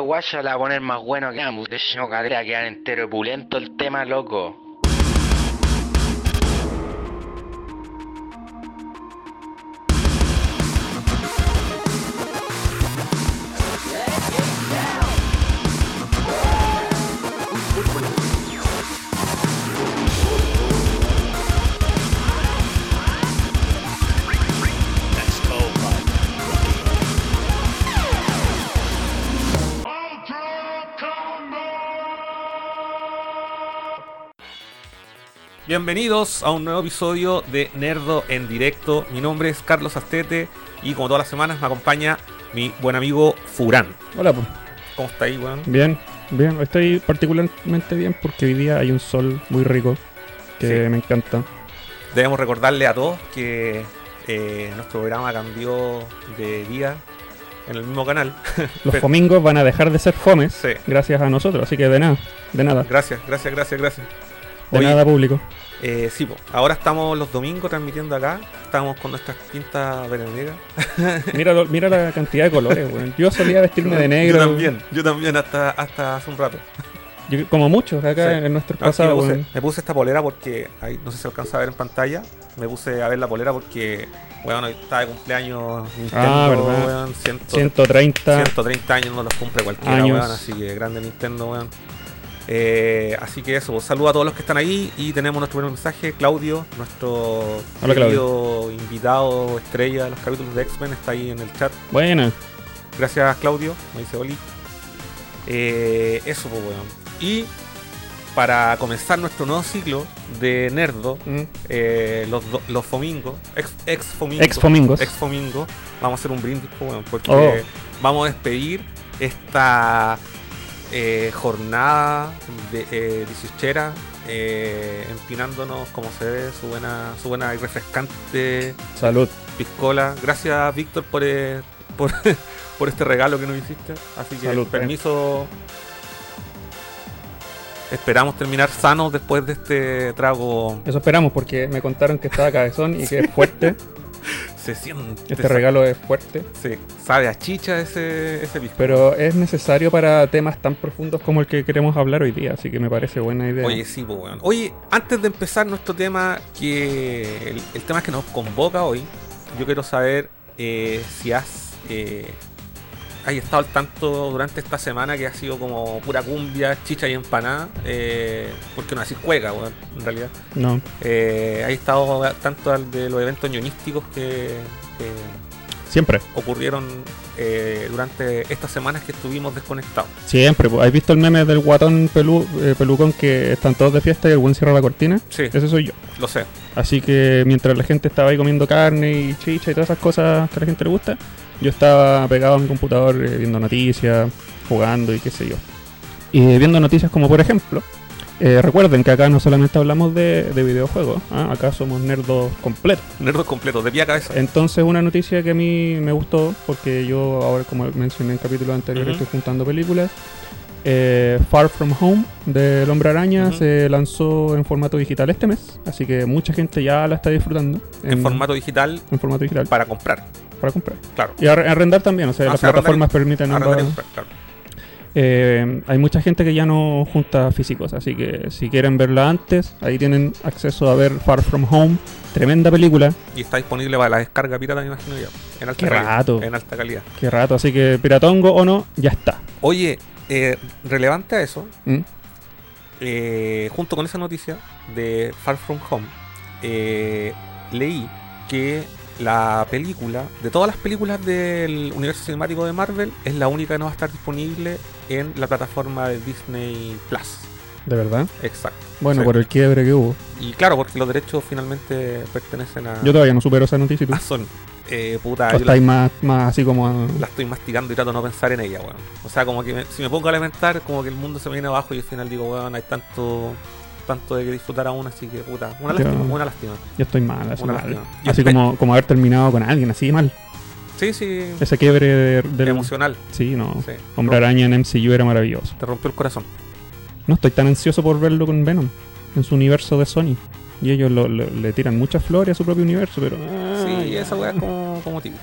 guaya la va a poner más bueno que ambos. De hecho, cadera quedar entero opulento el tema, loco. Bienvenidos a un nuevo episodio de Nerdo en directo. Mi nombre es Carlos Astete y como todas las semanas me acompaña mi buen amigo Furán. Hola, pues. ¿Cómo está ahí, weón? Bien, bien. Estoy particularmente bien porque hoy día hay un sol muy rico que Sí. me encanta. Debemos recordarle a todos que eh, nuestro programa cambió de día en el mismo canal. Los Pero- domingos van a dejar de ser fomes Sí. gracias a nosotros, así que de nada, de nada, Gracias, gracias, gracias, gracias. De Oye, nada público. eh, sí, po, ahora estamos los domingos transmitiendo acá. Estamos con nuestras pintas veraniegas. Mira, lo- mira la cantidad de colores, weón. Yo solía vestirme de negro. Yo también, yo también hasta, hasta hace un rato. Yo- como muchos acá Sí. en nuestro me, pasado, puse, weón. me puse esta polera porque, ahí, no sé si se alcanza a ver en pantalla, me puse a ver la polera porque, bueno, estaba de cumpleaños Nintendo, Ah, verdad. weón, ciento- 130. 130 años no los cumple cualquiera, Años. weón, así que grande Nintendo, weón. Eh, así que eso, saludo a todos los que están ahí y tenemos nuestro primer mensaje, Claudio, nuestro Hola, querido invitado estrella de los capítulos de X-Men, está ahí en el chat. Buena. Gracias Claudio, me dice Oli. Eh, eso pues weón. Y para comenzar nuestro nuevo ciclo de Nerdo, Mm. eh, los, los fomingos, ex, ex fomingos, Ex Fomingos. ex fomingos, vamos a hacer un brindis pues, porque Oh. vamos a despedir esta eh, jornada de eh, dieciochera, eh, empinándonos como se ve su buena, su buena y refrescante Salud. piscola. Gracias, Víctor, por, eh, por, por este regalo que nos hiciste. Así que, Salud, permiso. Esperamos terminar sanos después de este trago. Eso esperamos porque me contaron que estaba cabezón y que es fuerte. Se siente. este regalo es fuerte. Sí, sabe a chicha ese, ese pisco. Pero es necesario para temas tan profundos como el que queremos hablar hoy día, así que me parece buena idea. Oye, sí, pues, weón. Oye, antes de empezar nuestro tema, que el, el tema que nos convoca hoy, yo quiero saber eh, si has, eh, has estado al tanto durante esta semana que ha sido como pura cumbia, chicha y empanada, eh, porque no así juega, weón, en realidad. No, Eh, has estado tanto al de los eventos ñoñísticos que, que siempre, ocurrieron eh, durante estas semanas que estuvimos desconectados. siempre. ¿Has visto el meme del guatón pelú, eh, pelucón que están todos de fiesta y el buen cierra la cortina? Sí, Ese soy yo. lo sé. Así que mientras la gente estaba ahí comiendo carne y chicha y todas esas cosas que a la gente le gusta, yo estaba pegado a mi computador eh, viendo noticias, jugando y qué sé yo. Y viendo noticias como por ejemplo, eh, recuerden que acá no solamente hablamos de, de videojuegos, ¿ah? acá somos nerdos completos. Nerdos completos, de pie a cabeza. Entonces una noticia que a mí me gustó, porque yo ahora como mencioné en capítulos anteriores Ujú. estoy juntando películas, eh, Far From Home del Hombre Araña se lanzó en formato digital este mes, así que mucha gente ya la está disfrutando en formato digital en formato digital para comprar. Para comprar. Claro. Y arre- arrendar también, o sea, Ah, las y- plataformas permiten ambas. comprar, claro. Eh, hay mucha gente que ya no junta físicos, así que si quieren verla antes, ahí tienen acceso a ver Far From Home, tremenda película, Y está disponible para la descarga pirata, me imagino ya. En alta Qué calidad. rato. En alta calidad. qué rato, así que piratongo o no, ya está. Oye, eh, relevante a eso, ¿Mm? eh, junto con esa noticia de Far From Home, leí que la película, de todas las películas del universo cinemático de Marvel, es la única que no va a estar disponible en la plataforma de Disney Plus. ¿De verdad? Exacto. Bueno, Sí. por el quiebre que hubo. Y claro, porque los derechos finalmente pertenecen a, Yo todavía no supero esa noticia. ¿y tú? a Sony. Eh, puta, ¿O yo la- más, más así como... a- la estoy masticando y trato de no pensar en ella, weón. O sea, como que me- si me pongo a lamentar, como que el mundo se me viene abajo y al final digo, weón, hay tanto tanto de que disfrutar aún, así que puta, una lástima, una lástima. Yo estoy mal, así mal. como, como haber terminado con alguien, así mal. Sí, sí, Ese quiebre de- del... emocional. Sí, no. Sí. Hombre Araña en MCU era maravilloso. Te rompió el corazón. No estoy tan ansioso por verlo con Venom en su universo de Sony. Y ellos lo- lo- le tiran muchas flores a su propio universo, pero. ah, Sí, esa weá es como, como típico.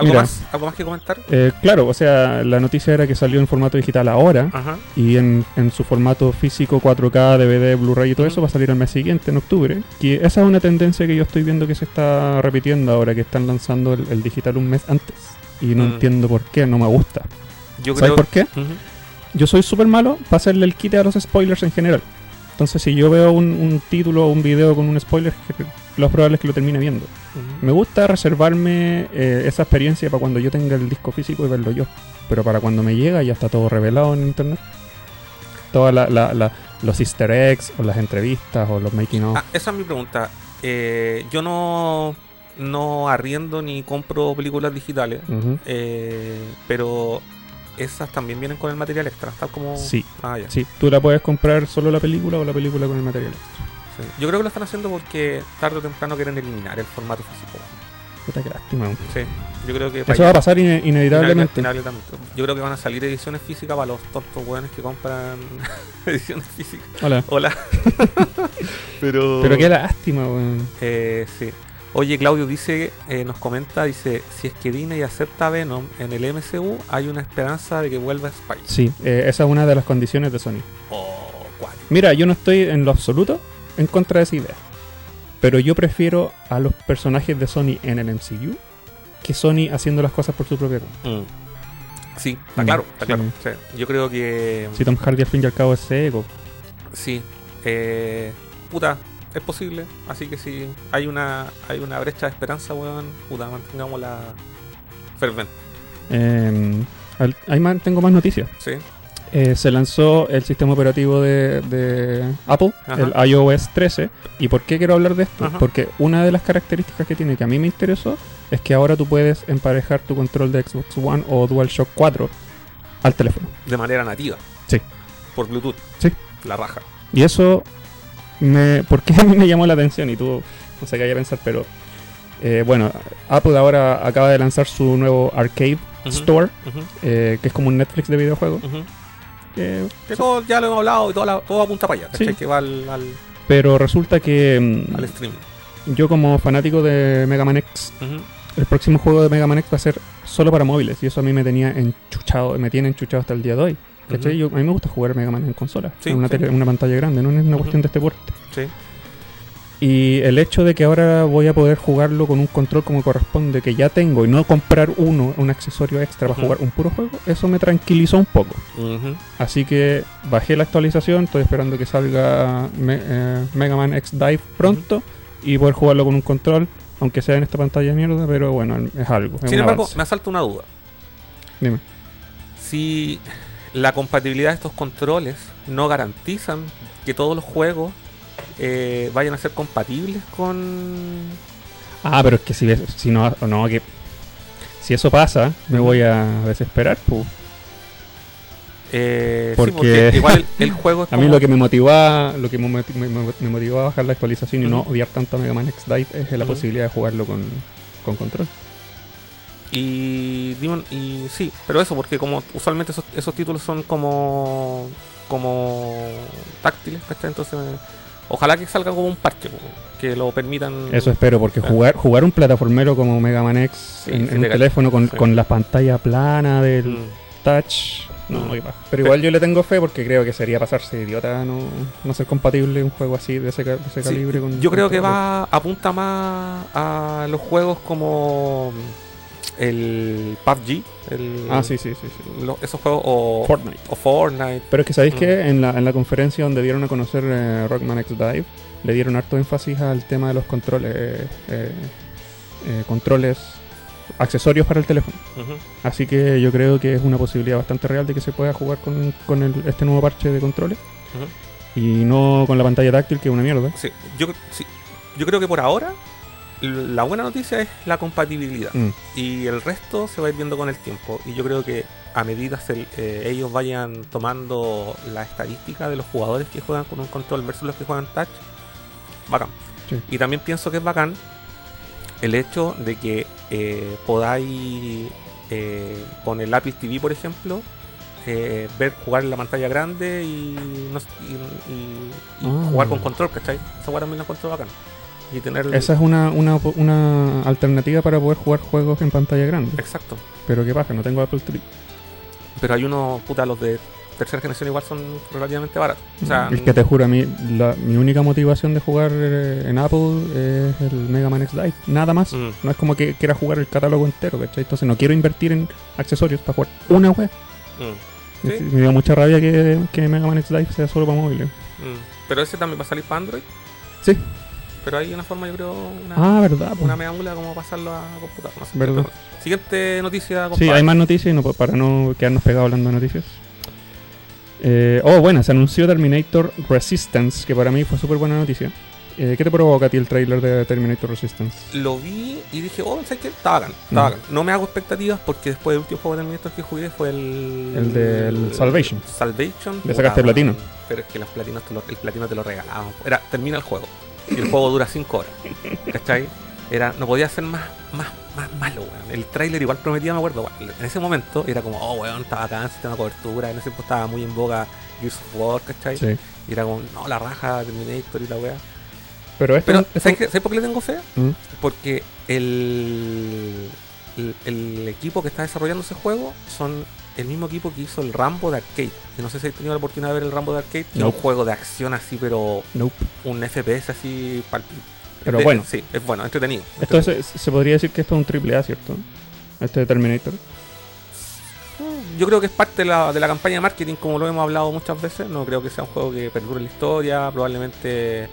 ¿Algo Mira. más? ¿Algo más que comentar? Eh, claro, o sea, la noticia era que salió en formato digital ahora Ajá. y en, en su formato físico 4K, DVD, Blu-ray y todo eso va a salir al mes siguiente, en octubre. Que esa es una tendencia que yo estoy viendo que se está repitiendo ahora, que están lanzando el, el digital un mes antes. Y no Mm. entiendo por qué, no me gusta. Yo ¿Sabes creo por qué? Yo soy súper malo para hacerle el quite a los spoilers en general. Entonces, si yo veo un, un título o un video con un spoiler, lo más probable es que lo termine viendo. Me gusta reservarme eh, esa experiencia para cuando yo tenga el disco físico y verlo yo. Pero para cuando me llega ya está todo revelado en internet. Todos los easter eggs o las entrevistas o los making of. Ah, esa es mi pregunta. Eh, yo no, no arriendo ni compro películas digitales, eh, pero esas también vienen con el material extra, tal como... Sí, Ah, ya. sí. Tú la puedes comprar solo la película o la película con el material. Sí. Yo creo que lo están haciendo porque tarde o temprano quieren eliminar el formato físico. Puta que lástima. Sí, yo creo que... Eso va a pasar ine- inevitablemente. Inevitablemente. Yo creo que van a salir ediciones físicas para los tontos hueones que compran ediciones físicas. Hola. Hola. pero... Pero qué lástima, weón. Eh, sí. Oye, Claudio dice, eh, nos comenta, dice, si es que Disney acepta a Venom en el MCU, hay una esperanza de que vuelva Spider. Sí, eh, esa es una de las condiciones de Sony. Oh, cuál. Mira, yo no estoy en lo absoluto en contra de esa idea. Pero yo prefiero a los personajes de Sony en el MCU que Sony haciendo las cosas por su propia cuenta. Sí, está Mm, claro, está sí. claro. Sí. Yo creo que Si Tom Hardy al fin y al cabo es seco. sí. Eh, puta, es posible. Así que si hay una hay una brecha de esperanza, weón, puta, mantengámosla fervente. Eh, al- ahí más- tengo más noticias. Sí. Eh, se lanzó el sistema operativo de, de Apple, Ajá. el iOS 13. ¿Y por qué quiero hablar de esto? Ajá. Porque una de las características que tiene que a mí me interesó es que ahora tú puedes emparejar tu control de Xbox One o DualShock 4 al teléfono. De manera nativa. Sí. Por Bluetooth. Sí. La raja. Y eso, me, ¿por qué a mí me llamó la atención? Y tú, no sé qué hay a pensar, pero eh, bueno, Apple ahora acaba de lanzar su nuevo Arcade. Store, eh, que es como un Netflix de videojuegos. ujú. que- Que todo ya lo hemos hablado y todo, la- todo apunta para allá. ¿cachai? Sí. Que va al, al, pero resulta que mm, al streaming. yo como fanático de Mega Man X, el próximo juego de Mega Man X va a ser solo para móviles. Y eso a mí me tenía enchuchado, me tiene enchuchado hasta el día de hoy. ¿Cachai? Yo- a mí me gusta jugar Mega Man en consola, Sí, en una, sí. tele- en una pantalla grande, no es una cuestión de este porte. Sí. Y el hecho de que ahora voy a poder jugarlo con un control como corresponde, que ya tengo, y no comprar uno, un accesorio extra para jugar un puro juego, eso me tranquilizó un poco. Así que bajé la actualización, estoy esperando que salga Me- eh, Mega Man X Dive pronto y poder jugarlo con un control, aunque sea en esta pantalla de mierda, pero bueno, es algo. es Sin embargo, avance. me asalta una duda. Dime. Si la compatibilidad de estos controles no garantizan que todos los juegos eh, vayan a ser compatibles con... Ah, pero es que si, si no, no, que si eso pasa, me voy a desesperar. Eh, sí, Porque- porque igual el, el juego es A mí lo que me motivaba, lo que me, me- a bajar la actualización y no odiar tanto a Mega Man X Dive es la posibilidad de jugarlo con, con control. Y, Demon- y sí, pero eso, porque como usualmente esos, esos títulos son como como táctiles, ¿cachai? Entonces, ojalá que salga como un parche, que lo permitan. Eso espero, porque jugar jugar un plataformero como Mega Man X Sí, en, en un teléfono con, Sí. con la pantalla plana del Mm. touch. No, Mm. qué paja. Pero igual yo le tengo fe porque creo que sería pasarse de idiota no, no ser compatible un juego así de ese, de ese calibre. Con, Yo con creo que va apunta más a los juegos como el PUBG, el, Ah, sí, sí, sí. sí. lo- esos juegos o Fortnite. o Fortnite. Pero es que sabéis Mm. que en la, en la conferencia donde dieron a conocer eh, Rockman X Dive, le dieron harto énfasis al tema de los controles, eh, eh, eh, controles, accesorios para el teléfono. Así que yo creo que es una posibilidad bastante real de que se pueda jugar con, con el- este nuevo parche de controles y no con la pantalla táctil, que es una mierda. Sí, yo, sí, yo creo que por ahora la buena noticia es la compatibilidad Mm. y el resto se va a ir viendo con el tiempo y yo creo que a medida se- eh, ellos vayan tomando la estadística de los jugadores que juegan con un control versus los que juegan touch, bacán. Sí. Y también pienso que es bacán el hecho de que eh, podáis eh, con el Apple TV, por ejemplo, eh, ver jugar en la pantalla grande y, no s- y- y- y Ah. jugar con control, ¿cachai? Esa weá también la encuentro bacán. Y tener... Esa es una, una, una alternativa para poder jugar juegos en pantalla grande. Exacto. Pero qué pasa, no tengo Apple TV. Pero hay unos, puta, los de tercera generación igual son relativamente baratos. O sea, es que te juro, a mí, la- mi única motivación de jugar eh, en Apple es el Mega Man X Dive. Nada más. Mm. No es como que quiera jugar el catálogo entero, ¿cachai? Entonces no quiero invertir en accesorios para jugar una web. mm, Sí. Me da mucha rabia que, que Mega Man X Dive sea solo para móviles. mm. Pero ese también va a salir para Android. Sí. Pero hay una forma, yo creo, una, Ah, verdad. una mula como pasarlo a computador. No sé. Verdad. Siguiente noticia, Sí, compadre. hay más noticias y no, para no quedarnos pegados hablando de noticias. Eh, oh, bueno, se anunció Terminator Resistance, que para mí fue súper buena noticia. Eh, ¿Qué te provoca a ti el trailer de Terminator Resistance? Lo vi y dije, oh, ¿sabes qué? Está bacán, está Mm. bacán. No me hago expectativas porque después del último juego de Terminator que jugué fue el... El del Salvation. Salvation. Le sacaste platino. Pero es que los platinos te lo, el platino te lo regalaban. Era, termina el juego. Y el juego dura 5 horas. ¿Cachai? Era, no podía ser más, más, más malo, weón. El tráiler igual prometía, me acuerdo. weón. En ese momento era como, oh, weón, estaba acá en sistema de cobertura. En ese tiempo estaba muy en boga Gears of War, ¿cachai? Sí. Y era como, no, la raja, Terminator y la weá. Pero esto. Pero, ¿sabes, qué- ¿sabes por qué le tengo fe? Mm. Porque el, el, el equipo que está desarrollando ese juego son el mismo equipo que hizo el Rambo de Arcade. Que no sé si has tenido la oportunidad de ver el Rambo de Arcade, que es un juego de acción así, pero Nope. un FPS así. Pero de- bueno. Sí, es bueno, entretenido. Esto entretenido. es- se podría decir que esto es un triple A, ¿cierto? Este de Terminator. Yo creo que es parte de la, de la campaña de marketing, como lo hemos hablado muchas veces. No creo que sea un juego que perdure la historia. Probablemente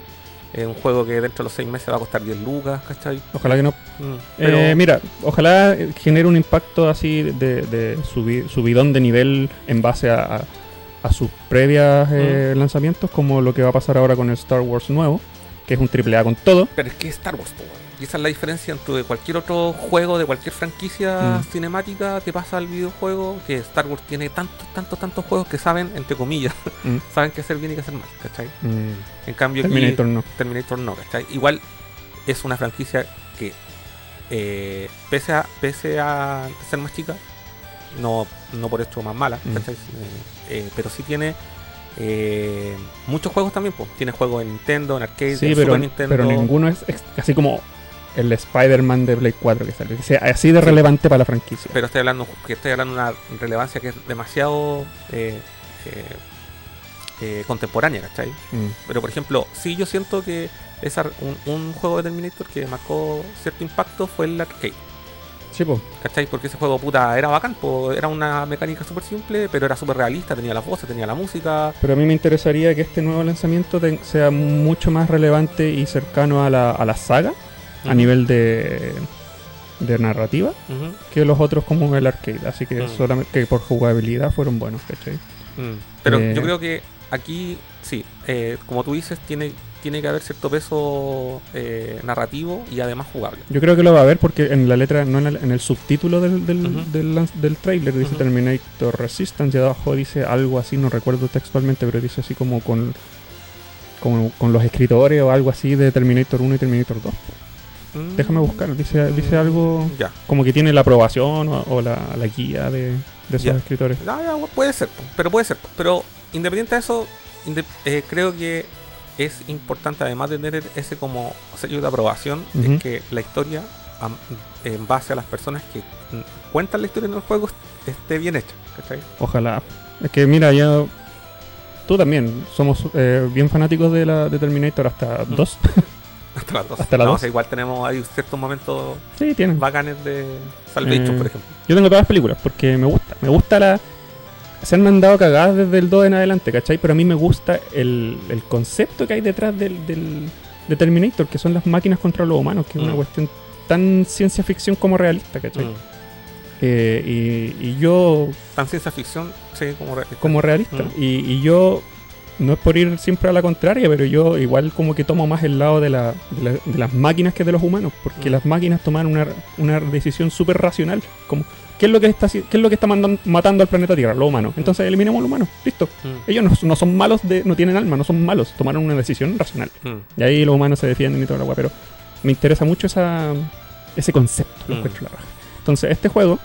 es un juego que dentro de los 6 meses va a costar 10 lucas, ¿cachai? Ojalá que no. Mm, Pero, Eh, mira, ojalá genere un impacto así de, de subi- subidón de nivel en base a, a- sus previas eh, lanzamientos, como lo que va a pasar ahora con el Star Wars nuevo, que es un triple A con todo. Pero es que Star Wars. Y esa es la diferencia entre cualquier otro juego de cualquier franquicia Mm. cinemática que pasa al videojuego, que Star Wars tiene tantos, tantos, tantos juegos que saben, entre comillas, Mm. saben qué hacer bien y qué hacer mal, ¿cachai? Mm, En cambio aquí- Terminator no. Terminator no, ¿cachai? Igual es una franquicia que, eh, pese, a, pese a ser más chica, no, no por esto más mala. ¿cachai? Eh, eh, pero sí tiene eh, muchos juegos también, pues. Tiene juegos en Nintendo, en arcade, Sí, en pero, Super Nintendo. pero ninguno es así como el Spider-Man de Play 4 que sale. Que sea así de Sí. relevante para la franquicia. Pero estoy hablando que estoy hablando de una relevancia que es demasiado eh, eh, eh, contemporánea, ¿cachai? Mm. Pero por ejemplo, sí yo siento que esa, un, un juego de Terminator que marcó cierto impacto fue el arcade, Sí, po. ¿cachai? Porque ese juego puta era bacán, po, era una mecánica súper simple, pero era súper realista, tenía las voces, tenía la música. Pero a mí me interesaría que este nuevo lanzamiento sea mucho más relevante y cercano a la, a la saga a nivel de, de narrativa que los otros como el arcade. Así que Mm. solamente que por jugabilidad fueron buenos, ¿cachai? Mm. Pero Eh. yo creo que aquí, sí, eh, como tú dices, tiene, tiene que haber cierto peso eh, narrativo y además jugable. Yo creo que lo va a ver porque en la letra, no en el, en el subtítulo del, del, del, trailer dice. Terminator Resistance y abajo dice algo así, no recuerdo textualmente, pero dice así como con, como con los escritores o algo así de Terminator 1 y Terminator 2. Mm. Déjame buscar, dice, dice algo Ya. como que tiene la aprobación o, o la, la guía de, de esos Ya. escritores. Ah, ya, puede ser, pero puede ser. Pero independiente de eso, eh, creo que es importante, además de tener ese como sello de aprobación, Ujú. es que la historia, en base a las personas que mm, cuentan la historia en el juego, esté bien hecha. ¿cachai? Ojalá. Es que mira, ya tú también somos eh, bien fanáticos de la de Terminator hasta Mm. 2. Hasta las dos. Hasta las No, dos. o sea, igual tenemos hay ciertos momentos sí, tienen. bacanes de Salvation, Eh, por ejemplo. Yo tengo todas las películas porque me gusta. Me gusta la. Se han mandado cagadas desde el 2 en adelante, ¿cachai? Pero a mí me gusta el, el concepto que hay detrás del, del, de Terminator, que son las máquinas contra los humanos, que es una Mm. cuestión tan ciencia ficción como realista, ¿cachai? Mm. Eh, y, y yo, Tan ciencia ficción, sí, como, re- como realista, Mm. y, y yo, no es por ir siempre a la contraria, pero yo igual como que tomo más el lado de, la, de, la- de las máquinas que de los humanos, porque Mm. las máquinas toman una, una decisión súper racional, como ¿qué es lo que está, qué es lo que está matando al planeta Tierra? Los humanos. Entonces eliminemos a los humanos, listo. Mm, Ellos no, no son malos, de, no tienen alma, no son malos, tomaron una decisión racional. mm. Y ahí los humanos se defienden y toda la agua, pero me interesa mucho esa, ese concepto, lo Mm. encuentro la raja. Entonces este juego,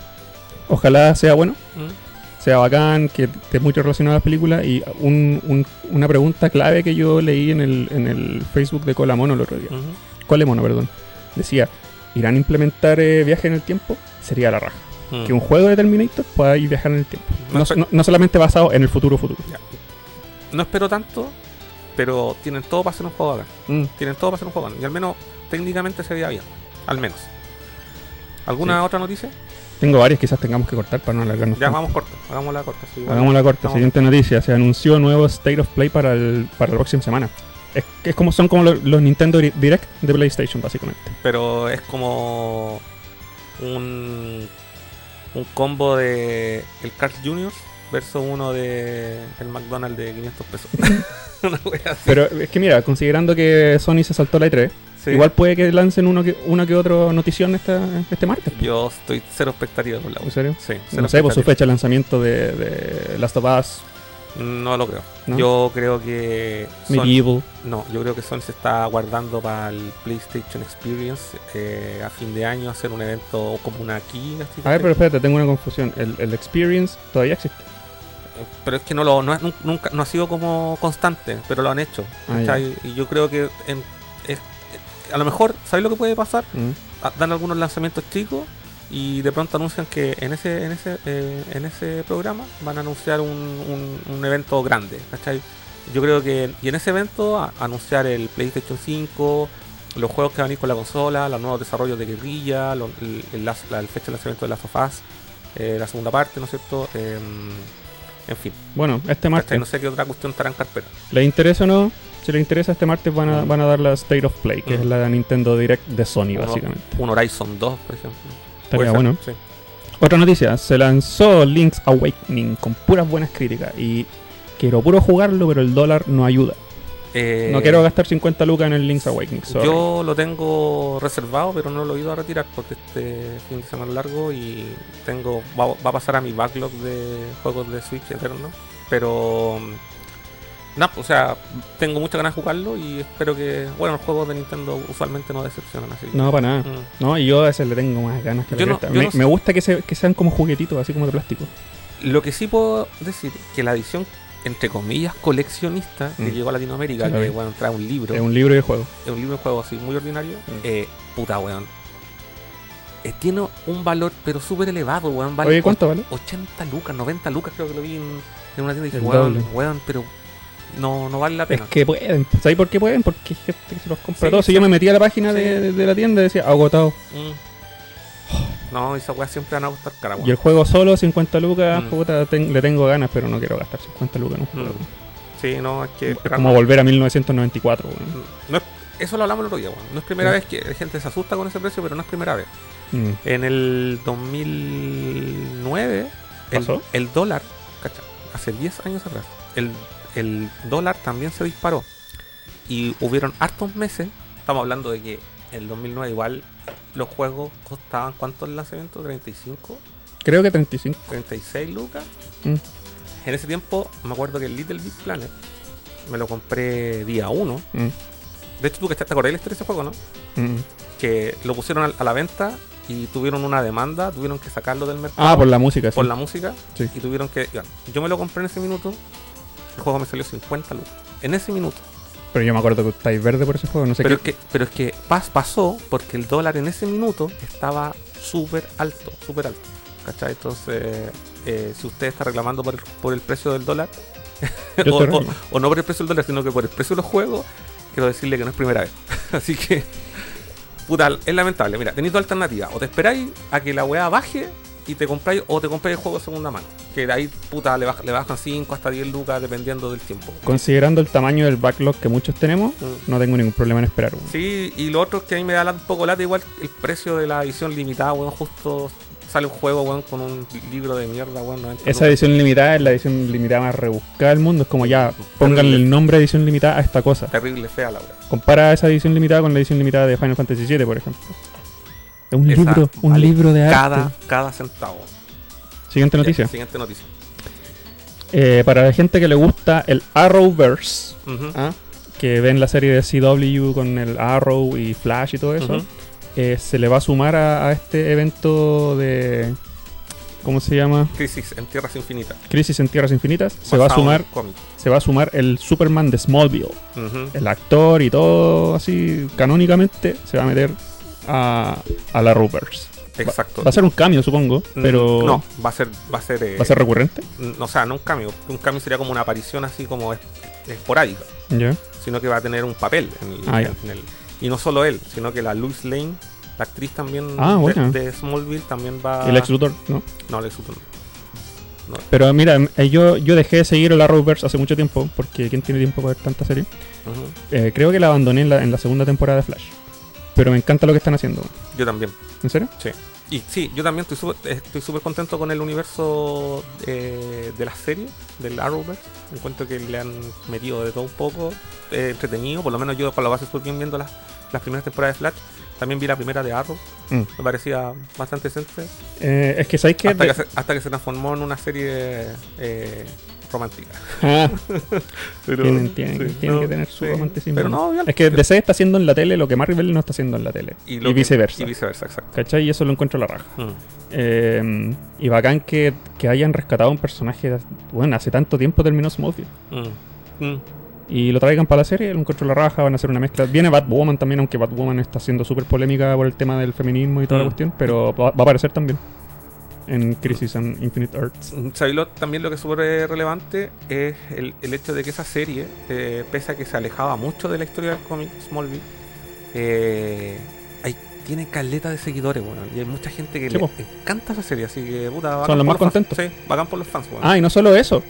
ojalá sea bueno, Mm. Sea bacán, que esté mucho relacionado a las películas. Y un- un- una pregunta clave que yo leí en el, en el Facebook de Colamono el otro día. Ujú. Colemono, perdón, decía, ¿irán a implementar eh, viaje en el tiempo? Sería la raja. Mm. Que un juego de Terminator pueda ir viajar en el tiempo. No No, no- solamente basado en el futuro futuro. No espero tanto, pero tienen todo para hacer un juego acá. Mm. Tienen todo para hacer un juego acá. Y al menos técnicamente se veía bien. Al menos. ¿Alguna Sí. otra noticia? Tengo varias, quizás tengamos que cortar para no alargarnos. Ya tanto. vamos corta. sí. Hagamos la corta. Estamos- Siguiente noticia. Se anunció nuevo State of Play para, el, para la próxima semana. Es, es como son como lo- los Nintendo Di- Direct de PlayStation, básicamente. Pero es como un, un combo de el Carl Jr. versus uno de el McDonald's de 500 pesos. Una wea así. Pero es que mira, considerando que Sony se saltó la E3, Sí. igual puede que lancen uno que, una que otro notición esta, este martes. yo estoy cero expectativa por la ¿En serio? Sí, No sé, por su expectativa. fecha de lanzamiento de, de Last of Us, No lo creo. ¿no? Yo creo que Sony- Medieval. no, yo creo que Sony se está guardando para el PlayStation Experience eh, a fin de año hacer un evento como una así, A ver, pero espérate, tengo una confusión. El, el Experience todavía existe. pero es que no lo no, nunca no ha sido como constante, pero lo han hecho. Ah, y yo creo que en- a lo mejor, ¿sabes lo que puede pasar? Mm. A- Dan algunos lanzamientos chicos y de pronto anuncian que en ese en ese eh, en ese programa van a anunciar un, un- un evento grande, ¿cachai? Yo creo que y en ese evento a- anunciar el PlayStation 5, los juegos que van a ir con la consola, los nuevos desarrollos de guerrilla, lo- el, el las- la, el fecha de lanzamiento de Last of Us, eh, la segunda parte, ¿no es cierto? Em, en fin, Bueno, este ¿cachai? martes, no sé qué otra cuestión estará en carpeta. ¿le interesa o no? Si le interesa, este martes van a, van a dar la State of Play, que Mm. es la Nintendo Direct de Sony, Uno- básicamente. Un Horizon 2, por ejemplo. Estaría bueno. sí. Otra noticia, se lanzó Link's Awakening con puras buenas críticas y quiero puro jugarlo, pero el dólar no ayuda. Eh, No quiero gastar 50 lucas en el Link's Awakening. sorry. Yo lo tengo reservado, pero no lo he ido a retirar porque este fin de semana largo y tengo va, va a pasar a mi backlog de juegos de Switch eterno. Pero no, o sea, tengo muchas ganas de jugarlo y espero que, bueno, los juegos de Nintendo usualmente no decepcionan así. que- No, para nada. Mm. No, y yo a veces le tengo más ganas que la Yo no- me, no sé. me gusta que, se- que sean como juguetitos, así como de plástico. Lo que sí puedo decir que la edición entre comillas coleccionista que Mm. llegó a Latinoamérica, Sí, la que bueno, trae un libro, Es un libro de juego. es un libro de juego así muy ordinario, Mm. eh, puta weón. Eh, tiene un valor pero súper elevado, weón. Vale Oye, ¿cuánto vale? 80 lucas, 90 lucas creo que lo vi en, en una tienda y dije, weón, weón, pero no, no vale la Es pena. que pueden. ¿Sabes por qué pueden? Porque gente que se los compra Sí, todos. Si sí. yo me metí a la página Sí. de, de- la tienda y decía agotado. Mm. No, esas weas siempre van a gustar cara, weón. Y el juego solo, 50 lucas, Mm. puta, ten- le tengo ganas, pero no quiero gastar 50 lucas en un juego. Mm. Sí, no, es que Es como volver a 1994, weón. no es- eso lo hablamos el otro día, weón. No es primera vez que la gente se asusta con ese precio, pero no es primera vez. Mm. En el 2009, el, el dólar, cacha, hace 10 años atrás, el, el dólar también se disparó. Y hubieron hartos meses, estamos hablando de que en el 2009 igual los juegos costaban, ¿cuánto el lanzamiento? 35, Creo que 35. 36 lucas. Mm. En ese tiempo me acuerdo que el Little Big Planet me lo compré día 1. Mm. De hecho, tú que te acordás de la historia de ese juego, ¿no? Mm. Que lo pusieron a la venta y tuvieron una demanda, tuvieron que sacarlo del mercado. Ah, por la música, sí. por la música Sí. y tuvieron que. yo me lo compré en ese minuto. El juego me salió 50 lucas. En ese minuto. Pero yo me acuerdo que estáis verde por ese juego, no sé Pero es, qué. que, pero es que pas- pasó porque el dólar en ese minuto estaba súper alto, súper alto. ¿Cachai? Entonces, eh, si usted está reclamando por el, por el precio del dólar, o, o no por el precio del dólar, sino que por el precio de los juegos, quiero decirle que no es primera vez. Así que, puta, es lamentable. Mira, tenéis dos alternativas. O te esperáis a que la weá baje y te compráis, o te compráis el juego de segunda mano. Que de ahí, puta, le, baj- le bajan 5 hasta 10 lucas dependiendo del tiempo. Considerando el tamaño del backlog que muchos tenemos, Mm. no tengo ningún problema en esperar. weón. Sí, y lo otro es que a mí me da un poco lata igual el precio de la edición limitada, weón, justo sale un juego, weón, con un libro de mierda, weón, 90 Esa edición limitada es la edición limitada más rebuscada del mundo. Es como ya, pónganle el nombre de edición limitada a esta cosa. Terrible, fea la weá. Compara esa edición limitada con la edición limitada de Final Fantasy VII, por ejemplo. Es un Esa libro, un libro de arte. Cada, cada centavo. Siguiente noticia. Ya, siguiente noticia. Eh, para la gente que le gusta el Arrowverse, Ujú. ¿ah? que ven la serie de CW con el Arrow y Flash y todo eso, eh, se le va a sumar a, a este evento de ¿cómo se llama? Crisis en Tierras Infinitas. Crisis en Tierras Infinitas, se va a sumar, se va a sumar el Superman de Smallville. El actor y todo así canónicamente se va a meter a, a la Rupers. Exacto. Va a ser un cambio, supongo, Mm, pero No, va a ser. Va a ser, eh, va a ser recurrente. mm, O sea, no un cambio. Un cambio sería como una aparición así como es- esporádica. Ya. Sino que va a tener un papel en el, Ah, en el- Y no solo él, sino que la Louis Lane, la actriz también Ah, de- Smallville, también va. El ex Luthor, ¿no? No, Lex Luthor no. Pero mira, eh, yo, yo dejé de seguir el Arrowverse hace mucho tiempo, porque ¿quién tiene tiempo para ver tanta serie? Eh, creo que la abandoné en la, en la segunda temporada de Flash. Pero me encanta lo que están haciendo. Yo también. ¿En serio? Sí. Y sí, yo también estoy súper estoy súper contento con el universo eh, de la serie, del Arrowverse. Encuentro que le han metido de todo un poco, eh, entretenido. Por lo menos yo, por la base, estoy bien viendo las, las primeras temporadas de Flash. También vi la primera de Arrow. Mm. Me parecía bastante decente. Eh, es que sabéis que... Hasta que, se, hasta que se transformó en una serie eh, romántica. Ah, Pero, tienen, tienen- sí, tienen no, que tener su sí. romanticismo. Pero no. Es que DC está haciendo en la tele lo que Marvel no está haciendo en la tele. Y, que- viceversa. Y viceversa, exacto. ¿Cachai? Y eso lo encuentro a la raja. Mm. Eh, y bacán que, que hayan rescatado un personaje. Bueno, hace tanto tiempo terminó Smallville. Mm. Mm. Y lo traigan para la serie, lo encuentro a la raja, van a hacer una mezcla. Viene Batwoman también, aunque Batwoman está siendo súper polémica por el tema del feminismo y toda la cuestión, pero va, va a aparecer también en Crisis on Infinite Earths. ¿Sabéis lo- también lo que es súper eh, relevante es el, el hecho de que esa serie, eh, pese a que se alejaba mucho de la historia del cómic Smallville, eh, hay, tiene caleta de seguidores, bueno, y hay mucha gente que Sí, le po. encanta esa serie, así que puta, bacán Son los más fans. contentos. Sí, bacán por los fans, bueno. Ah, y no solo eso,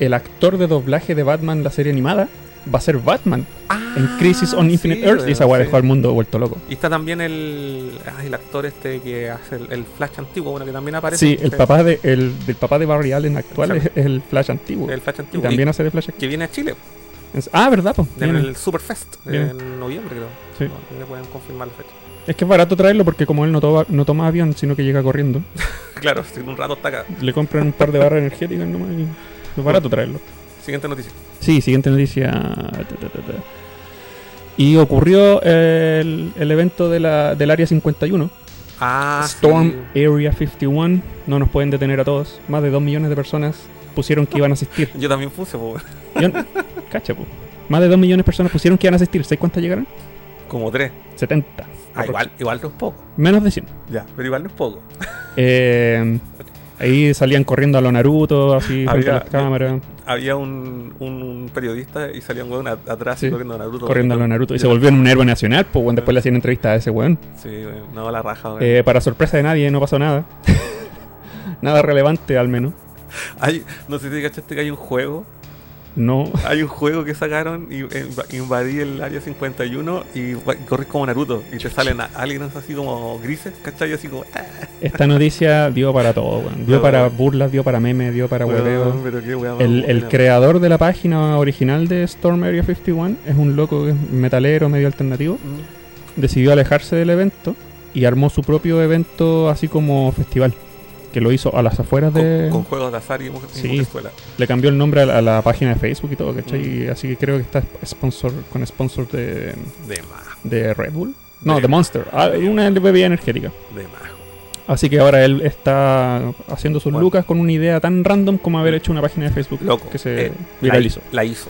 el actor de doblaje de Batman, la serie animada, va a ser Batman Ah, en Crisis on Infinite sí, Earths, y esa weá sí. dejó al mundo vuelto loco. Y está también el, ah, el actor este que hace el, el Flash antiguo, bueno, que también aparece. Sí, el papá de, el, del papá de Barry Allen actual es, el Flash antiguo. El Flash y antiguo. también y- hace de Flash aquí. que viene a Chile, Es- Ah, ¿verdad? po? en el Superfest, Viene. en noviembre creo. Sí. No, me pueden confirmar la fecha. Es que es barato traerlo porque como él no toma, no toma avión, sino que llega corriendo, Claro, si un rato está acá. le compran un par de barras energéticas nomás y es barato traerlo. Siguiente noticia. Sí, siguiente noticia. Ta, ta, ta, ta. Y ocurrió el, el evento de la, del Área 51. Ah, Storm sí. Area 51. No nos pueden detener a todos. Más de 2 millones de personas pusieron que iban a asistir. Yo también puse, po, Yo- cacha, po. Más de 2 millones de personas pusieron que iban a asistir. ¿Sabes cuántas llegaron? como tres. 70. Ah, igual, igual no es poco. Menos de 100. Ya, pero igual no es poco. Eh, ahí salían corriendo a lo Naruto, así, frente a Había- las cámaras, Había un, un periodista y salía un weón atrás Sí. corriendo a Naruto. corriendo a lo Naruto. Y se volvió un héroe nacional, pues, bueno, después le hacían entrevistas a ese weón. Sí, weón, no, la raja, weón. Eh, para sorpresa de nadie, no pasó nada. nada relevante, al menos. Hay, no sé si cachaste que hay un juego. No. Hay un juego que sacaron y eh, invadí el área 51 y corres como Naruto y te salen aliens así como grises, ¿cachai? Así como. ah, Esta noticia dio para todo, weón. Dio No, para burlas, dio para memes, dio para hueveo. El, creador de la página original de Storm Area 51 es un loco que es metalero, medio alternativo. Mm. Decidió alejarse del evento y armó su propio evento así como festival. Que lo hizo a las afueras Con, de... con juegos de azar y Sí. mujerzuela. Le cambió el nombre a la, a la página de Facebook y todo, ¿cachai? Mm. Así que creo que está sponsor con sponsor de, De de Red Bull. No, De- de Monster. Ah, una bebida energética. de más. Así que ahora él está haciendo sus Bueno. lucas con una idea tan random como haber hecho una página de Facebook Loco. que se eh, viralizó. La, la hizo.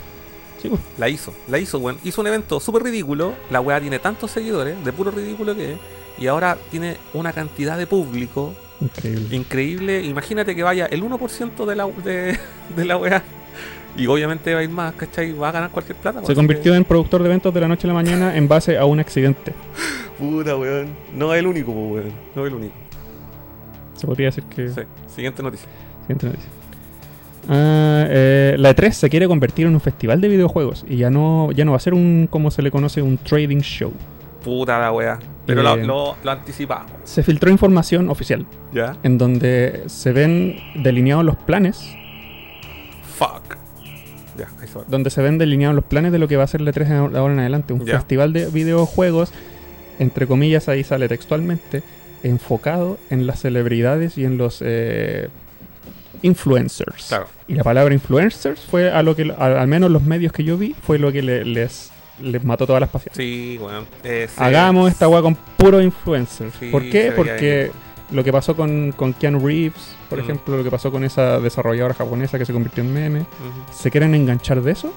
Sí, pues. La hizo, la hizo, weón. Hizo un evento súper ridículo. La weá tiene tantos seguidores, de puro ridículo que es. Y ahora tiene una cantidad de público Increíble. increíble. Imagínate que vaya el 1% de la, de, de la weá. Y obviamente va a ir más, ¿cachai? Va a ganar cualquier plata. Se convirtió en productor de eventos de la noche a la mañana en base a un accidente. Puta, weón. No es el único, po, weón. No es el único. Se podría decir que. Sí. Siguiente noticia. Siguiente noticia. Ah, eh, la E3 se quiere convertir en un festival de videojuegos y ya no, ya no va a ser un, como se le conoce, un trading show. Puta la weá. Pero lo, Eh. lo, lo anticipamos. Se filtró información oficial ¿Ya? en donde se ven delineados los planes, Fuck. Ya, ahí se va. donde se ven delineados los planes de lo que va a ser la E3 de ahora en adelante, un Ya. festival de videojuegos, entre comillas ahí sale textualmente, enfocado en las celebridades y en los eh, influencers. Claro. Y la palabra influencers fue a lo que, a- al menos los medios que yo vi, fue lo que le- les, les mató todas las pasiones. Sí, weón. Eh, Hagamos esta weá con puro influencers. Sí, ¿Por qué? Porque lo que pasó con, con Keanu Reeves, por Mm. ejemplo, lo que pasó con esa desarrolladora japonesa que se convirtió en meme, se quieren enganchar de eso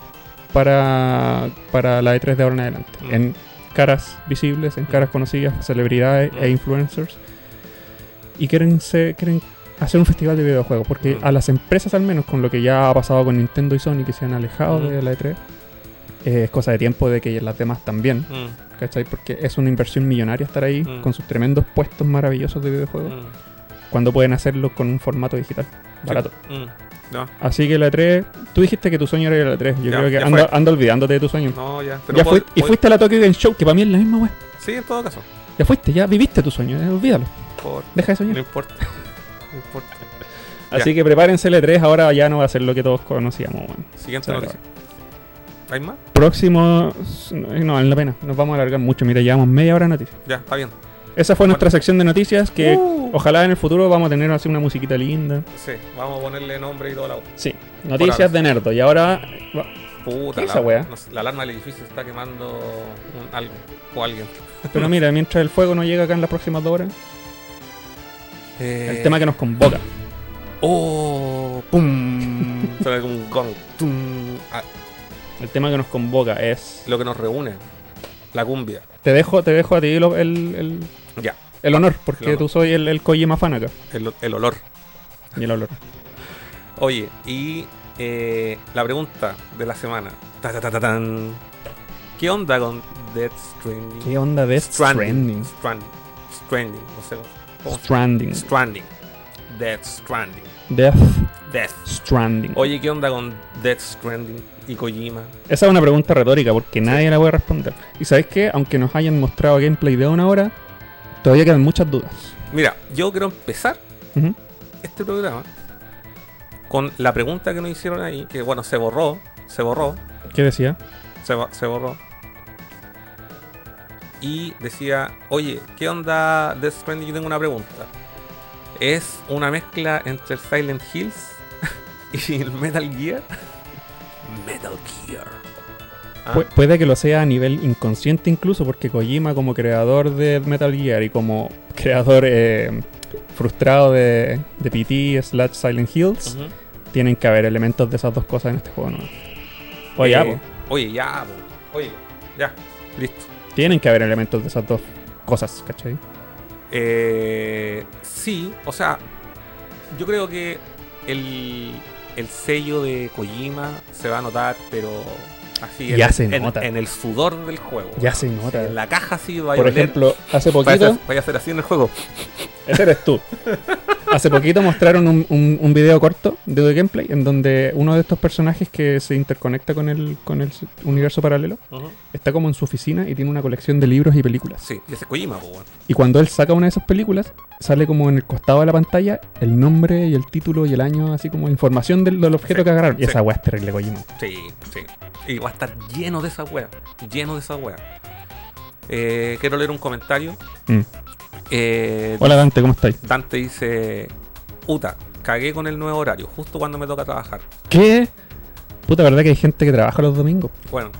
para, para la E3 de ahora en adelante. Mm. En caras visibles, en caras conocidas, celebridades e influencers. Y quieren, se, quieren hacer un festival de videojuegos. Porque a las empresas, al menos con lo que ya ha pasado con Nintendo y Sony, que se han alejado de la E3, eh, es cosa de tiempo de que las demás también. Mm, ¿Cachai? Porque es una inversión millonaria estar ahí Mm. con sus tremendos puestos maravillosos de videojuegos. mm, Cuando pueden hacerlo con un formato digital barato. mm. No, Así que la E3, tú dijiste que tu sueño era la E3. Yo Ya, creo que anda olvidándote de tu sueño. no, ya. Pero ya puedo- fuiste, y fuiste a la Tokyo Game Show, que para mí es la misma wea. Sí, en todo caso. Ya fuiste, ya viviste tu sueño, eh, olvídalo. Por... Deja de No soñar. importa. No importa. Así que prepárense el E3, ahora ya no va a ser lo que todos conocíamos, weón. Siguiente noticia. ¿Hay más? Próximo. No, vale la pena, nos vamos a alargar mucho. Mira, llevamos media hora de noticias. Ya, está bien. Esa fue nuestra sección de noticias que Uh. ojalá en el futuro vamos a tener así una musiquita linda. Sí, vamos a ponerle nombre y toda la Sí, noticias de Nerdo. Y ahora. puta. ¿Qué la, esa wea? no sé, la alarma del edificio está quemando un- algo o alguien. Pero mira, mientras el fuego no llega acá en las próximas dos horas, el tema que nos convoca. Oh, pum. Suena como un gong. Tum. Ah, El tema que nos convoca es. lo que nos reúne. La cumbia. Te dejo, te dejo a ti lo- el, el, Ya. el honor, porque El honor. tú soy el, el Kojima fan acá. El, el olor. Y el olor. Oye, y eh, la pregunta de la semana. Ta, ta, ta, ta, tan. ¿Qué onda con Death Stranding? ¿Qué onda de Stranding? Stranding. Stranding. No sé cómo. Stranding. Stranding. Death Stranding. Death Death. Stranding. Oye, ¿qué onda con Death Stranding y Kojima? Esa es una pregunta retórica porque nadie la puede responder. Y sabes qué, aunque nos hayan mostrado gameplay de una hora, todavía quedan muchas dudas. Mira, yo quiero empezar este programa con la pregunta que nos hicieron ahí, que bueno, se borró, se borró, ¿Qué decía? se, se borró. Y decía, oye, ¿qué onda Death Stranding? Yo tengo una pregunta. ¿Es una mezcla entre Silent Hills y el Metal Gear? Metal Gear. Ah, Pu- puede que lo sea a nivel inconsciente incluso, porque Kojima como creador de Metal Gear y como creador eh, frustrado de, de PT slash Silent Hills, tienen que haber elementos de esas dos cosas en este juego nuevo. Oye, ya, Eh, po. Oye, ya, po. Oye, ya. Listo. tienen que haber elementos de esas dos cosas, ¿cachai? Eh, sí, o sea, yo creo que el, el sello de Kojima se va a notar, pero así Ya en, se nota. en el sudor del juego. Ya se nota. En la caja sí va a Por oler. ejemplo, hace poquito, vaya a hacer así en el juego. ese eres tú. Hace poquito mostraron un, un, un video corto de gameplay en donde uno de estos personajes que se interconecta con el, con el universo paralelo está como en su oficina y tiene una colección de libros y películas. Sí, y ese Kojima, pues, bueno. Y cuando él saca una de esas películas, sale como en el costado de la pantalla el nombre y el título y el año, así como información del, del objeto Sí, que agarraron. Y sí. esa weá es terrible, Kojima. Sí, sí. Y va a estar lleno de esa wea. Lleno de esa wea. Eh, quiero leer un comentario. Mm. Eh, Hola Dante, ¿cómo estáis? Dante dice: Uta, cagué con el nuevo horario, justo cuando me toca trabajar. ¿Qué? Puta, ¿verdad que hay gente que trabaja los domingos? Bueno,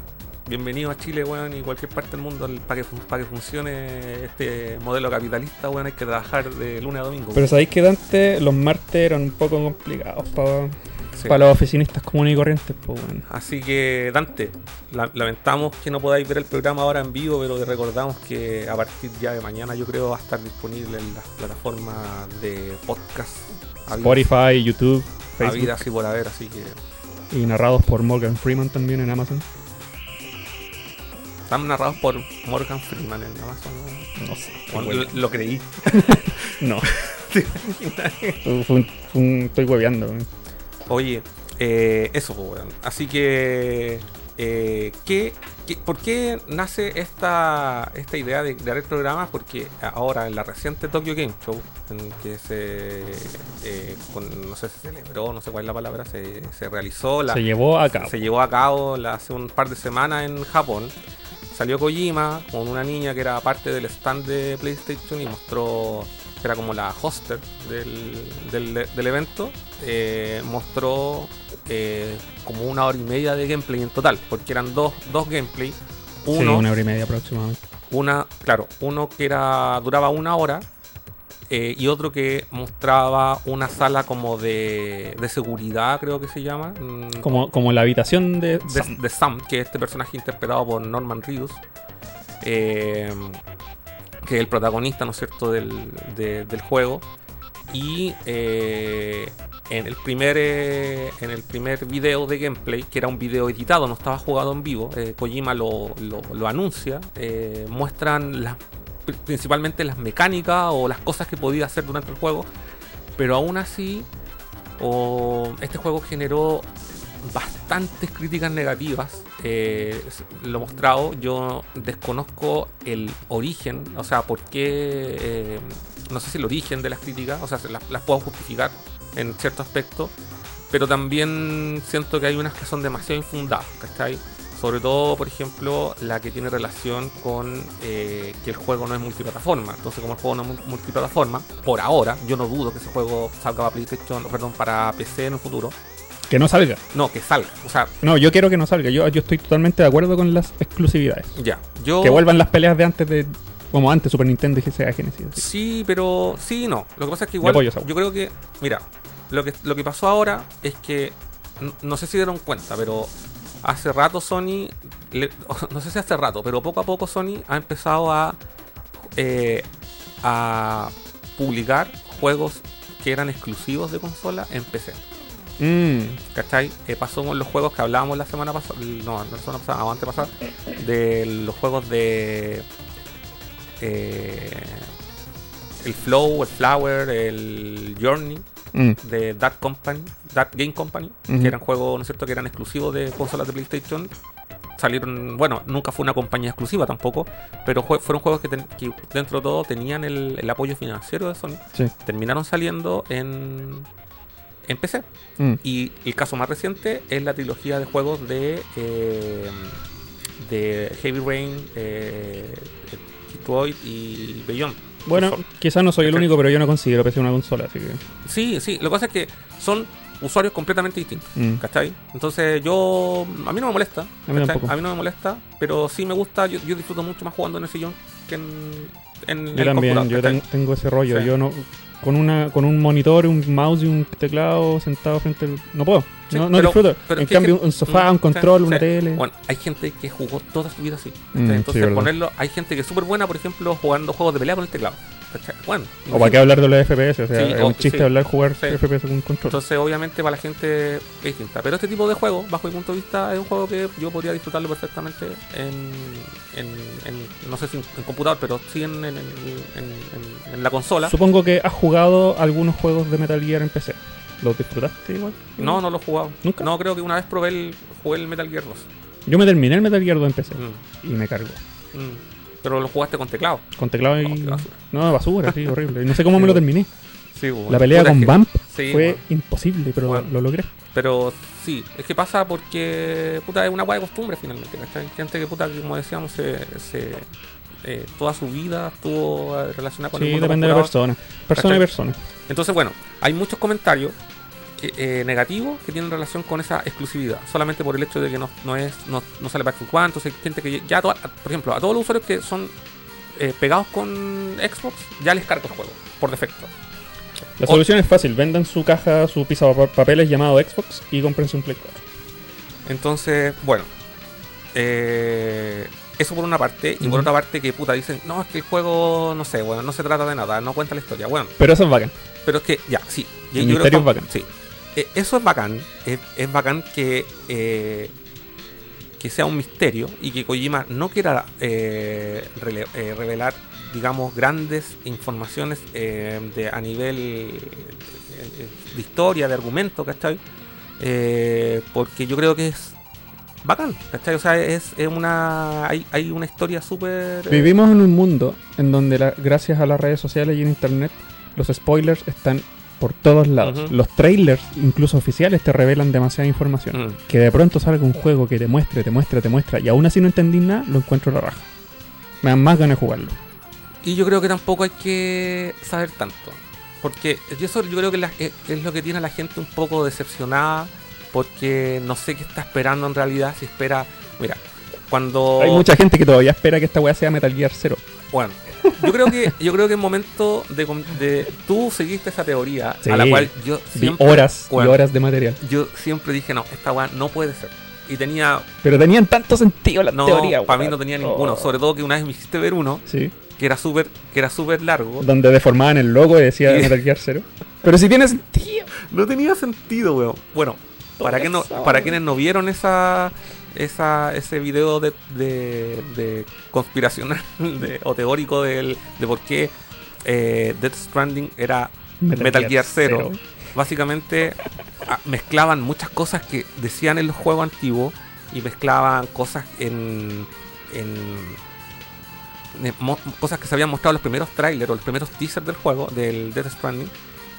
bienvenido a Chile, weón, y cualquier parte del mundo. Para que, fun- pa' que funcione este modelo capitalista, weón, hay que trabajar de lunes a domingo. Pero sabéis que Dante, los martes eran un poco complicados para Sí. los oficinistas comunes y corrientes, pues bueno. Así que, Dante, la- lamentamos que no podáis ver el programa ahora en vivo, pero te recordamos que a partir ya de mañana, yo creo, va a estar disponible en las plataformas de podcast. Spotify, YouTube, Facebook habidas y por haber, así que y narrados por Morgan Freeman también en Amazon. están narrados por Morgan Freeman en Amazon. ¿no? No sé. Lo, lo creí. No. Fue un- fue un- estoy hueveando. Oye, eh, eso, pues, weón. Así que, eh, ¿qué, qué- por qué nace esta, esta idea de crear el programa? Porque ahora en la reciente Tokyo Game Show, en que se, eh, con- no sé se celebró, no sé cuál es la palabra, se, se realizó, la, Se llevó a cabo. se llevó a cabo la- hace un par de semanas en Japón. Salió Kojima con una niña que era parte del stand de PlayStation y mostró, que era como la hoster del, del- del evento, eh, mostró eh, como una hora y media de gameplay en total, porque eran dos, dos gameplay. Sí, Uno, una hora y media aproximadamente. una, claro, uno que era duraba una hora eh, y otro que mostraba una sala como de, de seguridad, creo que se llama. mm, Como, como la habitación de... de, Sam. de Sam, que es este personaje interpretado por Norman Reedus, eh, que es el protagonista, ¿no es cierto?, del, de- del juego. Y eh, en, el primer, eh, en el primer video de gameplay, que era un video editado, no estaba jugado en vivo, eh, Kojima lo, lo- anuncia, muestran principalmente las mecánicas o las cosas que podía hacer durante el juego, pero aún así este juego generó bastantes críticas negativas. Eh, lo mostrado, yo desconozco el origen, o sea, por qué, eh, no sé si el origen de las críticas, o sea, se las, las puedo justificar en cierto aspecto, pero también siento que hay unas que son demasiado infundadas, ¿cachai? Sobre todo, por ejemplo, la que tiene relación con eh, que el juego no es multiplataforma. Entonces, como el juego no es mul- multiplataforma, por ahora, yo no dudo que ese juego salga para PlayStation, perdón, para PC en el futuro. Que no salga. No, que salga. O sea, No, yo quiero que no salga. Yo, yo estoy totalmente de acuerdo con las exclusividades. ya. Yo. Que vuelvan las peleas de antes de... Como antes, Super Nintendo y Sega Genesis. Sí, pero sí no. Lo que pasa es que igual. apoyo. Yo creo que. Mira, lo que, lo que pasó ahora es que. No sé si dieron cuenta, pero hace rato Sony. le- no sé si hace rato, pero poco a poco Sony ha empezado a. eh, a publicar juegos que eran exclusivos de consola en PC. Mm, ¿Cachai? Eh, pasó con los juegos que hablábamos la semana pasada. No, no la semana pasada, antes pasada. De los juegos de. eh, el Flow, el Flower, el Journey mm. de Dark Company, Dark Game Company, que eran juegos, ¿no es cierto?, que eran exclusivos de consolas de PlayStation. Salieron, bueno, nunca fue una compañía exclusiva tampoco, pero jue- fueron juegos que, dentro de todo tenían el, el apoyo financiero de Sony. Sí. Terminaron saliendo en, en PC. Mm. Y el caso más reciente es la trilogía de juegos de, eh, de Heavy Rain, eh, Detroit y Beyond. Bueno, quizás no soy el único, pero yo no considero PC una consola, así que... Sí, sí, lo que pasa es que son usuarios completamente distintos. mm. ¿Cachai? Entonces yo... A mí no me molesta. A mí no me molesta, pero sí me gusta. Yo, yo disfruto mucho más jugando en el sillón que en, en Yo el también, yo tengo ese rollo. Sí. Yo no... Con, una, con un monitor, un mouse y un teclado sentado frente al... No puedo. Sí, no no pero- disfruto. pero en cambio, gente- un sofá, un Mm, control, sí, una sí. tele... Bueno, hay gente que jugó toda su vida así. Mm, Entonces, ponerlo, hay gente que es súper buena, por ejemplo, jugando juegos de pelea con el teclado. Bueno, O para qué hablar de los FPS, o sea, es un chiste hablar jugar. FPS con un control. Entonces, obviamente, para la gente es distinta. Pero este tipo de juego, bajo mi punto de vista, es un juego que yo podría disfrutarlo perfectamente en, en, en- no sé si en computador, pero sí en- en la consola. Supongo que has jugado algunos juegos de Metal Gear en PC. ¿Los disfrutaste igual? No, no lo he jugado. ¿Nunca? No, creo que una vez probé el, jugué el Metal Gear 2. Yo me terminé el Metal Gear 2 en PC Mm, y me cargó. mm. Pero lo jugaste con teclado. Con teclado y... Qué basura. no, basura, sí, horrible. Y no sé cómo me lo terminé. Sí, bueno. La pelea Puta, con es que- Vamp sí, fue bueno. imposible, pero Bueno. lo logré. Pero sí, es que pasa porque puta es una hueá de costumbre finalmente. gente que puta, como decíamos, se, se, eh, toda su vida estuvo eh, relacionada con el Sí, mundo depende de la persona. Persona y persona. Entonces, bueno, hay muchos comentarios eh, negativos que tienen relación con esa exclusividad. Solamente por el hecho de que no, no es no, no sale para One. Entonces, hay gente que ya, toda- por ejemplo, a todos los usuarios que son eh, pegados con Xbox, ya les carga el juego, por defecto. La O- solución es fácil. Vendan su caja, su pizza pa- papeles llamado Xbox y cómprense un Play 4. Entonces, bueno, eh, eso por una parte. Y por otra parte, que puta dicen, no, es que el juego, no sé, bueno, no se trata de nada, no cuenta la historia. Bueno, Pero eso es bacán. pero es que, ya, sí. y El yo creo misterio que- es bacán. Sí. Eh, eso es bacán. Es, bacán que, eh, que sea un misterio y que Kojima no quiera eh, revelar, digamos, grandes informaciones a nivel de historia, de argumento, ¿cachai? Porque yo creo que es bacán, ¿cachai? O sea, es, una. Hay, hay una historia súper. Vivimos en un mundo en donde gracias a las redes sociales y en internet los spoilers están por todos lados. Los trailers, incluso oficiales, te revelan demasiada información. Que de pronto salga un juego que te muestre, te muestre, te muestra y aún así no entendí nada, lo encuentro a la raja. Me dan más ganas de jugarlo. Y yo creo que tampoco hay que saber tanto. Porque yo, eso yo creo que la- es, es lo que tiene a la gente un poco decepcionada. Porque no sé qué está esperando en realidad. Si espera. Mira, cuando. Hay mucha gente que todavía espera que esta weá sea Metal Gear 0. Bueno, yo creo que yo creo que en momento de, de- tú seguiste esa teoría Sí. a la cual yo siempre horas bueno, y horas de material. yo siempre dije no esta weá no puede ser y tenía Pero tenían tanto sentido las no teorías, para mí no tenía ninguno Oh. sobre todo que una vez me hiciste ver uno Sí. que era súper que era súper largo Donde deformaban el logo y decía Metal Gear Zero. Pero si tiene sentido. no tenía sentido weón bueno para que no para quienes no vieron esa esa, ese video de, de, de conspiracional de- o teórico del, de por qué eh, Death Stranding era Metal, Gear, Zero. Básicamente mezclaban muchas cosas que decían en los juegos antiguos y mezclaban cosas en, en, en mo- cosas que se habían mostrado en los primeros trailers o los primeros teasers del juego, del Death Stranding,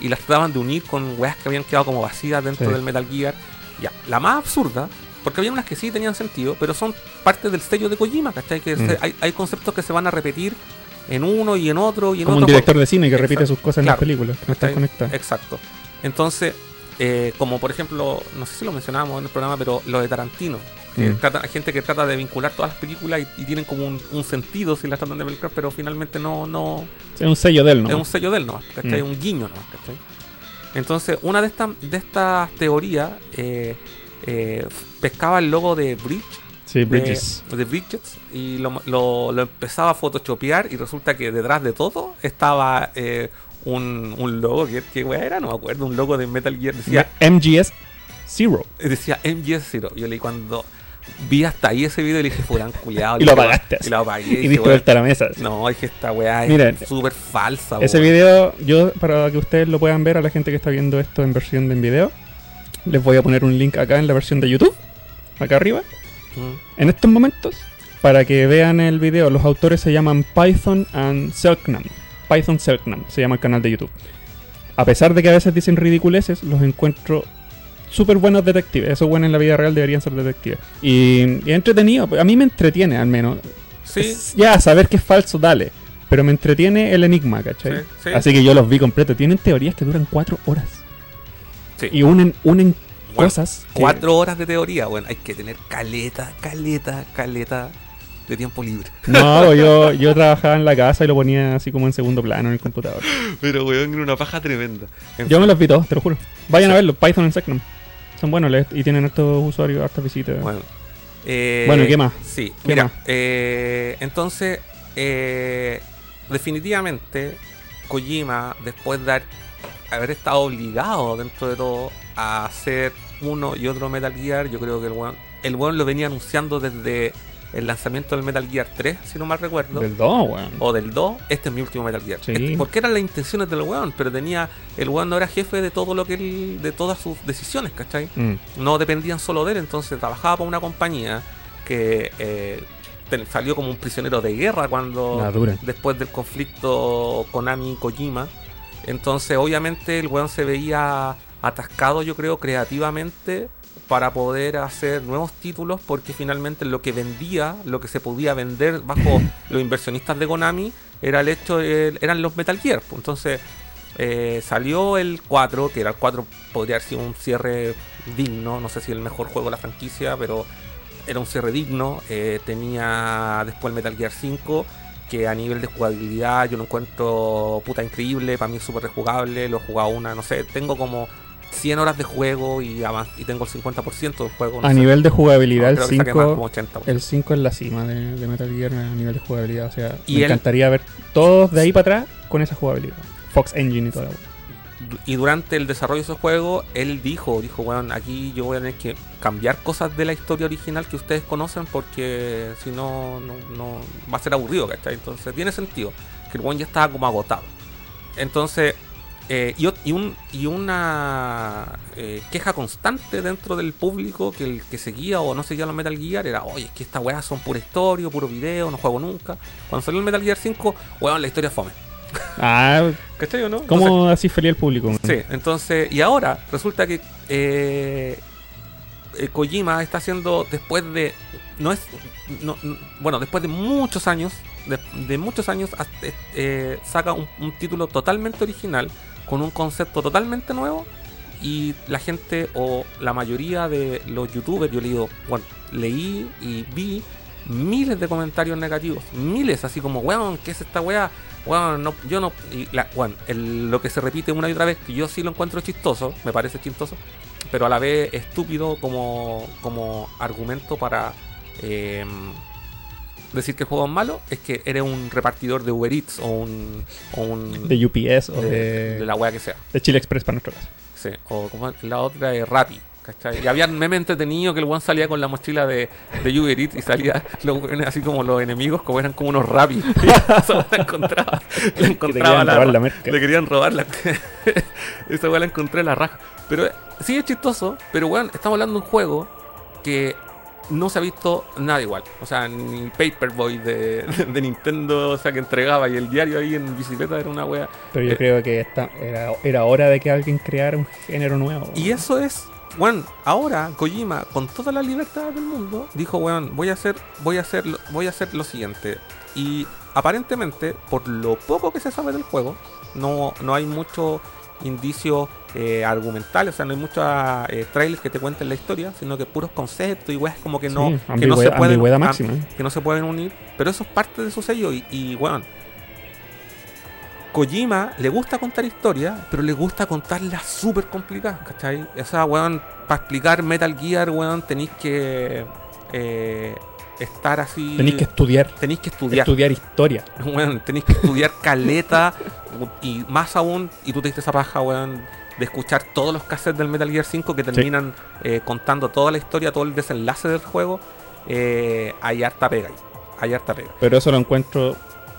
y las trataban de unir con weas que habían quedado como vacías dentro Sí. del Metal Gear. Ya, la más absurda, porque había unas que sí tenían sentido, pero son parte del sello de Kojima, ¿cachai? Que Mm. se- hay, hay conceptos que se van a repetir en uno y en otro y en Como un otro. director de cine que repite sus cosas en Claro. las películas, que no están conectadas. Exacto. Entonces, eh, como por ejemplo, no sé si lo mencionábamos en el programa, pero lo de Tarantino. Que Mm. trata- hay gente que trata de vincular todas las películas y, y tienen como un, un sentido si las tratan de vincular, pero finalmente no, no, Es un sello de él, ¿no? es un sello de él, ¿no? ¿cachai? Mm. Un guiño, ¿no? ¿cachai? Entonces, una de estas de estas teorías eh, eh, pescaba el logo de Bridge, Sí, de, Bridges. de Bridges, y lo, lo- lo empezaba a photoshopear y resulta que detrás de todo estaba eh, un, un logo, que ¿qué wea era? No me acuerdo, un logo de Metal Gear, decía, MGS Zero. decía MGS Zero. Yo leí cuando vi hasta ahí ese video y le dije, fueran culiado. Y lo apagaste Y lo apagué. Y diste "Weón, vuelta a la mesa. así. No, dije, esta weá es súper falsa. Ese weón". video, yo, para que ustedes lo puedan ver a la gente que está viendo esto en versión de en video, les voy a poner un link acá en la versión de YouTube, acá arriba. Mm. En estos momentos, para que vean el video, los autores se llaman Python and Selknam. Python Selknam se llama el canal de YouTube. A pesar de que a veces dicen ridiculeces, los encuentro súper buenos detectives. Esos buenos en la vida real deberían ser detectives. Y, y entretenido, a mí me entretiene al menos. Sí, Es- ya, saber que es falso, dale. Pero me entretiene el enigma, ¿cachai? Sí, sí. Así que yo los vi completos. Tienen teorías que duran cuatro horas. Sí. Y unen, unen Bueno, cosas. que- Cuatro horas de teoría, bueno, hay que tener caleta, caleta, caleta de tiempo libre. No, yo, yo trabajaba en la casa y lo ponía así como en segundo plano en el computador. Pero, weón, era una paja tremenda. En Yo me los vi todos, te lo juro. Vayan Sí. a verlo, Python en Secnum. Son buenos y tienen hartos usuarios, hartas visitas. Bueno, eh, Bueno, ¿y qué más? Sí, ¿Qué mira, más? eh, entonces, eh, definitivamente, Kojima, después de haber- haber estado obligado dentro de todo a hacer uno y otro Metal Gear, yo creo que el weón, el weón lo venía anunciando desde el lanzamiento del Metal Gear 3, si no mal recuerdo. Del 2, weón. o del 2, este es mi último Metal Gear. Sí. Este- porque eran las intenciones del weón, pero tenía. El weón no era jefe de todo lo que él. de todas sus decisiones, ¿cachai? Mm. No dependían solo de él, entonces trabajaba para una compañía que eh, salió como un prisionero de guerra cuando. Después del conflicto Konami y Kojima. Entonces, obviamente, el weón se veía atascado, yo creo, creativamente para poder hacer nuevos títulos, porque finalmente lo que vendía, lo que se podía vender bajo los inversionistas de Konami, era el hecho, de- eran los Metal Gear. pues. Entonces, eh, salió el 4, que era el 4, podría haber sido un cierre digno, no sé si el mejor juego de la franquicia, pero era un cierre digno. Eh, tenía después el Metal Gear 5, que a nivel de jugabilidad yo lo encuentro puta increíble, para mí es súper rejugable, lo he jugado una, no sé, tengo como 100 horas de juego y, y tengo el 50% del juego. no A sé. nivel de jugabilidad, el que saqué más, 5 como 80. el 5 es la cima de, de Metal Gear a nivel de jugabilidad. O sea, Y me encantaría ver todos de ahí para atrás con esa jugabilidad. Fox Engine y toda la. Y durante el desarrollo de ese juego, él dijo, dijo, bueno, aquí yo voy a tener que cambiar cosas de la historia original que ustedes conocen porque si no, no, va a ser aburrido, ¿cachai? Entonces tiene sentido, que el buen ya estaba como agotado. Entonces, eh, y, y un, y una eh, queja constante dentro del público que el que seguía o no seguía los Metal Gear era, oye, es que estas weas son pura historia, puro video, no juego nunca. Cuando salió el Metal Gear 5, weón, la historia fome. Ah, ¿Cachai o no? ¿cómo así feliz el público? Sí, entonces, y ahora resulta que eh, eh, Kojima está haciendo después de. No es. no- no- bueno, después de muchos años, de, de muchos años, eh, eh, saca un, un título totalmente original, con un concepto totalmente nuevo. Y la gente, o la mayoría de los youtubers, yo leí, bueno, leí y vi miles de comentarios negativos, miles, así como, weón, ¿qué es esta weá? Weón, no, yo no. Y la, weón, el- lo que se repite una y otra vez, que yo sí lo encuentro chistoso, me parece chistoso, pero a la vez estúpido como, como argumento para eh, decir que el juego es malo, es que eres un repartidor de Uber Eats o un. O un De UPS o de- de, de la weá que sea. de Chile Express para nuestro caso. Sí, o como la otra es Rappi. ¿Cachai? Y había meme entretenido que el weón salía con la mochila de, de Uber Eats y salía los así como los enemigos, como eran como unos weá la encontraba. La encontraba querían la, robar la merca. Le querían robar la. esa weá la encontré en la raja. Pero eh, sí es chistoso, pero weón, estamos hablando de un juego que no se ha visto nada igual. O sea, ni Paperboy de, de Nintendo, o sea, que entregaba y el diario ahí en bicicleta era una wea. Pero yo Eh, creo que esta era, era hora de que alguien creara un género nuevo. Y eso es, weón, ahora Kojima, con toda la libertad del mundo, dijo, weón, voy a hacer, voy a hacer, lo- voy a hacer lo siguiente. Y aparentemente, por lo poco que se sabe del juego, no, no hay mucho indicio eh, argumental, o sea, no hay muchos eh, trailers que te cuenten la historia, sino que puros conceptos y weas como que no, Sí, que no se pueden máxima. que no se pueden unir, pero eso es parte de su sello y, y weón. Kojima le gusta contar historias, pero le gusta contarlas súper complicadas, ¿cachai? O sea, weón, para explicar Metal Gear, weón, tenéis que eh, estar así. Tenéis que estudiar, tenéis que estudiar. estudiar historia. Weón, tenéis que estudiar caleta y más aún, y tú te diste esa paja, weón, de escuchar todos los cassettes del Metal Gear 5 que terminan eh, contando toda la historia, todo el desenlace del juego. Eh, hay harta pega ahí. Hay harta pega. Pero eso lo encuentro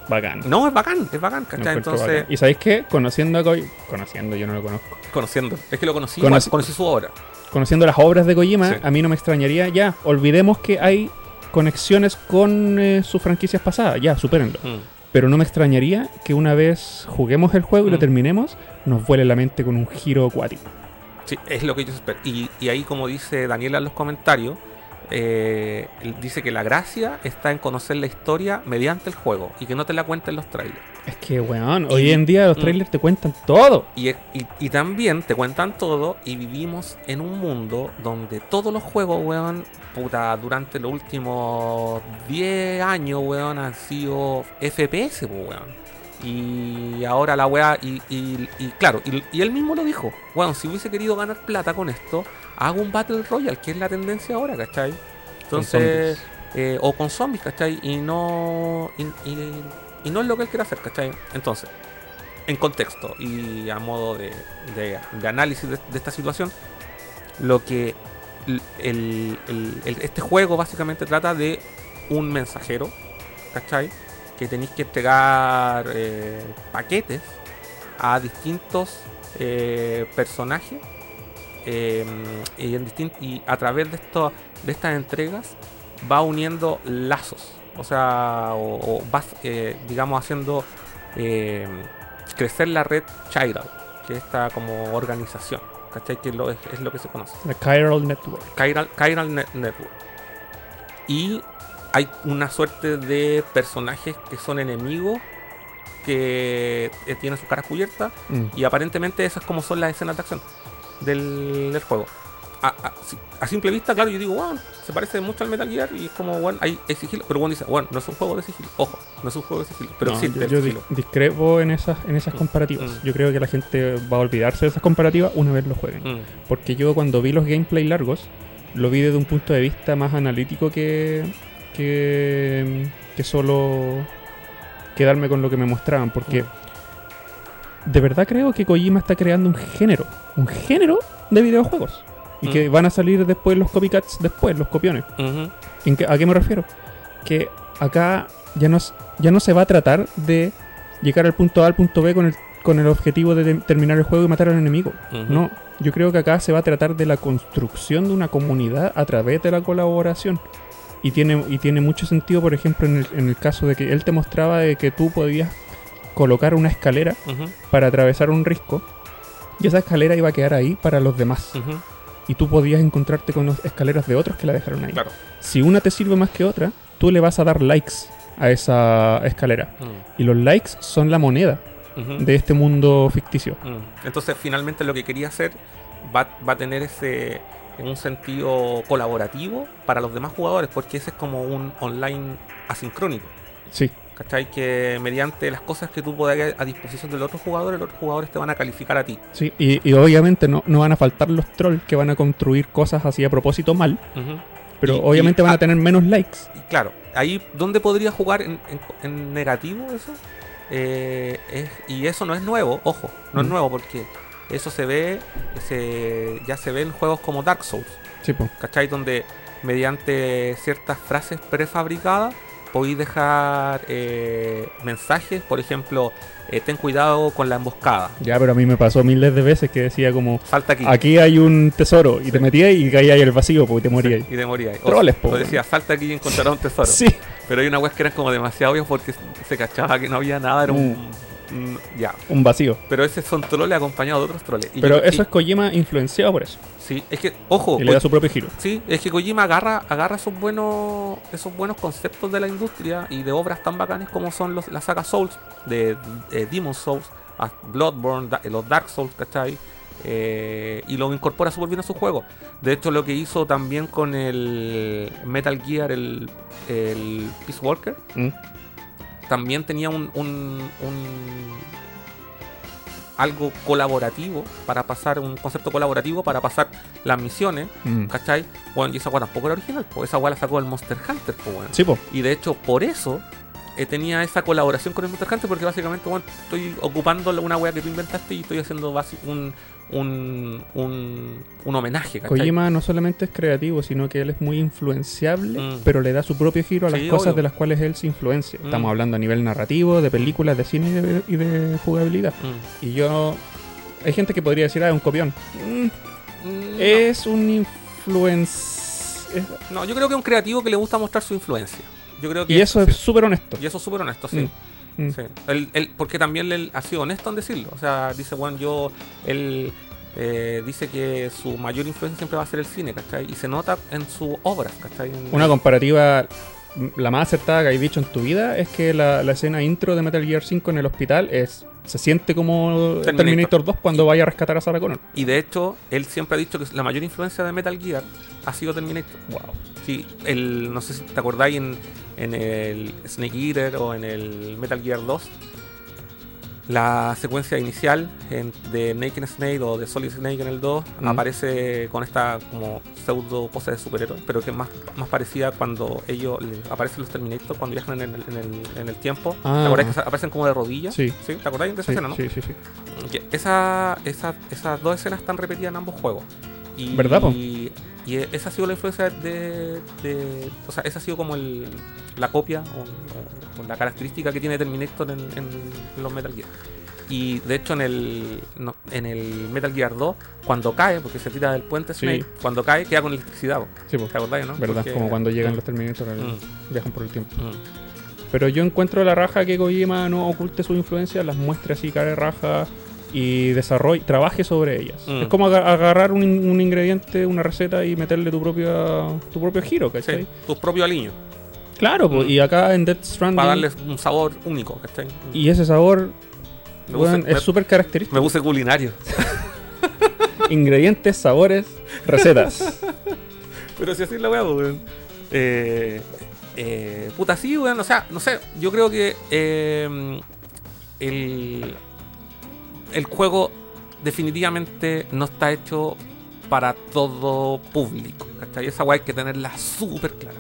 bacán. No, es bacán, es bacán, ¿cachai? Entonces, bacán. Y sabéis qué? Conociendo a Kojima, conociendo, yo no lo conozco. conociendo. Es que lo conocí, Conocí- igual, conocí su obra. Conociendo las obras de Kojima, Sí. a mí no me extrañaría ya. Olvidemos que hay conexiones con eh, sus franquicias pasadas, ya, supérenlo. Mm. Pero no me extrañaría que una vez juguemos el juego y lo Mm. terminemos, nos vuele la mente con un giro acuático. Sí, es lo que yo espero. Y, y ahí, como dice Daniela en los comentarios, eh, dice que la gracia está en conocer la historia mediante el juego y que no te la cuenten los trailers. Es que, weón, Y- hoy en día los mm. trailers te cuentan todo. Y, y- y también te cuentan todo y vivimos en un mundo donde todos los juegos, weón, puta, durante los últimos 10 años, weón, han sido FPS, weón. Y ahora la weá, y, y- y claro, y, y él mismo lo dijo, weón, si hubiese querido ganar plata con esto, hago un Battle Royale, que es la tendencia ahora, ¿cachai? Entonces, eh, o con zombies, ¿cachai? Y no, y, y- y no es lo que él quiere hacer, ¿cachai? Entonces, en contexto y a modo de, de- de análisis de, de esta situación, lo que el- el- el- el- este juego básicamente trata de un mensajero, ¿cachai? Que tenéis que entregar eh, paquetes a distintos eh, personajes eh, y, en distin- y a través de, esto, de estas entregas va uniendo lazos, o sea, o, o vas, eh, digamos, haciendo eh, crecer la red Chiral, que es esta como organización, ¿cachai? Que lo, es, es lo que se conoce. La Chiral Network. Chiral, Chiral Net- Network. Y hay una suerte de personajes que son enemigos que eh, tienen su cara cubierta Mm. y aparentemente esas como son las escenas de acción del, del juego. A, a- si- a simple vista, claro, yo digo, wow, se parece mucho al Metal Gear y es como, bueno, hay, hay sigilo. Pero bueno, dice, bueno, no es un juego de sigilo. Ojo, no es un juego de sigilo. Pero No, sí, yo, yo sigilo. discrepo en esas, en esas Mm, comparativas. mm. Yo creo que la gente va a olvidarse de esas comparativas una vez lo jueguen. Mm, Porque yo cuando vi los gameplay largos, lo vi desde un punto de vista más analítico que, que, que solo quedarme con lo que me mostraban. Porque de verdad creo que Kojima está creando un género, un género de videojuegos. Y Mm. que van a salir después los copycats, después los copiones. ¿En qué- ¿A qué me refiero? Que acá ya no, ya no se va a tratar de llegar al punto A al punto B con el, con el objetivo de terminar el juego y matar al enemigo. No, yo creo que acá se va a tratar de la construcción de una comunidad a través de la colaboración. Y tiene, y tiene mucho sentido, por ejemplo, en el, en el caso de que él te mostraba de que tú podías colocar una escalera para atravesar un risco. Y esa escalera iba a quedar ahí para los demás. Y tú podías encontrarte con las escaleras de otros que la dejaron ahí. Claro. Si una te sirve más que otra, tú le vas a dar likes a esa escalera. Mm, Y los likes son la moneda de este mundo ficticio. Mm. Entonces, finalmente lo que quería hacer va, va a tener ese en un sentido colaborativo para los demás jugadores, porque ese es como un online asincrónico. Sí, ¿Cachai? Que mediante las cosas que tú pones a disposición del otro jugador, los otros jugadores te van a calificar a ti. sí. Y, y obviamente no, no van a faltar los trolls que van a construir cosas así a propósito mal, pero Y- obviamente y- van ah, a tener menos likes. Y claro, ahí donde podría jugar en, en- en negativo eso. Eh, es- y eso no es nuevo, ojo, no es Mm. nuevo porque eso se ve, se, ya se ve en juegos como Dark Souls, Sí, po. ¿cachai? Donde mediante ciertas frases prefabricadas podéis dejar eh, mensajes, por ejemplo, eh, ten cuidado con la emboscada, Ya, pero a mí me pasó miles de veces que decía como, salta aquí. aquí hay un tesoro, y te metías y caías ahí el vacío, y te morías. Y te morías. O- Troles, o decía, salta aquí y encontrarás un tesoro. Sí, Pero hay una web que eran como demasiado obvias porque se cachaba que no había nada, era un... un- ya. un vacío. Pero ese son troles acompañados de otros troles. Y Pero yo- eso y- es Kojima influenciado por eso. Sí, es que, ojo, Y le da Ko- su propio giro. sí, es que Kojima agarra, agarra esos buenos, esos buenos conceptos de la industria y de obras tan bacanes como son los, la saga Souls, de, eh, Demon Souls, a Bloodborne, da- los Dark Souls, ¿cachai? Eh, y lo incorpora súper bien a su juego. De hecho, lo que hizo también con el Metal Gear, el, el Peace Walker, Mm. También tenía un, un- un- algo colaborativo para pasar, un concepto colaborativo para pasar las misiones, Mm. ¿cachai? Bueno, y esa weá tampoco era original, pues esa weá la sacó el Monster Hunter, pues weón. Sí, po. Y de hecho, por eso eh, tenía esa colaboración con el Monster Hunter, porque básicamente, bueno, estoy ocupando una weá que tú inventaste y estoy haciendo un, un, un, un homenaje, ¿cachai? Kojima no solamente es creativo, sino que él es muy influenciable, Mm. pero le da su propio giro a las Sí, cosas obvio. de las cuales él se influencia. Mm. Estamos hablando a nivel narrativo, de películas, de cine y de, y de jugabilidad. Mm. Y yo... Hay gente que podría decir, ah, es un copión. Es un influencer... no. no, yo creo que es un creativo que le gusta mostrar su influencia. Yo creo que Y eso sí. es súper honesto. Y eso es súper honesto, sí. Mm. Sí. Él- él- porque también él ha sido honesto en decirlo. O sea, dice, bueno, yo. Él eh, dice que su mayor influencia siempre va a ser el cine, ¿cachai? Y se nota en sus obras, ¿cachai? En- Una comparativa, la más acertada que hay dicho en tu vida es que la, la escena intro de Metal Gear 5 en el hospital es se siente como Terminator. Terminator, 2 cuando vaya a rescatar a Sarah Connor. Y de hecho, él siempre ha dicho que la mayor influencia de Metal Gear ha sido Terminator. Wow. Sí, el, no sé si te acordáis en, en el Snake Eater o en el Metal Gear 2. La secuencia inicial en- de Naked Snake o de Solid Snake en el 2 Mm. aparece con esta como pseudo pose de superhéroe, pero que es más, más parecida cuando ellos aparecen los Terminator cuando viajan en el, en el, en el tiempo. Ah. ¿Te acordáis que aparecen como de rodillas? Sí. ¿Te acordáis de esa Sí, escena, no? sí, sí, sí. Esa, esa- esas dos escenas están repetidas en ambos juegos. Y, ¿Verdad, po? Y, y esa ha sido la influencia de, de- O sea, esa ha sido como el, la copia o la característica que tiene Terminator en, en los Metal Gear. Y de hecho en el, no, en el Metal Gear 2, cuando cae, porque se tira del puente Sí. Snake, cuando cae queda con electricidad. Sí, po. ¿Te acordáis, no? ¿Verdad? Porque- Como cuando llegan Mm, los Terminator, mm, viajan por el tiempo. mm. Pero yo encuentro la raja que Kojima no oculte su influencia, las muestre así cara de raja y desarrolle, trabaje sobre ellas. Mm. Es como aga- agarrar un, un ingrediente, una receta y meterle tu propio, tu propio giro, ¿cachai? Sí, tus propios aliños. Claro, pues, Mm. y acá en Death Stranding, Para darles un sabor único. ¿cachai? y ese sabor Me puse- es súper característico. me puse culinario. Ingredientes, sabores, recetas. Pero si así es la weá, pues, weón. Eh, eh, puta, sí, weón. O sea, no sé. Yo creo que eh, el, el juego definitivamente no está hecho para todo público. ¿cachai? Esa weá hay que tenerla súper clara.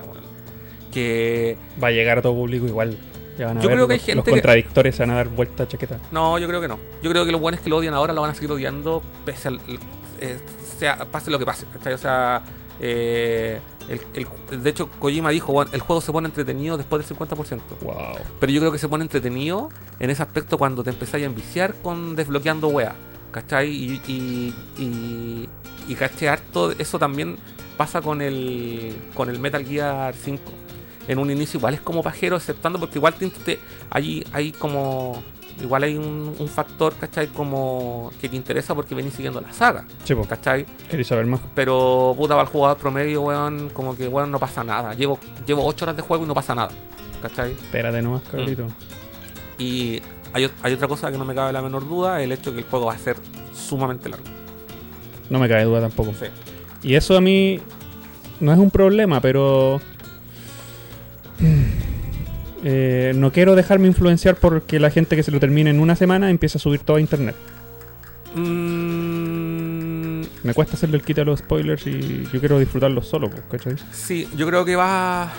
Que. Va a llegar a todo público igual. Ya van a Yo ver creo que hay gente los que- contradictores se van a dar vuelta a chaqueta. No, yo creo que no. Yo creo que los buenos que lo odian ahora lo van a seguir odiando pese al. eh, sea, pase lo que pase. ¿cachai? O sea. eh, el- el- de hecho, Kojima dijo, "Bueno, el juego se pone entretenido después del 50%. Wow. Pero yo creo que se pone entretenido en ese aspecto cuando te empezáis a enviciar con desbloqueando weas. ¿Cachai? Y, y, y, y caché harto. Eso también pasa con el, con el Metal Gear 5. En un inicio igual es como pajero, aceptando porque igual te, te- allí hay como... Igual hay un, un factor, ¿cachai? Como que te interesa porque venís siguiendo la saga, Sí, ¿cachai? queréis saber más. Pero puta para el jugador promedio, weón, como que weón no pasa nada. Llevo, llevo 8 horas de juego y no pasa nada. ¿Cachai? Espérate nomás, cabrito. Mm. Y hay, hay otra cosa que no me cabe la menor duda, el hecho que el juego va a ser sumamente largo. No me cae duda tampoco. Sí. Y eso a mí no es un problema, pero... eh, no quiero dejarme influenciar porque la gente que se lo termine en una semana empieza a subir todo a internet. Mm, Me cuesta hacerle el quita a los spoilers y yo quiero disfrutarlos solo, pues, ¿cachai? sí, yo creo que va.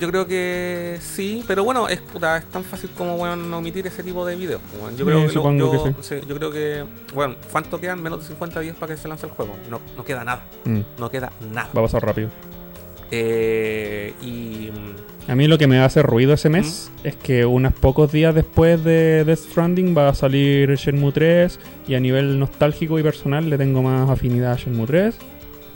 Yo creo que sí, pero bueno, es, puta, es tan fácil como bueno, omitir ese tipo de videos. pues, bueno. Yo creo que, lo- yo, que sí, yo creo que, bueno, ¿cuánto quedan? Menos de 50 días para que se lance el juego. No, no queda nada, Mm, no queda nada. va a pasar rápido. Eh, y A mí lo que me hace ruido ese mes es que unos pocos días después de Death Stranding va a salir Shenmue 3 y a nivel nostálgico y personal le tengo más afinidad a Shenmue 3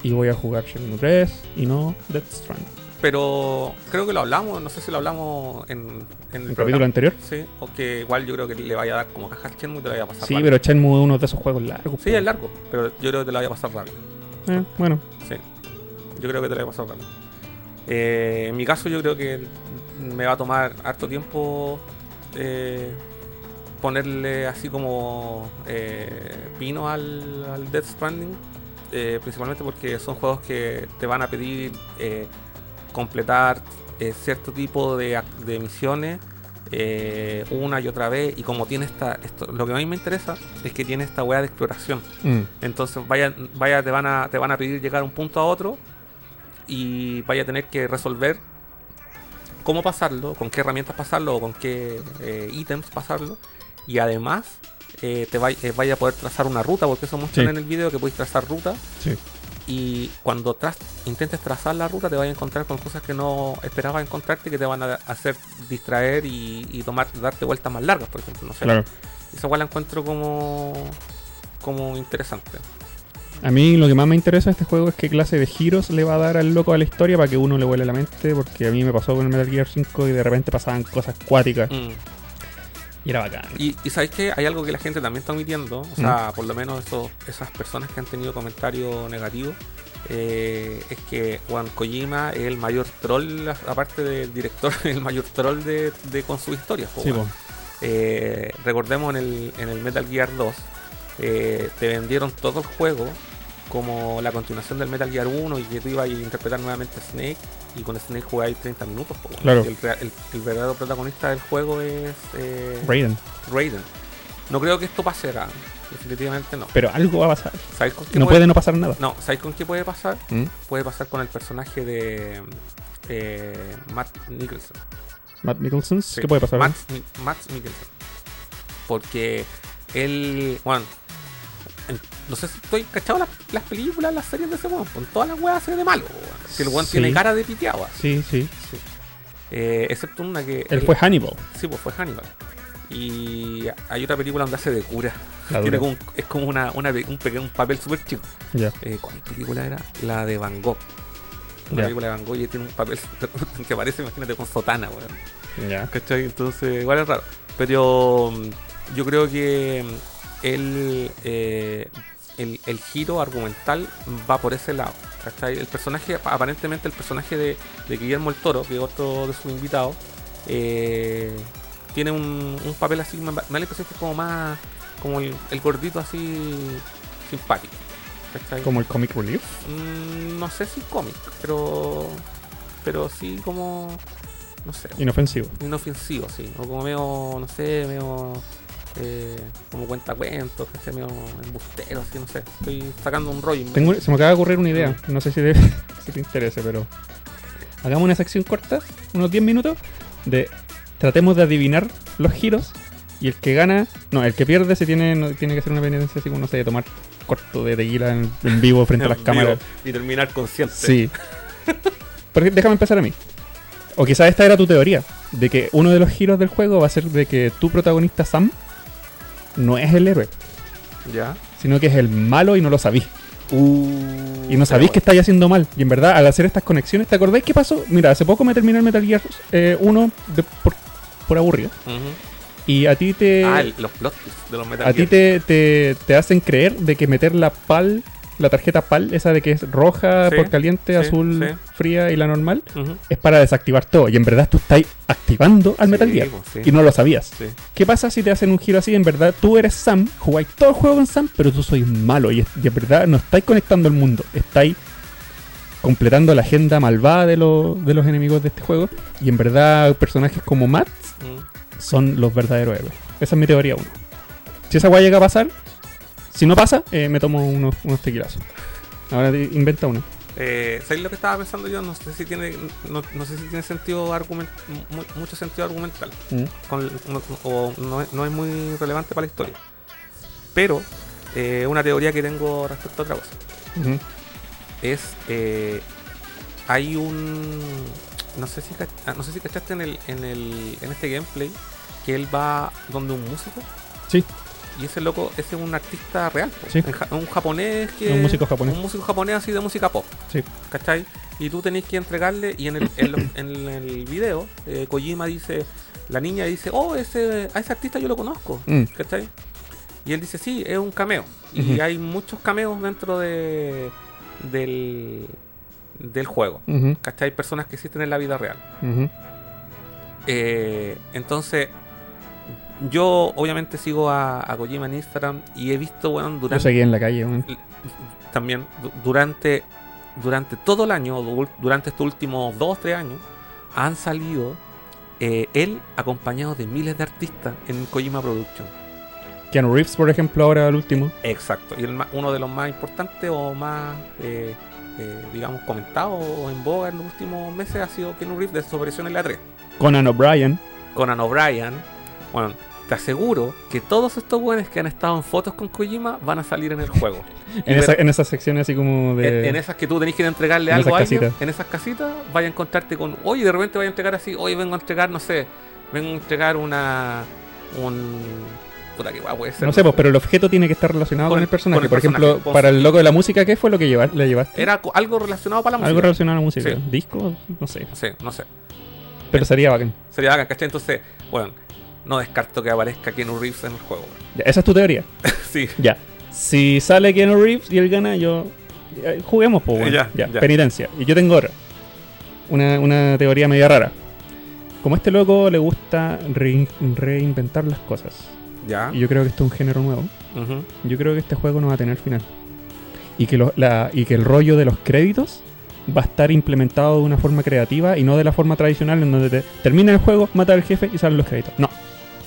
y voy a jugar Shenmue 3 y no Death Stranding. pero creo que lo hablamos, no sé si lo hablamos en, en el ¿En el programa. capítulo anterior? Sí, o que igual yo creo que le vaya a dar como caja al Shenmue y te lo vaya a pasar Sí, rápido. pero Shenmue es uno de esos juegos largos. Sí, es largo, pero yo creo que te lo vaya a pasar rápido. Eh, bueno, Sí, yo creo que te lo voy a pasar rápido. Eh, en mi caso, yo creo que me va a tomar harto tiempo eh, ponerle así como eh, pino al, al Death Stranding. principalmente porque son juegos que te van a pedir completar cierto tipo de, misiones eh, una y otra vez. Y como tiene esta. Esto, lo que a mí me interesa es que tiene esta weá de exploración. mm, Entonces vaya, vaya te van a te van a pedir llegar a un punto a otro y vaya a tener que resolver cómo pasarlo, con qué herramientas pasarlo o con qué eh, ítems pasarlo. Y además eh, te eh, vaya a poder trazar una ruta, porque eso muestran Sí. en el video que puedes trazar ruta. sí. Y cuando tras- intentes trazar la ruta te vas a encontrar con cosas que no esperabas encontrarte que te van a hacer distraer y, y tomar, darte vueltas más largas, por ejemplo. No sé. Claro. Esa igual la encuentro como, como interesante. A mí lo que más me interesa de este juego es qué clase de giros le va a dar al loco a la historia para que uno le vuele la mente, porque a mí me pasó con el Metal Gear 5 y de repente pasaban cosas cuáticas Mm. y era bacán. Y, y sabéis que hay algo que la gente también está omitiendo, o sea, por lo menos esos, esas personas que han tenido comentarios negativos, eh, es que Juan Kojima es el mayor troll, aparte del director, el mayor troll de, de con sus historias. po, Sí. Eh, recordemos en el, en el Metal Gear 2, eh, te vendieron todo el juego como la continuación del Metal Gear 1 y que tú ibas a interpretar nuevamente a Snake y con Snake jugáis 30 minutos. Claro. El, rea- el- el verdadero protagonista del juego es eh, Raiden. Raiden. No creo que esto pase acá. Definitivamente no. Pero algo va a pasar. ¿Sabéis con qué No puede, puede no pasar nada. No, ¿sabéis con qué puede pasar? ¿Mm? Puede pasar con el personaje de eh, Matt Nicholson. Matt Nicholson, Sí, ¿qué puede pasar? Matt, Matt Nicholson. Porque él, bueno, en- no sé si estoy cachado las, las películas, las series de ese weón. Con todas las weas hace de malo. weón. Si el weón Sí. tiene cara de piteado. así. Sí, sí. Eh, excepto una que. Él fue Hannibal. Sí, pues fue Hannibal. Y hay otra película donde hace de cura. Tiene dura. como un- es como una, un, pequeño, un papel súper chico. Ya. Eh, ¿Cuál película era? La de Van Gogh. Una película de Van Gogh y tiene un papel que parece, imagínate, con sotana, weón. Ya. ¿Cachai? Entonces, igual es raro. Pero mm, yo creo que mm, el, eh, el, el giro argumental va por ese lado. ¿cachai? El personaje, aparentemente el personaje de, de Guillermo el Toro, que es otro de sus invitados, eh, tiene un, un papel así, me da la impresión que es como más, como el, el gordito así simpático. ¿cachai? Como el comic relief. Mm, no sé si cómic, pero pero sí como no sé, Inofensivo. inofensivo, sí, o como medio, no sé, medio eh, como cuentacuentos, que sea medio embustero, así, no sé. Estoy sacando un rollo. Tengo, se me acaba de ocurrir una idea. No sé si, debe- si te interese, pero. Hagamos una sección corta, unos 10 minutos, de. Tratemos de adivinar los giros. Y el que gana. No, el que pierde se tiene, no, tiene que hacer una penitencia así como, no sé, de tomar corto de tequila en, en vivo frente a las cámaras. Y terminar consciente. Sí. Porque déjame empezar a mí. O quizás esta era tu teoría. De que uno de los giros del juego va a ser de que tu protagonista Sam no es el héroe, Ya. sino que es el malo y no lo sabís. Uh, Y no sabéis que estáis haciendo mal. Y en verdad, al hacer estas conexiones, ¿te acordáis qué pasó? Mira, hace poco me terminé el Metal Gear eh, 1 de- por, por aburrido. Y a ti te. Ah, el- los plot de los Metal a ti te, te, te hacen creer de que meter la PAL, la tarjeta PAL, esa de que es roja Sí, por caliente, sí, azul sí. fría y la normal, es para desactivar todo. Y en verdad tú estás activando al Metal Gear. pues. Y no lo sabías. ¿Qué pasa si te hacen un giro así? En verdad, tú eres Sam, jugáis todo el juego con Sam, pero tú sois malo. Y, es- y en verdad no estáis conectando el mundo, estáis completando la agenda malvada de, los- de los enemigos de este juego. Y en verdad, personajes como Matt son los verdaderos héroes. Esa es mi teoría 1. Si esa weá llega a pasar, si no pasa, eh, me tomo unos, unos tequilazos. Ahora inventa uno. Eh, ¿Sabéis lo que estaba pensando yo? No sé si tiene, no, no sé si tiene sentido argument, mu- mucho sentido argumental. con- no, o no es, no es muy relevante para la historia. Pero eh, una teoría que tengo respecto a otra cosa es eh, hay un no sé si ah, no sé si cachaste en el, en el en este gameplay que él va donde un músico Sí. Y ese loco ese es un artista real. Sí. Un japonés que Un músico japonés. un músico japonés así de música pop Sí. ¿cachai? Y tú tenés que entregarle, y en el, en lo- en el video, eh, Kojima dice, la niña dice, oh, ese, a ese artista yo lo conozco, Mm. ¿cachai? Y él dice, sí, es un cameo. Y hay muchos cameos dentro de del, del juego, Ujú. ¿cachai? Personas que existen en la vida real. Eh, entonces, yo obviamente sigo a, a Kojima en Instagram y he visto, bueno, Yo durante seguí en la calle, weón. también du- durante durante todo el año, du- durante estos últimos dos tres años, han salido eh, él acompañado de miles de artistas en Kojima Production. Keanu Reeves, por ejemplo, ahora el último. Exacto. Y el uno de los más importantes o más, eh, eh, digamos, comentados o en boga en los últimos meses ha sido Keanu Reeves de su aparición en la 3. Conan O'Brien. Conan O'Brien. Bueno, te aseguro que todos estos buenos que han estado en fotos con Kojima van a salir en el juego. En, esa, en esas secciones así como de... en, en esas que tú tenés que entregarle en algo a alguien, en esas casitas, vaya a encontrarte con, oye, de repente vaya a entregar así, oye, vengo a entregar, no sé, vengo a entregar una, un, puta que guay puede ser. No sé, pues, pero el objeto tiene que estar relacionado Con con, el- personaje. con el Por ejemplo, pues. para el loco de la música, ¿qué fue lo que lleva- le llevaste? Era algo relacionado para la música. Algo relacionado a la música. Sí. ¿Disco? No sé. No sé, no sé. Pero sería bacán. Sería bacán, ¿cachai? Entonces, bueno, no descarto que aparezca Keanu Reeves en el juego. Ya, esa es tu teoría. sí. Ya. Si sale Keanu Reeves y él gana, yo. ya, Juguemos, pues, bueno. Ya, Ya, penitencia. Y yo tengo otra. Una, una teoría media rara. Como a este loco le gusta rein- reinventar las cosas. Ya. Y yo creo que esto es un género nuevo. Ujú. Yo creo que este juego no va a tener final. Y que, lo- la- y que el rollo de los créditos va a estar implementado de una forma creativa y no de la forma tradicional en donde te termina el juego, mata al jefe y salen los créditos. No.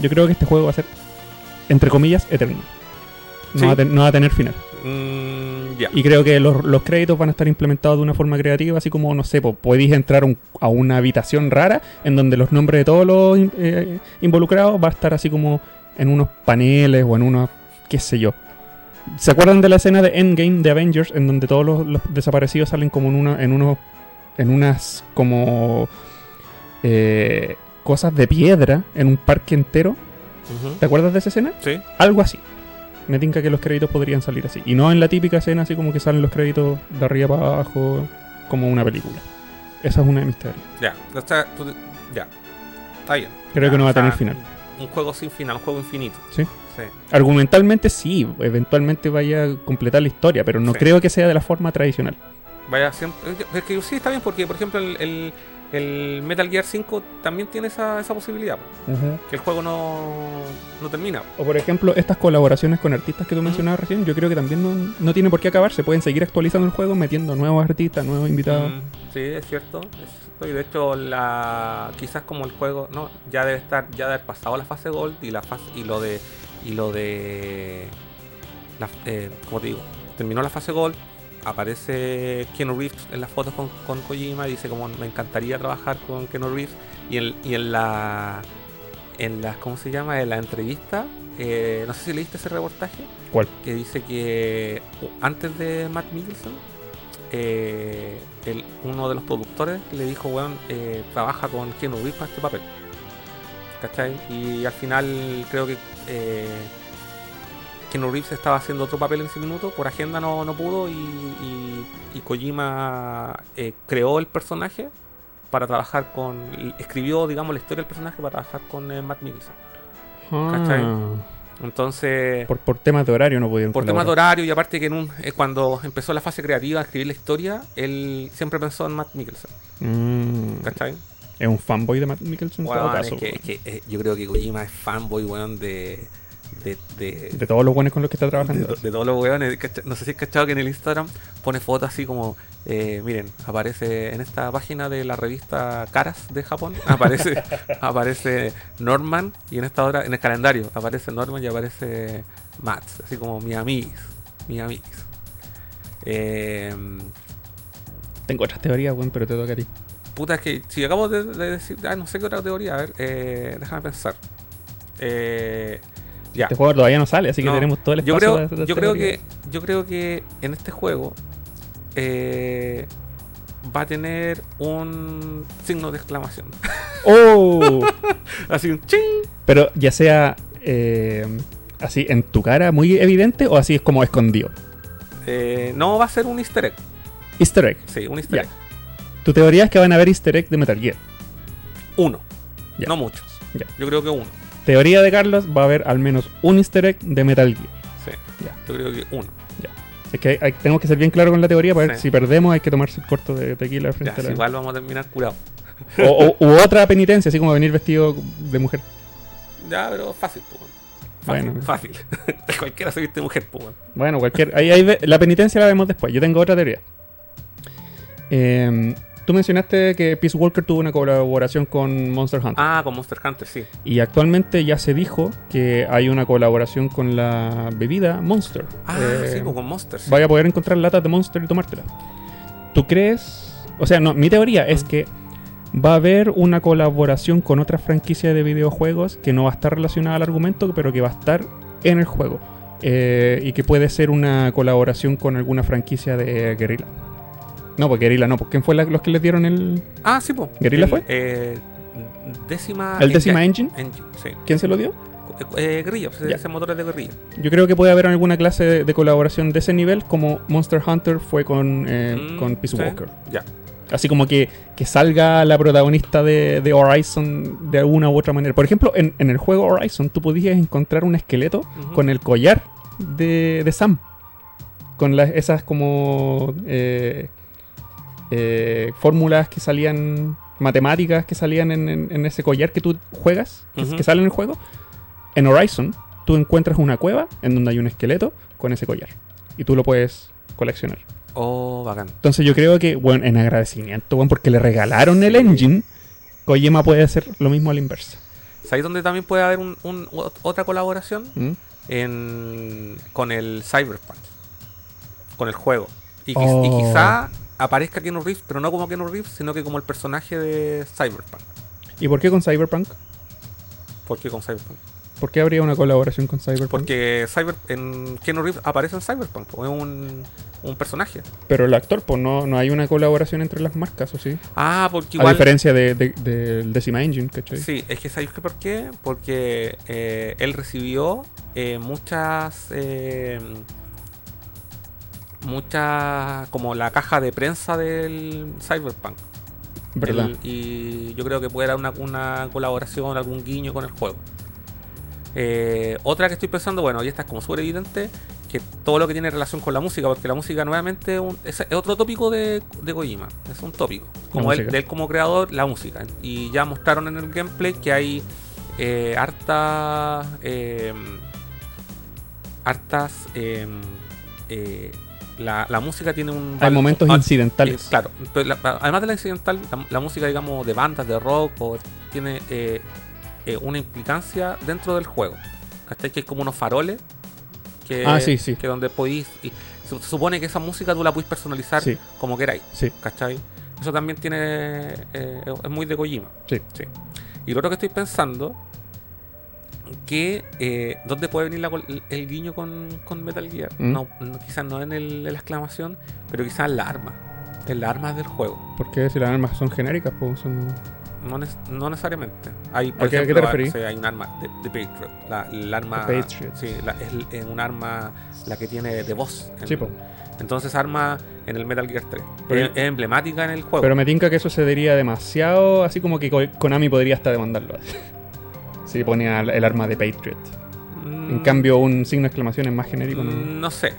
Yo creo que este juego va a ser, entre comillas, eterno. No, Sí. va, a ten- no va a tener final. Mm. Y creo que los, los créditos van a estar implementados de una forma creativa, así como, no sé, po, podéis entrar un- a una habitación rara en donde los nombres de todos los in- eh, involucrados va a estar así como en unos paneles o en unos, qué sé yo. ¿Se acuerdan de la escena de Endgame de Avengers en donde todos los, los desaparecidos salen como en, una, en unos, en unas como eh, cosas de piedra en un parque entero? ¿Te acuerdas de esa escena? Sí. Algo así. Me tinca que los créditos podrían salir así. Y no en la típica escena así como que salen los créditos de arriba para abajo, como una película. Esa es una de mis teorías. Ya. Tú- ya. Está bien. Creo Ya, que no va a tener final. Un juego sin final, un juego infinito. Sí. Sí. Argumentalmente sí, eventualmente vaya a completar la historia, pero no Sí. creo que sea de la forma tradicional. Vaya siempre. Es que sí está bien porque, por ejemplo, el, el- el Metal Gear 5 también tiene esa, esa posibilidad. po, Que el juego no, no termina. O por ejemplo, estas colaboraciones con artistas que tú mencionabas recién, yo creo que también no, no tienen por qué acabarse. Pueden seguir actualizando el juego, metiendo nuevos artistas, nuevos invitados. Mm, sí, es cierto. es cierto, Y de hecho, la quizás como el juego no ya debe estar, ya debe haber pasado la fase Gold y la fase y lo de y lo de la, eh, como te digo, terminó la fase Gold. Aparece Keanu Reeves en las fotos con, con Kojima, dice como me encantaría trabajar con Keanu Reeves y en, y en la en las ¿cómo se llama? en la entrevista, eh, no sé si leíste ese reportaje ¿Cuál? que dice que antes de Matt Mikkelsen, eh, el- uno de los productores le dijo, weón, eh, trabaja con Keanu Reeves para este papel. ¿Cachai? Y al final creo que eh, Keanu Reeves estaba haciendo otro papel en ese minuto, por agenda no, no pudo y, y- y Kojima eh, creó el personaje para trabajar con... Escribió, digamos, la historia del personaje para trabajar con eh, Matt Mikkelsen. ¿Cachai? Ah. Entonces, Por, por temas de horario no pudieron por temas de colaborar. horario y aparte que en un, eh, cuando empezó la fase creativa a escribir la historia, él siempre pensó en Matt Mikkelsen. Mm, ¿Cachai? es un fanboy de Matt Mikkelsen en todo caso. es que, weón. es que, yo creo que Kojima es fanboy, weón, de. De, de, De todos los buenos con los que está trabajando. de todos los weones. No sé si has cachado que en el Instagram pone fotos así como. eh, miren, aparece en esta página de la revista Caras de Japón. Aparece aparece Norman y en esta hora, en el calendario, aparece Norman y aparece Mats. Así como mi amiguis. Mi amiguis. Eh, Tengo otras teorías, weón, pero te toca a ti. Puta, es que si acabo de, de decir. Ah, no sé qué otra teoría. A ver, eh, déjame pensar. Eh, ya. Este juego todavía no sale, así que tenemos todo el yo espacio creo, de- de yo creo que yo creo que en este juego eh, va a tener un signo de exclamación. ¡Oh! Así un ching. pero ya sea eh, así en tu cara, muy evidente, o así es como escondido. Eh, no va a ser un easter egg. Easter egg. Sí, un easter egg. Tu teoría es que van a haber easter egg de Metal Gear. Uno. No muchos. Yo creo que uno. Teoría de Carlos, va a haber al menos un easter egg de Metal Gear. Sí. Ya. Yo creo que uno. Es que hay- hay- tenemos que ser bien claros con la teoría para ver si perdemos hay que tomarse el corto de tequila Ya, frente a la... igual vamos a terminar curados. O, o- u otra penitencia, así como venir vestido de mujer. Ya, pero fácil, pues. Fácil, Bueno. fácil. Cualquiera se viste mujer, pues. Bueno, cualquier. Ahí, ahí la penitencia la vemos después. Yo tengo otra teoría. Em, tú mencionaste que Peace Walker tuvo una colaboración con Monster Hunter. Ah, con Monster Hunter, sí. Y actualmente ya se dijo que hay una colaboración con la bebida Monster. Ah, Eh, sí, pues con Monster. sí. Vaya a poder encontrar latas de Monster y tomártela. ¿Tú crees? O sea, no, mi teoría es que va a haber una colaboración con otra franquicia de videojuegos que no va a estar relacionada al argumento, pero que va a estar en el juego. Eh, y que puede ser una colaboración con alguna franquicia de Guerrilla. No, pues Guerrilla no, pues ¿quién fue la- los que les dieron el, Ah, sí, pues. ¿Guerrilla fue? Eh, décima. el décima engine? Engine, sí. ¿Quién se lo dio? Eh, guerrilla, pues, ese motor es de guerrilla. Yo creo que puede haber alguna clase de, de colaboración de ese nivel, como Monster Hunter fue con, eh, Mm, con Peace sí, Walker. Ya. Así como que, que salga la protagonista de, de Horizon de alguna u otra manera. Por ejemplo, en, en el juego Horizon tú podías encontrar un esqueleto con el collar de, de Sam. Con las, esas como eh, eh, fórmulas que salían, matemáticas que salían en, en- en ese collar que tú juegas, que, que sale en el juego. En Horizon tú encuentras una cueva en donde hay un esqueleto con ese collar. Y tú lo puedes coleccionar. Oh, bacán. Entonces yo creo que, bueno, en agradecimiento, bueno, porque le regalaron el engine, Kojima puede hacer lo mismo a la inversa. ¿Sabéis dónde también puede haber un- un- ot- otra colaboración? ¿Mm? En, con el Cyberpunk. Con el juego. Y, Oh. y quizá aparezca Keanu Reeves, pero no como Keanu Reeves, sino que como el personaje de Cyberpunk. ¿Y por qué con Cyberpunk? ¿Por qué con Cyberpunk? ¿Por qué habría una colaboración con Cyberpunk? Porque Cyber, en Keanu Reeves aparece en Cyberpunk, es un, un personaje. Pero el actor, pues no, no hay una colaboración entre las marcas, ¿o sí? Ah, porque A igual... diferencia de- de- del Decima Engine, ¿cachai? Sí, es que ¿sabéis que por qué? Porque eh, él recibió eh, muchas... eh, muchas... como la caja de prensa del Cyberpunk. ¿Verdad? El- y yo creo que puede haber una, una colaboración, algún guiño con el juego. Eh, otra que estoy pensando, bueno, y esta es como súper evidente, que todo lo que tiene relación con la música, porque la música nuevamente un- es, es otro tópico de, de Kojima, es un tópico. Como él, de él como creador, la música. Y ya mostraron en el gameplay que hay eh, harta, eh, hartas... eh, la, la música tiene un... Hay momentos ah, incidentales. eh, claro, pero la- además de la incidental, la, la música, digamos, de bandas, de rock, o tiene eh, eh, una implicancia dentro del juego. ¿Cachai? Que es como unos faroles. Que, Ah, sí, sí. Que donde podéis. y se, se supone que esa música tú la puedes personalizar Sí. como queráis. Sí, ¿Cachai? Eso también tiene. eh, es muy de Kojima. sí. Sí. Y lo otro que estoy pensando. Que. Eh, ¿Dónde puede venir la el, guiño con, con Metal Gear? ¿Mm? No, no, quizás no en, el, en la exclamación, pero quizás en la arma. En las armas del juego. Porque si las armas son genéricas, pues son. No, nes- no necesariamente. Hay, por ¿A qué- a qué ejemplo, te referís? hay un arma de, de Patriot. La, el arma. The Patriot. Sí, la- es, es un arma la que tiene de voz. en- Sí. Entonces, arma en el Metal Gear 3. Pero- es, es emblemática en el juego. Pero me tinca que eso se diría demasiado, así como que Ko- Konami podría hasta demandarlo. si ponía el arma de Patriot. En cambio, un signo de exclamación es más genérico. ¿no? Mm, No sé,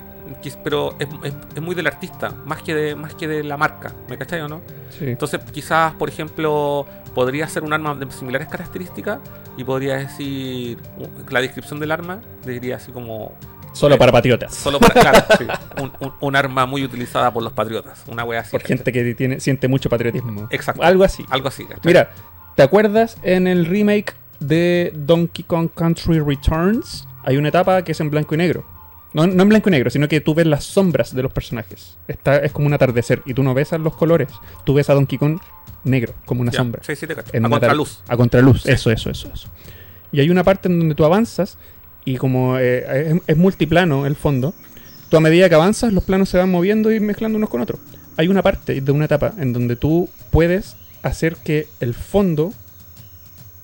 pero es, es- es muy del artista, más que de, más que de la marca, ¿me cachai o no? Sí. Entonces, quizás, por ejemplo, podría ser un arma de similares características y podría decir la descripción del arma, diría así como Solo para patriotas. solo para claro, sí, un, un- un arma muy utilizada por los patriotas, una wea así. Por gente que tiene, siente mucho patriotismo. Exacto. Algo así. Algo así, ¿cachai? Mira, ¿te acuerdas en el remake de Donkey Kong Country Returns? Hay una etapa que es en blanco y negro. No, no en blanco y negro, sino que tú ves las sombras de los personajes. Está, es como un atardecer y tú no ves a los colores. Tú ves a Donkey Kong negro, como una Ya, sombra. Sí, sí, te cacho. En A contraluz. A contraluz, Sí. eso, eso, eso, eso. Y hay una parte en donde tú avanzas y como eh, es, es multiplano el fondo, tú a medida que avanzas los planos se van moviendo y mezclando unos con otros. Hay una parte de una etapa en donde tú puedes hacer que el fondo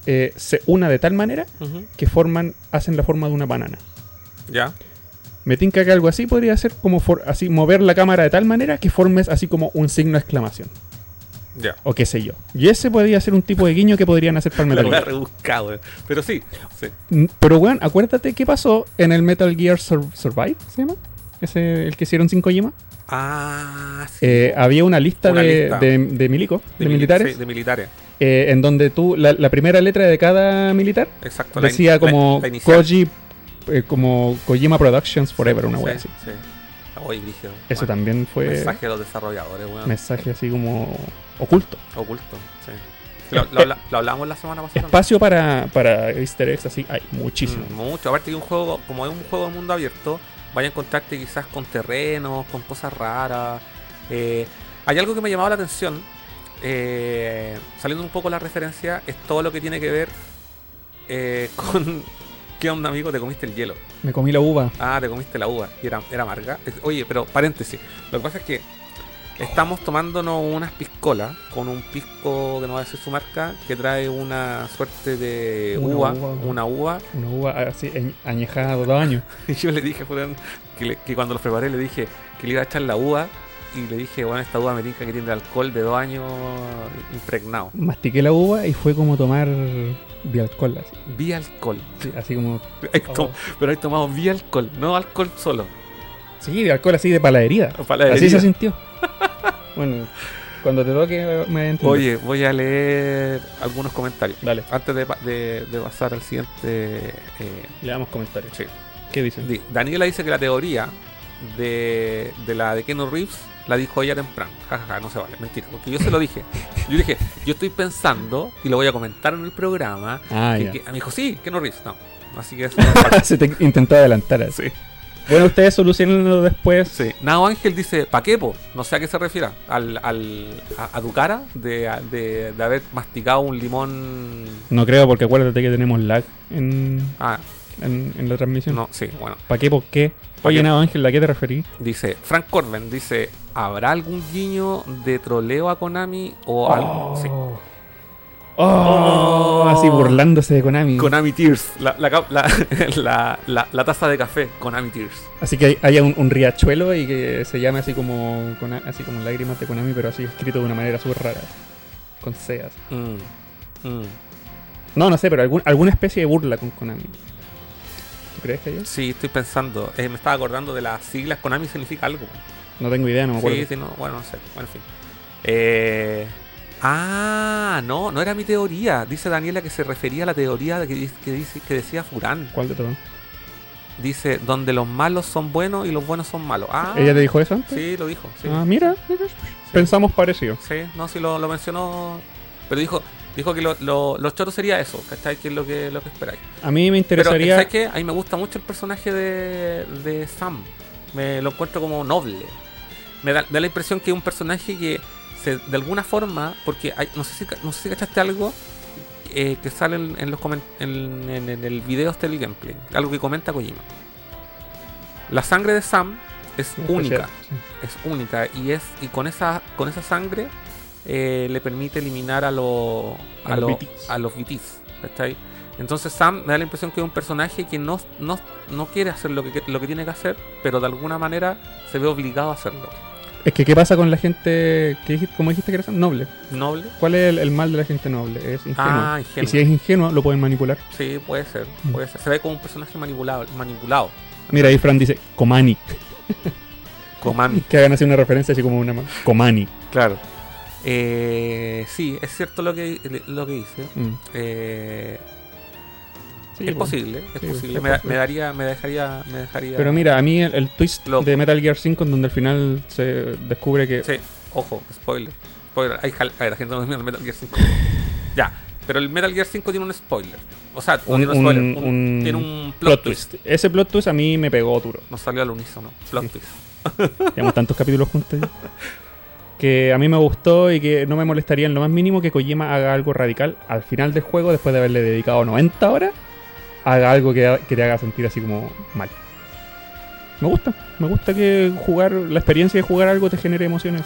eh, se una de tal manera que forman, hacen la forma de una banana. Ya. Me tinca que algo así podría ser como for- así mover la cámara de tal manera que formes así como un signo de exclamación. Ya. O qué sé yo. Y ese podría ser un tipo de guiño que podrían hacer para el La Metal Gear. rebuscado. Pero sí, sí. Mm, Pero weón, acuérdate qué pasó en el Metal Gear Sur- Survive, ¿se llama? Ese, el que hicieron sin Kojima. Ah, sí. Eh, había una lista, Una de, lista. de, de milico, de, mili- militares, sí, de militares. eh, en donde tú, la, la primera letra de cada militar Exacto. decía la- como la. Koji, eh, como Kojima Productions Forever, una wea Sí, así. sí. Oye, brígido. Eso Bueno, también fue mensaje, Mensaje de los desarrolladores, weón. así como oculto. Oculto, sí. Lo, lo habla- lo hablamos la semana pasada. Espacio para, para easter eggs así hay muchísimo. Mm, mucho. Aparte que un juego, como es un juego de mundo abierto, vaya a encontrarte quizás con terrenos, con cosas raras. Eh, hay algo que me llamaba la atención, eh, saliendo un poco la referencia, es todo lo que tiene que ver eh, con... ¿Qué onda, amigo? Te comiste el hielo. Me comí la uva. Ah, te comiste la uva y era, era amarga. Es- Oye, pero paréntesis. Lo que pasa es que estamos tomándonos unas piscolas con un pisco, que no voy a decir su marca, que trae una suerte de Una uva, uva. una uva. Una uva así añ- añejada dos años. Y yo le dije, Julián, que, le- que cuando lo preparé le dije que le iba a echar la uva. Y le dije, bueno, esta uva me tinca que tiene alcohol de dos años impregnado. Mastiqué la uva y fue como tomar bialcohol. Así, Vi alcohol. Sí, así como. Hay to- Pero hay tomado vi alcohol, no alcohol solo. Sí, bialcohol así de paladería. Así se sintió. bueno, cuando te toque me entiendes. Oye, voy a leer algunos comentarios. Dale, Antes de, de- de pasar al siguiente. eh, le damos comentarios. sí. ¿Qué dicen? Di- Daniela dice que la teoría de, de la de Keanu Reeves la dijo ella temprano. Jajaja, no se vale, mentira. Porque yo se lo dije. Yo dije, yo estoy pensando, y lo voy a comentar en el programa. Ah, que- ya. que- me dijo, sí, Keanu Reeves. No. Así que eso no se te intentó adelantar así. sí. Bueno, ustedes solucionenlo después. Sí. Nao Ángel dice, ¿pa' qué, po? No sé a qué se refiere. Al, al, a, a tu cara de, de, de haber masticado un limón. No creo, porque acuérdate que tenemos lag en, Ah, en, en la transmisión. no, sí, bueno. ¿Para qué? ¿Por qué? ¿Pa' Oye, no, Ángel, ¿a qué te referí? Dice, Frank Corben dice, ¿habrá algún guiño de troleo a Konami o algo? Sí. Oh, así burlándose de Konami. Konami Tears, la, la, taza de café, Konami Tears. Así que hay- haya un, un riachuelo y que se llame así como así como lágrimas de Konami, pero así escrito de una manera súper rara. Con así. Mm, mm. No, no sé, pero algún- alguna especie de burla con Konami. ¿Tú crees que hay? Sí, estoy pensando, eh, me estaba acordando de las siglas, Konami significa algo. No tengo idea, no me acuerdo. Sí, sí, no, bueno, no sé, bueno, en fin. Eh, ah, no, no era mi teoría. Dice Daniela que se refería a la teoría de que, di- que, dice, que decía Furán. ¿Cuál de todos? Dice, donde los malos son buenos y los buenos son malos. Ah, ¿Ella te dijo eso antes? Sí, lo dijo. Sí. Ah, mira, mira. Pensamos parecido. Sí, no, sí lo, lo mencionó. Pero dijo dijo que lo, lo, lo choro sería eso, ¿cachai? Que es lo que, lo que esperáis. A mí me Pero, interesaría. ¿sabes qué? A mí me gusta mucho el personaje de, de Sam. Me lo encuentro como noble. Me da, da la impresión que es un personaje que se, de alguna forma, porque hay, no, sé si, no sé si cachaste algo eh, que sale en, en los en, en- en el video este del gameplay, algo que comenta Kojima. La sangre de Sam es única Sí. es única y es y con esa con esa sangre eh, le permite eliminar a, los A los BTs. a los BTs, ¿cachai? Entonces Sam me da la impresión que es un personaje que no, no, no quiere hacer lo que, lo que tiene que hacer, pero de alguna manera se ve obligado a hacerlo. Es que, ¿qué pasa con la gente que como dijiste que eres noble? Noble. ¿Cuál es el, el mal de la gente noble? Es ingenuo. Ah, ingenuo. Y si es ingenuo, lo pueden manipular. Sí, puede ser, puede ser. Se ve como un personaje manipulado. manipulado. Mira, ahí Fran dice, Komani. Komami. Que hagan así una referencia así como una... ma- Komani. Claro. Eh, sí, es cierto lo que, lo que dice. Mm. Eh, Sí, es posible, es Sí, posible. Me, me daría, me dejaría, me dejaría. Pero mira, a mí el, el twist Loco. de Metal Gear 5 en donde al final se descubre que... Sí, ojo, spoiler. Spoiler. Hay jal- a ver, la gente no mira Metal Gear 5. ya, pero el Metal Gear 5 tiene un spoiler. O sea, no Un- tiene un spoiler, un- un- un tiene un plot, twist. Ese plot twist a mí me pegó duro. Nos salió al unísono. Plot Sí. twist. Llevamos tantos capítulos juntos. ya. Que a mí me gustó y que no me molestaría en lo más mínimo que Kojima haga algo radical al final del juego, después de haberle dedicado 90 horas, haga algo que, que te haga sentir así como mal. Me gusta, me gusta que jugar, la experiencia de jugar algo te genere emociones.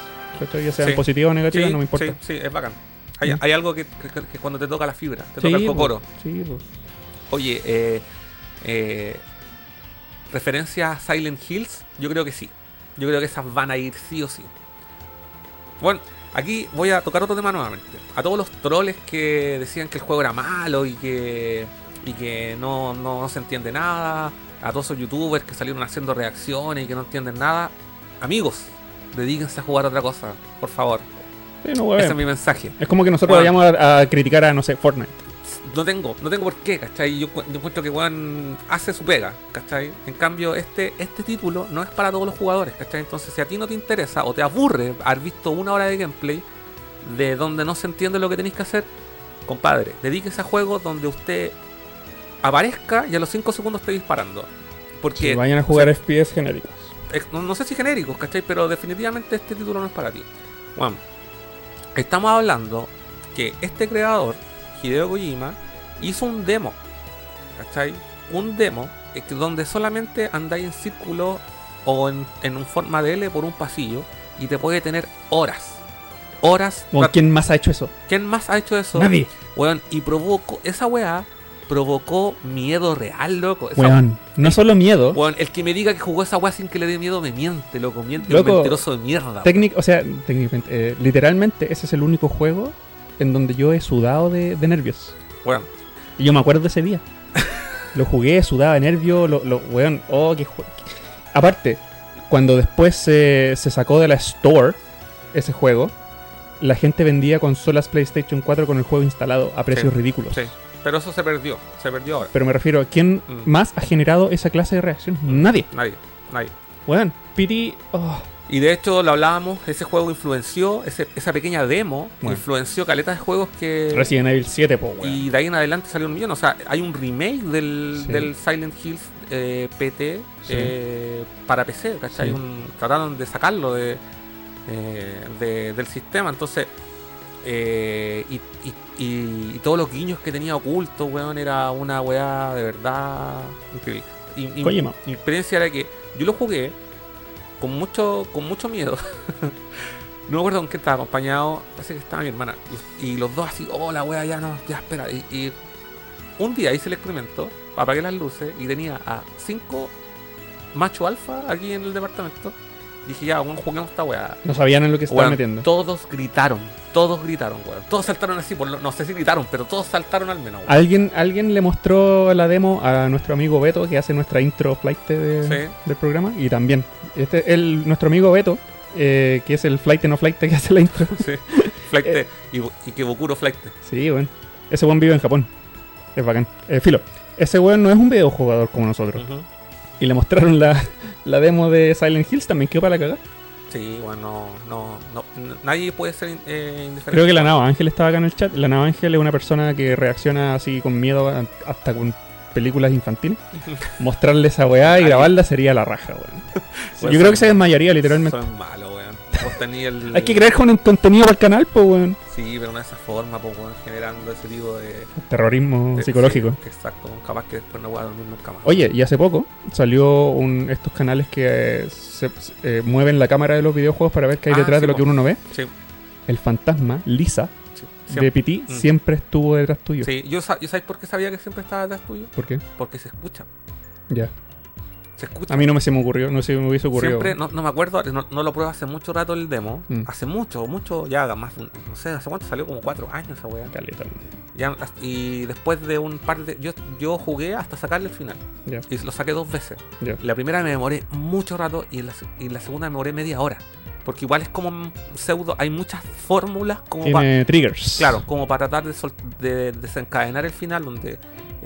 Ya sean Sí. positivas o negativas, Sí, no me importa. Sí, sí, es bacán. Hay, Mm. hay algo que, que- que cuando te toca la fibra, te toca el cocoro. sí, po. Oye, eh, eh, referencia a Silent Hills, yo creo que sí. Yo creo que esas van a ir sí o sí. Bueno, aquí voy a tocar otro tema nuevamente. A todos los troles que decían que el juego era malo y que, y que no, no se entiende nada. A todos esos youtubers que salieron haciendo reacciones y que no entienden nada. Amigos, dedíquense a jugar a otra cosa, por favor. Sí, no, weón. Ese es mi mensaje. Es como que nosotros Bueno. vayamos a, a criticar a, no sé, Fortnite. no tengo, no tengo por qué, ¿cachai? Yo, yo encuentro que Juan hace su pega, ¿cachai? En cambio, este, este título no es para todos los jugadores, ¿cachai? Entonces, si a ti no te interesa o te aburre haber visto una hora de gameplay de donde no se entiende lo que tenéis que hacer, compadre, dedíquese a juegos donde usted aparezca y a los 5 segundos esté disparando. Porque Que vayan a jugar FPS genéricos. ex- no, no sé si genéricos, ¿cachai? Pero definitivamente este título no es para ti. Juan, estamos hablando que este creador, Hideo Kojima, hizo un demo, ¿cachai? Un demo eh, donde solamente andáis en círculo o en, en un forma de L por un pasillo y te puede tener horas. Horas. Bueno, ¿Quién más ha hecho eso? ¿Quién más ha hecho eso? Nadie. Weón, y provocó, esa weá provocó miedo real, loco. Esa Weón, no solo miedo, Weón, el que me diga que jugó esa weá sin que le dé miedo me miente, loco. Miente Loco, un mentiroso de mierda. técnic- o sea, técnicamente, eh, literalmente ese es el único juego en donde yo he sudado de, de nervios. Weón, Y yo me acuerdo de ese día. lo jugué, sudaba de nervios, lo, lo- weón, oh, qué jue- Aparte, cuando después se, se sacó de la Store ese juego, la gente vendía consolas PlayStation 4 con el juego instalado a precios Sí, ridículos. sí. Pero eso se perdió, se perdió ahora. Pero me refiero a quién Mm. más ha generado esa clase de reacción. Nadie. Nadie, nadie. Weón, PT. oh, Y de hecho lo hablábamos, ese juego influenció, ese- esa pequeña demo Bueno. influenció caletas de juegos que... Resident Evil 7, po, weón. Y de ahí en adelante salió un millón. O sea, hay un remake del, Sí. del Silent Hills eh, PT Sí. eh, para PC, ¿cachai? Sí. Un- trataron de sacarlo de, eh, de- del sistema. Entonces, eh, y, y- y- y todos los guiños que tenía ocultos, weón, era una weá de verdad increíble. Y, mi experiencia era que yo lo jugué con mucho, con mucho miedo. No me acuerdo con quién estaba acompañado. Parece que estaba mi hermana. Y, y los dos así, oh, la wea, ya no, ya espera. Y, y un día hice el experimento, apagué las luces y tenía a cinco macho alfa aquí en el departamento. Dije, ya, bueno, juguemos esta wea. No sabían en lo que estaban Weón, metiendo. Todos gritaron, todos gritaron, weón. Todos saltaron así, por lo- no sé si gritaron, pero todos saltaron al menos, weón. ¿Alguien, alguien le mostró la demo a nuestro amigo Beto, que hace nuestra intro flight de- Sí. del programa. Y también, este, el, nuestro amigo Beto, eh, que es el flight no flight que hace la intro. Sí. Flight y, y que Bokuro Flight. Sí, bueno. Ese weón vive en Japón. Es bacán. Eh, filo, ese weón no es un videojugador como nosotros. Y le mostraron la, la demo de Silent Hills, también quedó para la cagada. Sí, bueno, no, no, no- nadie puede ser eh, indiferente. Creo que la Nava Ángel estaba acá en el chat. La Nava Ángel es una persona que reacciona así con miedo a- hasta con películas infantiles. Mostrarle esa weá y grabarla sería la raja, weón. Yo creo que se desmayaría literalmente. Son malos. Vos el... Hay que crear con un contenido para el canal, pues, weón. Sí, pero no de esa forma, pues, weón, generando ese tipo de... Terrorismo de- psicológico. sí, exacto, capaz que después no voy a dormir nunca más. Oye, y hace poco salió un, estos canales que eh, se, eh, mueven la cámara de los videojuegos para ver qué hay Ah, detrás sí, de lo po. que uno no ve. Sí, El fantasma, Lisa, de. PT, Mm. siempre estuvo detrás tuyo. Sí, yo, ¿yo sabes por qué sabía que siempre estaba detrás tuyo? ¿Por qué? Porque se escucha. Ya. Se escucha. A mí no me se me ocurrió, no se me hubiese ocurrido. Siempre, no, no me acuerdo, no, no lo pruebo hace mucho rato el demo. Mm. Hace mucho, mucho, ya más, no sé, hace cuánto salió, como cuatro años esa weá. Caleta. Ya, y después de un par de. Yo, yo jugué hasta sacarle el final. Y lo saqué dos veces. La primera me demoré mucho rato y la, y la segunda me demoré media hora. Porque igual es como pseudo. Hay muchas fórmulas como para. Triggers. Claro, como para tratar de, sol- de desencadenar el final, donde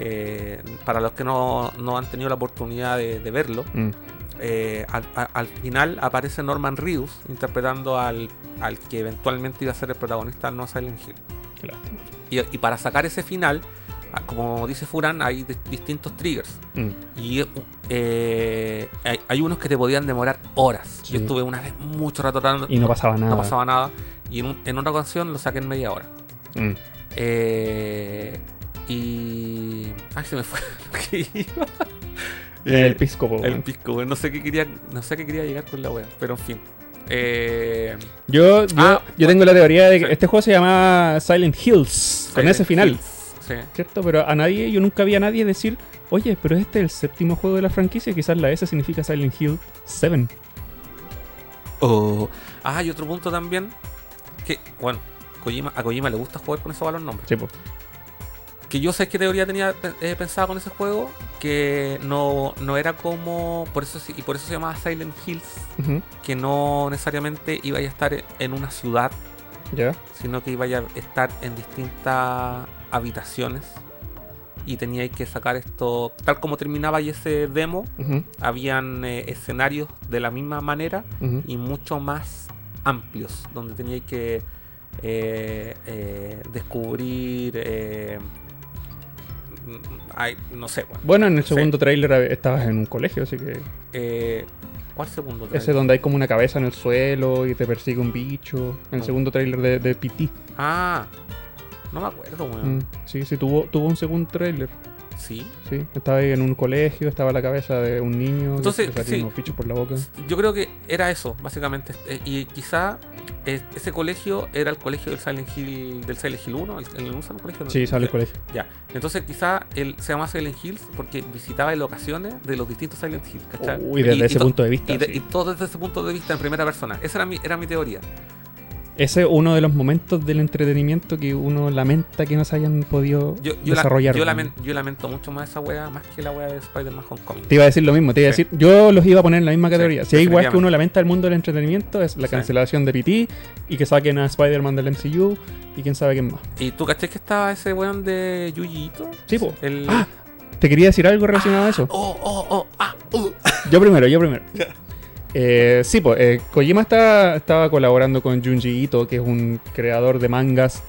eh, para los que no, no han tenido la oportunidad de, de verlo, Mm, eh, al, a- al final aparece Norman Reedus interpretando al, al que eventualmente iba a ser el protagonista no Silent Hill. qué lástima. Y, y para sacar ese final, como dice Furan, hay di- distintos triggers. Mm, Y eh, hay, hay unos que te podían demorar horas. Sí. Yo estuve una vez mucho rato tratando. Y no pasaba nada. no pasaba nada. Y en, un- en otra ocasión lo saqué en media hora. Mm. Eh, y. Ay, se me fue. lo que iba. El pisco, po, El pisco. No sé qué quería. No sé qué quería llegar con la wea. Pero en fin. Eh, Yo, yo, Ah, yo tengo la teoría de que sí. este juego se llama Silent Hills, con ese final, Hills, Sí. ¿cierto? Pero a nadie, yo nunca vi a nadie decir, oye, pero este es el séptimo juego de la franquicia, quizás la S significa Silent Hill 7. Oh. Ah, y otro punto también. Que, bueno, Kojima, a Kojima le gusta jugar con esos valores nombres. Sí, po. Que yo sé qué teoría tenía eh, pensada con ese juego. Que no, no era como. Por eso, y por eso se llamaba Silent Hills. Que no necesariamente iba a estar en una ciudad. Sino que iba a estar en distintas habitaciones. Y teníais que sacar esto. Tal como terminaba ahí ese demo. Habían eh, escenarios de la misma manera. y mucho más amplios, donde teníais que eh, eh, descubrir, no sé, bueno, Bueno, en el segundo tráiler hab- estabas en un colegio, así que eh, ¿cuál segundo? ese trailer? donde hay como una cabeza en el suelo y te persigue un bicho. En el No. segundo tráiler de, de PT. Ah, no me acuerdo, weón. Mm, sí, sí, tuvo, tuvo un segundo tráiler. Sí, Sí, estaba ahí en un colegio, estaba la cabeza de un niño Entonces, que sí. unos por la boca. yo creo que era eso, básicamente, eh, y quizá eh, ese colegio era el colegio del Silent Hill, del Silent Hill 1, el, el el colegio. Sí, sale el colegio. Ya, entonces quizá él se llama Silent Hills porque visitaba locaciones de los distintos Silent Hills, ¿cachai? Uy, desde Y- y ese to- punto de vista. Y, de- sí. y todo desde ese punto de vista en primera persona. Esa era mi, era mi teoría. Ese es uno de los momentos del entretenimiento que uno lamenta que no se hayan podido Yo, yo, la- desarrollar. yo, weón. lamen- yo lamento mucho más esa wea, más que la wea de Spider-Man Homecoming. Te iba a decir lo mismo, te iba a Sí. decir, yo los iba a poner en la misma categoría. si hay igual que uno lamenta el mundo del entretenimiento, es la Sí. cancelación de PT y que saquen a Spider-Man del MCU y quién sabe quién más. ¿Y tú caché que estaba ese weón de Yuji Ito? Sí, po. El... Ah, te quería decir algo relacionado a eso. Oh, oh, oh, ah, uh. Yo primero, yo primero. Eh, sí, pues eh, Kojima está, estaba colaborando con Junji Ito, que es un creador de mangas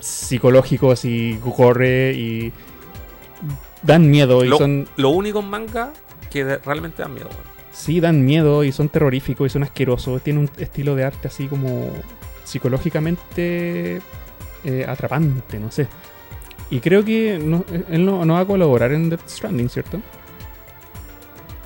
psicológicos y corre y dan miedo y Lo, son lo único en manga que realmente da miedo, sí dan miedo y son terroríficos y son asquerosos. Tiene un estilo de arte así como psicológicamente eh, atrapante, no sé. Y creo que no- él no, no va a colaborar en Death Stranding, ¿cierto?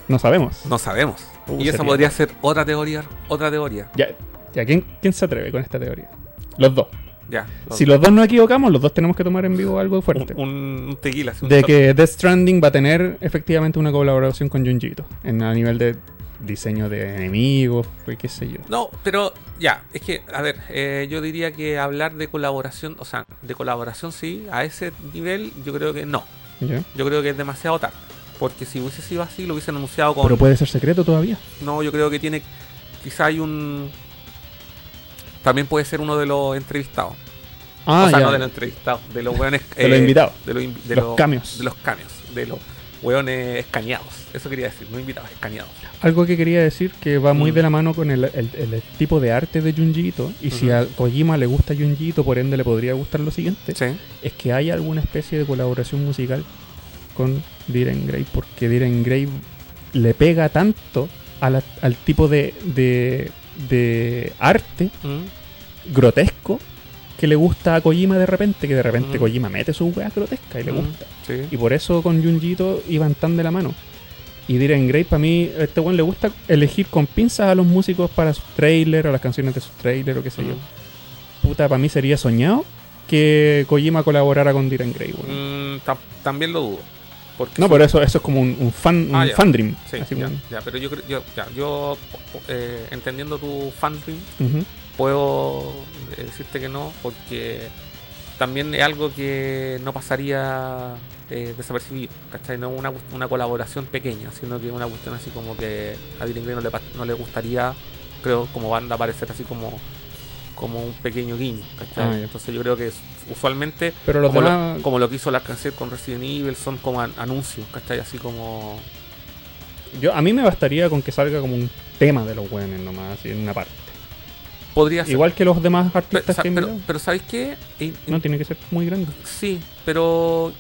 No sabemos. No sabemos. Uh, y esa sería- podría ser otra teoría. Otra teoría. Ya, ya ¿quién, ¿quién se atreve con esta teoría? Los dos. Ya. Si los dos nos equivocamos, los dos tenemos que tomar en vivo algo fuerte. un, tequila. un de que Death Stranding va a tener efectivamente una colaboración con Junji Ito, en a nivel de diseño de enemigos, pues qué sé yo. No, pero ya, es que, a ver, eh, yo diría que hablar de colaboración, o sea, de colaboración sí, a ese nivel yo creo que no. ¿Ya? Yo creo que es demasiado tarde. Porque si hubiese sido así, lo hubiesen anunciado con... Pero puede ser secreto todavía. No, yo creo que tiene... Quizá hay un... También puede ser uno de los entrevistados. Ah, o sea, ya. no de los entrevistados, de los hueones... De los invitados. De los, de Los cambios. De los cambios. De los hueones escaneados. Eso quería decir, no invitados, escaneados. Algo que quería decir que va muy Mm. de la mano con el, el- el tipo de arte de Junji Ito, y si a Kojima le gusta Junji Ito, por ende le podría gustar lo siguiente, Sí. es que hay alguna especie de colaboración musical con Diren Grey, porque Diren Grey le pega tanto a la- al tipo de, de, de arte Mm. grotesco que le gusta a Kojima de repente, que de repente Mm. Kojima mete sus weas grotescas y le Mm. gusta. Sí. Y por eso con Junji Ito iban tan de la mano. Y Diren Grey, para mí, a este weón le gusta elegir con pinzas a los músicos para sus trailers, a las canciones de sus trailers o qué sé yo. Mm. Puta, para mí sería soñado que Kojima colaborara con Diren. Mm, ta- también lo dudo. Porque No, sí. por eso eso es como un, un fan, un Ah, ya. fan dream. Sí, Así ya, como- ya, pero yo creo, yo, ya, yo eh, entendiendo tu fan dream, puedo decirte que no, porque también es algo que no pasaría eh, desapercibido, ¿cachai? No es una, una colaboración pequeña, sino que es una cuestión así como que a Dylan Grey no le, no le gustaría, creo, como banda aparecer así como como un pequeño guiño, ¿cachai? Ah. Entonces yo creo que es- usualmente, Pero los como, demás. lo, como lo que hizo la canción con Resident Evil, son como an- anuncios, ¿cachai? Así como... Yo, a mí me bastaría con que salga como un tema de los weones nomás, así en una parte. Podría ser. Igual que los demás artistas que pero, pero ¿sabes qué? No tiene que ser muy grande. Sí, pero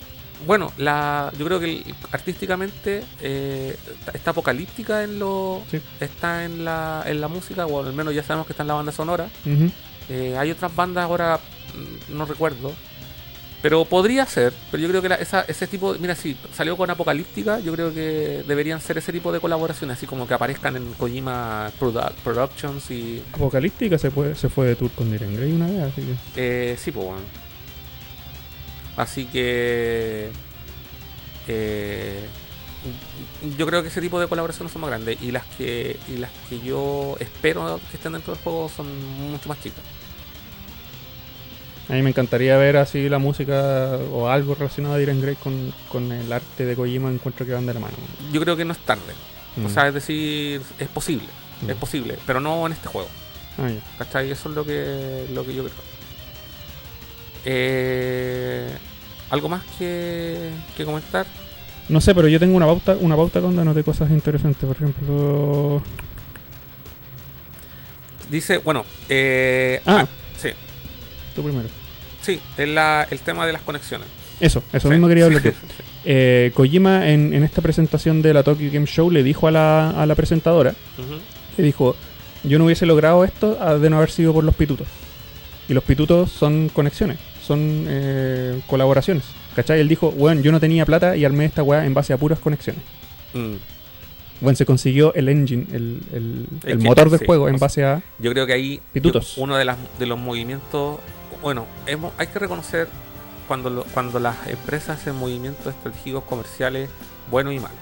bueno, la, yo creo que artísticamente eh, está- apocalíptica en lo Sí. está en la, en la música, o al menos ya sabemos que está en la banda sonora. Ujú. Eh, hay otras bandas ahora, mm, no recuerdo, pero podría ser, pero yo creo que la- esa, ese tipo, mira, si salió con Apocalíptica, yo creo que deberían ser ese tipo de colaboraciones, así como que aparezcan en Kojima Produ- Productions y... Apocalíptica se, fue, se fue de tour con Diren Grey una vez, así que. Eh, sí, pues bueno. Así que. eh, yo creo que ese tipo de colaboraciones son más grandes. Y las que y las que yo espero que estén dentro del juego son mucho más chicas. A mí me encantaría ver así la música o algo relacionado a Diren Grey con, con el arte de Kojima. Encuentro que van de la mano. Yo creo que no es tarde. Mm. O sea, es decir, es posible. Mm. Es posible. Pero no en este juego. Ah, ya. ¿Cachai? Eso es lo que, lo que yo creo. Eh, ¿Algo más que, que comentar? No sé, pero yo tengo una pauta, una pauta con danos de cosas interesantes. Por ejemplo. Dice, bueno, eh, Ah, sí, tú primero. sí, es la, el tema de las conexiones. Eso, eso Sí, mismo quería hablar sí. Eh, Kojima en, en esta presentación de la Tokyo Game Show le dijo a la, a la presentadora, le dijo, yo no hubiese logrado esto ah, de no haber sido por los pitutos. Y los pitutos son conexiones, son eh, colaboraciones. ¿Cachai? Él dijo, bueno, yo no tenía plata y armé esta weá en base a puras conexiones. Mm. Bueno, se consiguió el engine, el, el- motor del sí, juego en base a... Yo creo que ahí Pitutos. yo- uno de, las, de los movimientos, bueno, hemos, hay que reconocer cuando, lo- cuando las empresas hacen movimientos estratégicos comerciales buenos y malos.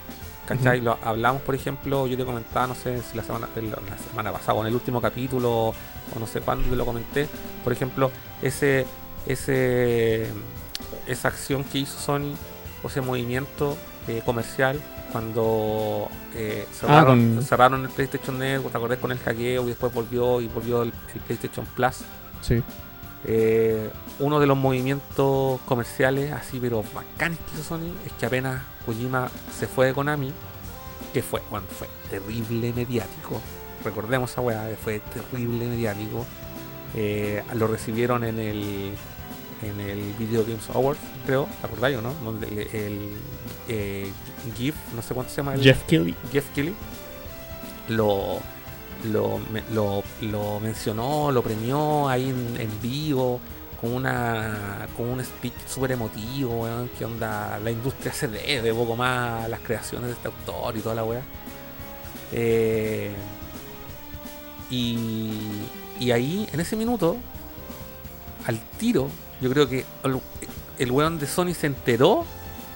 ¿Cachai? Lo hablamos, por ejemplo, yo te comentaba, no sé si la semana, la semana pasada o en el último capítulo o no sé cuándo te lo comenté, por ejemplo, ese, ese esa acción que hizo Sony o ese movimiento eh, comercial cuando eh, cerraron, con- cerraron el PlayStation Network, ¿te acordás con el hackeo y después volvió y volvió el, el PlayStation Plus? Sí. Eh, uno de los movimientos comerciales así pero bacanes que hizo Sony es que apenas Kojima se fue de Konami, que fue, bueno, fue terrible mediático. Recordemos esa weá, fue terrible mediático. Eh, lo recibieron en el en el Video Games Awards, creo, ¿te acordáis o no? Donde el, el, eh, GIF, no sé cuánto se llama el Jeff Kelly. Jeff Kelly lo, lo, lo, lo mencionó, lo premió ahí en, en vivo con una con un speech súper emotivo, weón, que onda la industria se debe poco más a las creaciones de este autor y toda la weá. Eh, y, y ahí, en ese minuto, al tiro, yo creo que el, el weón de Sony se enteró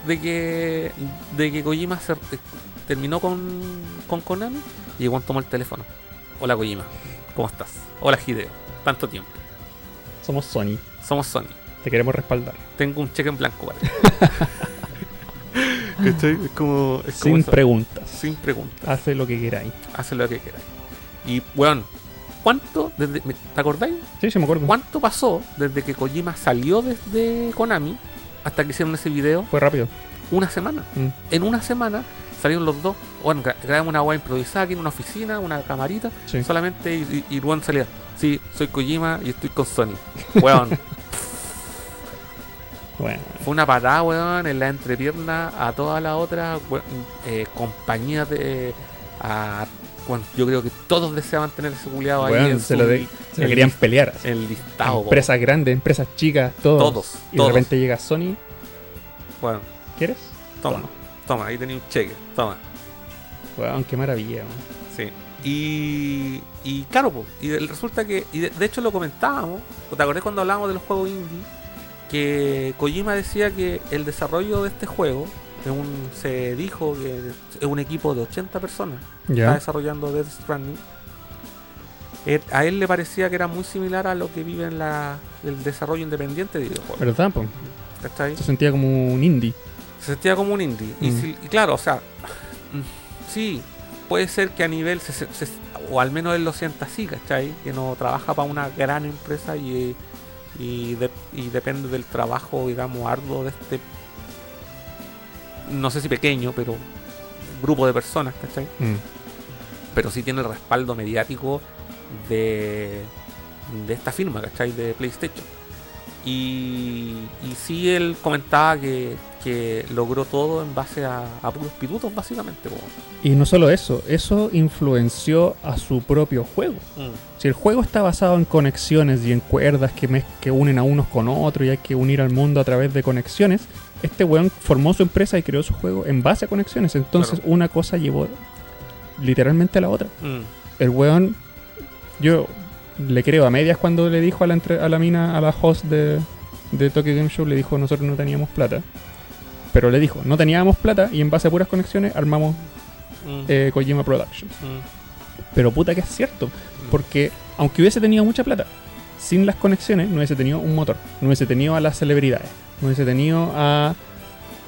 de que de que Kojima se- eh, terminó con, con Konami y el weón tomó el teléfono. Hola Kojima, ¿cómo estás? Hola Hideo, tanto tiempo. Somos Sony. Somos Sony. Te queremos respaldar. Tengo un cheque en blanco como Sin eso. preguntas. Sin preguntas. Hace lo que queráis. Haz lo que quieras. Y weón, ¿cuánto? Desde, ¿Te acordáis? Sí, sí, me acuerdo. ¿Cuánto pasó desde que Kojima salió desde Konami hasta que hicieron ese video? Fue rápido. Una semana. Mm. En una semana salieron los dos. Bueno, gra- grabamos una weá improvisada aquí en una oficina, una camarita, Sí. solamente y, y, y weón salía. Sí, soy Kojima y estoy con Sony. Weón, Bueno, fue una patada, weón, en la entrepierna a todas las otras eh, compañías de. a- bueno, yo creo que todos deseaban tener ese culiado ahí en se su- lo, de- se lo el querían pelear. así. el listado. empresas grandes, empresas chicas, todos. Todos, Y todos. de repente llega Sony. Bueno, ¿Quieres? toma, Toma. toma, ahí tenía un cheque, toma. Weón, qué maravilla. Sí. Y, y claro, po, y resulta que, y de, de hecho lo comentábamos, ¿te acordás cuando hablábamos de los juegos indie? Que Kojima decía que el desarrollo de este juego un, se dijo que es un equipo de 80 personas está Ya. desarrollando Death Stranding. Eh, A él le parecía que era muy similar a lo que vive en la, el desarrollo independiente de videojuegos. ¿Verdad? Se sentía como un indie. Se sentía como un indie. Y, Mm. si- y claro, o sea, sí, puede ser que a nivel, se- o al menos él lo sienta así, ¿cachai? Que no trabaja para una gran empresa y, y, de- y depende del trabajo, digamos, arduo de este, no sé si pequeño, pero grupo de personas, ¿cachai? Mm. Pero sí tiene el respaldo mediático de, de esta firma, ¿cachai? De PlayStation. Y, y sí él comentaba que, que logró todo en base a, a puros pitutos, básicamente. Y no solo eso, eso influenció a su propio juego. Si el juego está basado en conexiones y en cuerdas que, que unen a unos con otros y hay que unir al mundo a través de conexiones, este weón formó su empresa y creó su juego en base a conexiones. Entonces Claro. una cosa llevó literalmente a la otra. Mm. El weón, yo le creo a medias cuando le dijo a la, entre- a la mina, a la host de, de Tokyo Game Show, le dijo nosotros no teníamos plata. Pero le dijo, no teníamos plata y en base a puras conexiones armamos Mm. eh, Kojima Productions. Mm. Pero puta que es cierto. Porque aunque hubiese tenido mucha plata, sin las conexiones no hubiese tenido un motor, no hubiese tenido a las celebridades, hubiese tenido a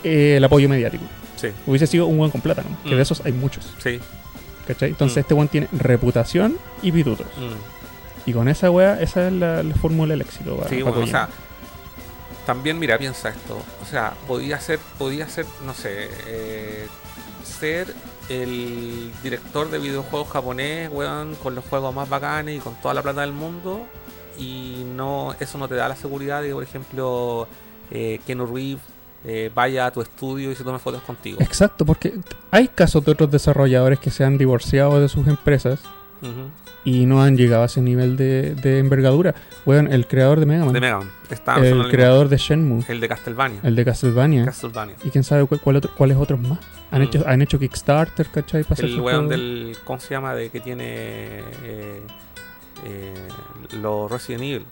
eh, el apoyo mediático. Sí, Hubiese sido un buen con plata, ¿no? Que Mm. de esos hay muchos. sí. ¿Cachai? Entonces Mm. este buen tiene reputación y pitutos. mm. Y con esa wea, esa es la, la fórmula del éxito. para- Sí, para bueno, o sea, también mira, piensa esto. O sea, podía ser, podía ser, no sé, eh, ser el director de videojuegos japonés, weón, con los juegos más bacanes y con toda la plata del mundo. Y no, eso no te da la seguridad de que, por ejemplo, eh, Keanu Reeves eh, vaya a tu estudio y se tome fotos contigo. Exacto, porque hay casos de otros desarrolladores que se han divorciado de sus empresas y no han llegado a ese nivel de, de envergadura. Weón, el creador de Mega Man, De Mega Man. Está el creador de Shenmue, El de Castlevania. el de Castlevania. Castlevania. Y quién sabe cu- cuál otro- cuáles otros más. Han, Mm. hecho, han hecho Kickstarter, ¿cachai? Para El weón del. ¿Cómo se llama? De que tiene. Eh, eh, los Resident Evil.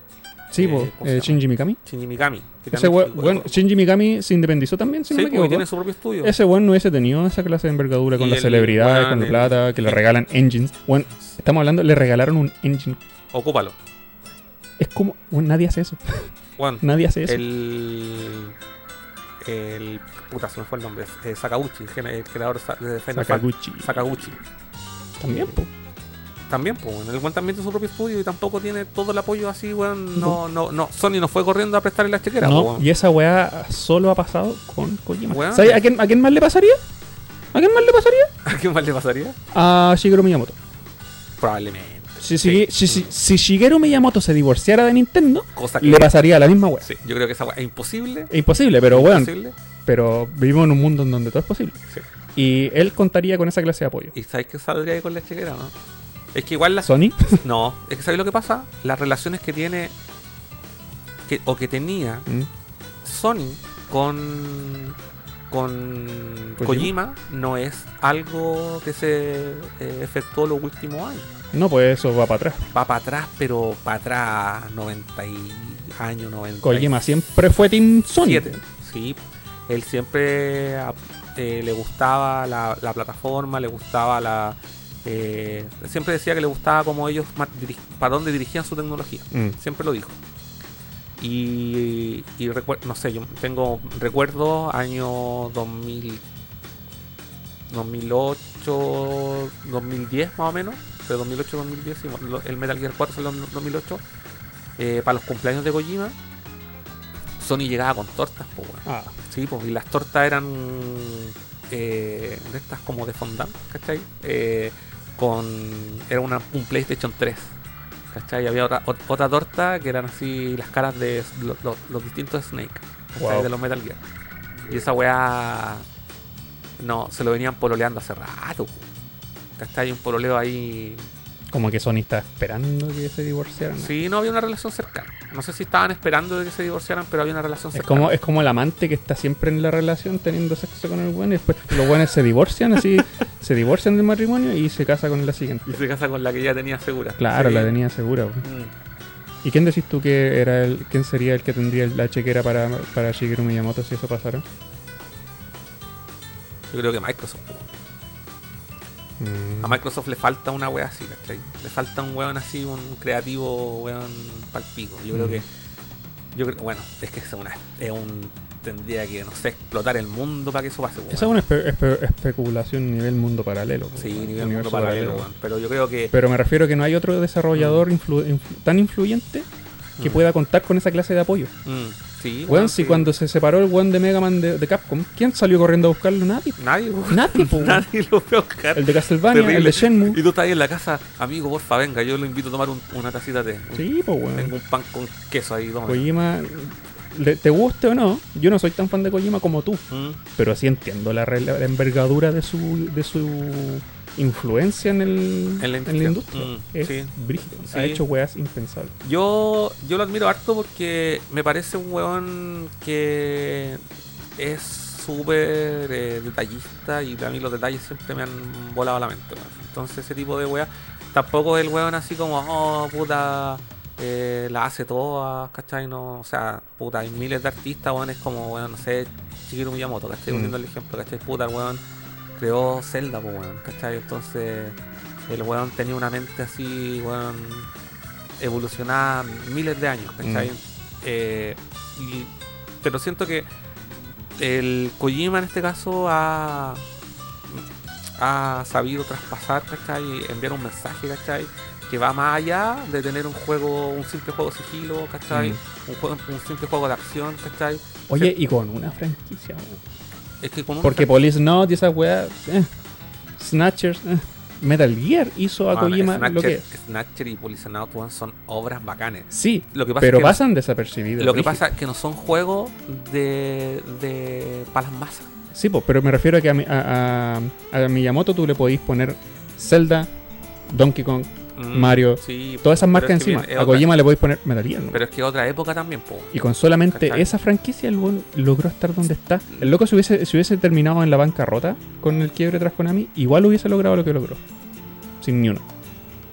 Sí, eh, po, ¿cómo se eh? Shinji Mikami. Shinji Mikami. Ese we- weón, Shinji Mikami se independizó también, si Sí, no me equivoco. tiene su propio estudio. Ese weón no hubiese tenido esa clase de envergadura con las el celebridades, con la plata, que le regalan engines. Bueno, estamos hablando, le regalaron un engine. Ocúpalo. Es como, nadie hace eso. Bueno, Nadie hace eso. el. El. Puta, se me fue el nombre. Eh, Sakauchi, el creador de Final. Sakaguchi. Sakaguchi. También, po. También, pues, en el buen también tiene su propio estudio y tampoco tiene todo el apoyo así, weón. No, no, no. Sony no fue corriendo a prestarle la chequera, No, y esa weá solo ha pasado con Kojima. Weón. ¿Sabes a quién, a quién más le pasaría? ¿A quién más le pasaría? ¿A quién más le pasaría? A Shigeru Miyamoto. Probablemente. Si, Sí. si, si, si Shigeru Miyamoto se divorciara de Nintendo, Cosa que. le pasaría la misma weá. Sí, yo creo que esa weá es imposible. Es imposible, pero weón, imposible. pero vivimos en un mundo en donde todo es posible. Sí. Y él contaría con esa clase de apoyo. ¿Y sabes qué saldría ahí con la chequera, no? Es que igual las. Sony, No, es que ¿sabes lo que pasa? Las relaciones que tiene. Que, o que tenía Mm, Sony con. Con Kojima. Kojima no es algo que se eh, efectuó los últimos años. no, pues eso va para atrás. Va para atrás, pero para atrás 90 y años 90. Kojima siempre fue Team Sony. Siete. Sí, él siempre eh, le gustaba la, la plataforma, le gustaba la. Eh, siempre decía que le gustaba como ellos, para dónde dirigían su tecnología. Mm, Siempre lo dijo. Y, y no sé, yo tengo recuerdo año 2000, 2008, 2010 más o menos, de 2008 2010, sí, el Metal Gear 4 salió en 2008, eh, para los cumpleaños de Kojima, Sony llegaba con tortas, pues bueno. Ah, Sí, pues, y las tortas eran eh, de estas como de fondant, ¿cachai? Eh, con. Era una, un PlayStation 3, ¿cachai? Y había otra, ot- otra torta que eran así las caras de lo- lo- los distintos Snake. De los Metal Gear. Y esa weá. No, se lo venían pololeando hace rato, ¿cachai? Un pololeo ahí. Como que Sony está esperando que se divorciaran. Sí, no había una relación cercana. No sé si estaban esperando de que se divorciaran, pero había una relación Es cercana. como, es como el amante que está siempre en la relación teniendo sexo con el buen y después los buenos se divorcian, así se divorcian del matrimonio y se casa con la siguiente. Y se casa con la que ya tenía segura. Claro, Sí. la tenía segura. Mm. ¿Y quién decís tú que era el, quién sería el que tendría la chequera para, para Shigeru Miyamoto si eso pasara? Yo creo que Microsoft. Mm. A Microsoft le falta una wea así, ¿cachai? Le falta un weón así, un creativo weón palpico. Yo creo Mm. que. Yo creo, bueno, es que es una. Es un. Tendría que, no sé, explotar el mundo para que eso pase. Esa es una espe- espe- especulación nivel mundo paralelo. Sí, nivel mundo paralelo, weón. Pero yo creo que. Pero me refiero a que no hay otro desarrollador influ- influ- tan influyente que Mm. pueda contar con esa clase de apoyo. Mm, sí, si sí. cuando se separó el weón de Mega Man de, de Capcom, ¿quién salió corriendo a buscarlo? Nadie. Nadie. Nadie. Nadie lo fue a buscar. El de Castlevania, Terrible. el de Shenmue. Y tú estás ahí en la casa, amigo, porfa, venga, yo lo invito a tomar un- una tacita de. Sí, pues weón. Tengo un pan con queso ahí, toma. Kojima, le- te guste o no, yo no soy tan fan de Kojima como tú, Mm, pero sí entiendo la envergadura de su, de su influencia en, el, En la en la industria. Mm, es sí. brígido. Sí. Ha hecho weas impensables. Yo, yo lo admiro harto porque me parece un weón que es súper eh, detallista y a mí los detalles siempre me han volado la mente. weón. Entonces ese tipo de weá tampoco es el weón así como, oh, puta, eh, la hace todas, ¿cachai? No, o sea, puta, hay miles de artistas, weón, es como, weón, no sé, Shigeru Miyamoto, ¿cachai? Mm. Poniendo el ejemplo, ¿cachai? Puta, el weón creó Zelda, pues, weón, ¿cachai? Entonces el weón tenía una mente así, weón, evolucionada miles de años, ¿cachai? Mm. Eh, y- pero siento que el Kojima en este caso ha, ha sabido traspasar, ¿cachai? Y enviar un mensaje, ¿cachai? Que va más allá de tener un juego, un simple juego de sigilo, ¿cachai? Mm. Un, juego, un simple juego de acción, ¿cachai? Oye, y con una franquicia, weón. Es que Porque Police Note y esas weas, eh, Snatchers, eh. Metal Gear hizo a Bueno, Kojima Snatcher, lo que es. Snatcher y Police Out son obras bacanes. Sí, Lo que pasa pero es que pasan desapercibidos. Lo que pasa es que no son juegos de, de para las masas. Sí, po, pero me refiero a que a, mi- a, a- a Miyamoto tú le podéis poner Zelda, Donkey Kong, Mm, Mario, sí, todas esas pero marcas es que encima. es A otra- Kojima le podéis poner Metal Gear, ¿no? Pero es que otra época también, po. Y con solamente ¿Cachai? esa franquicia el weón logró estar donde está. El loco si hubiese, si hubiese terminado en la bancarrota con el quiebre tras Konami, igual hubiese logrado lo que logró. Sin ni uno.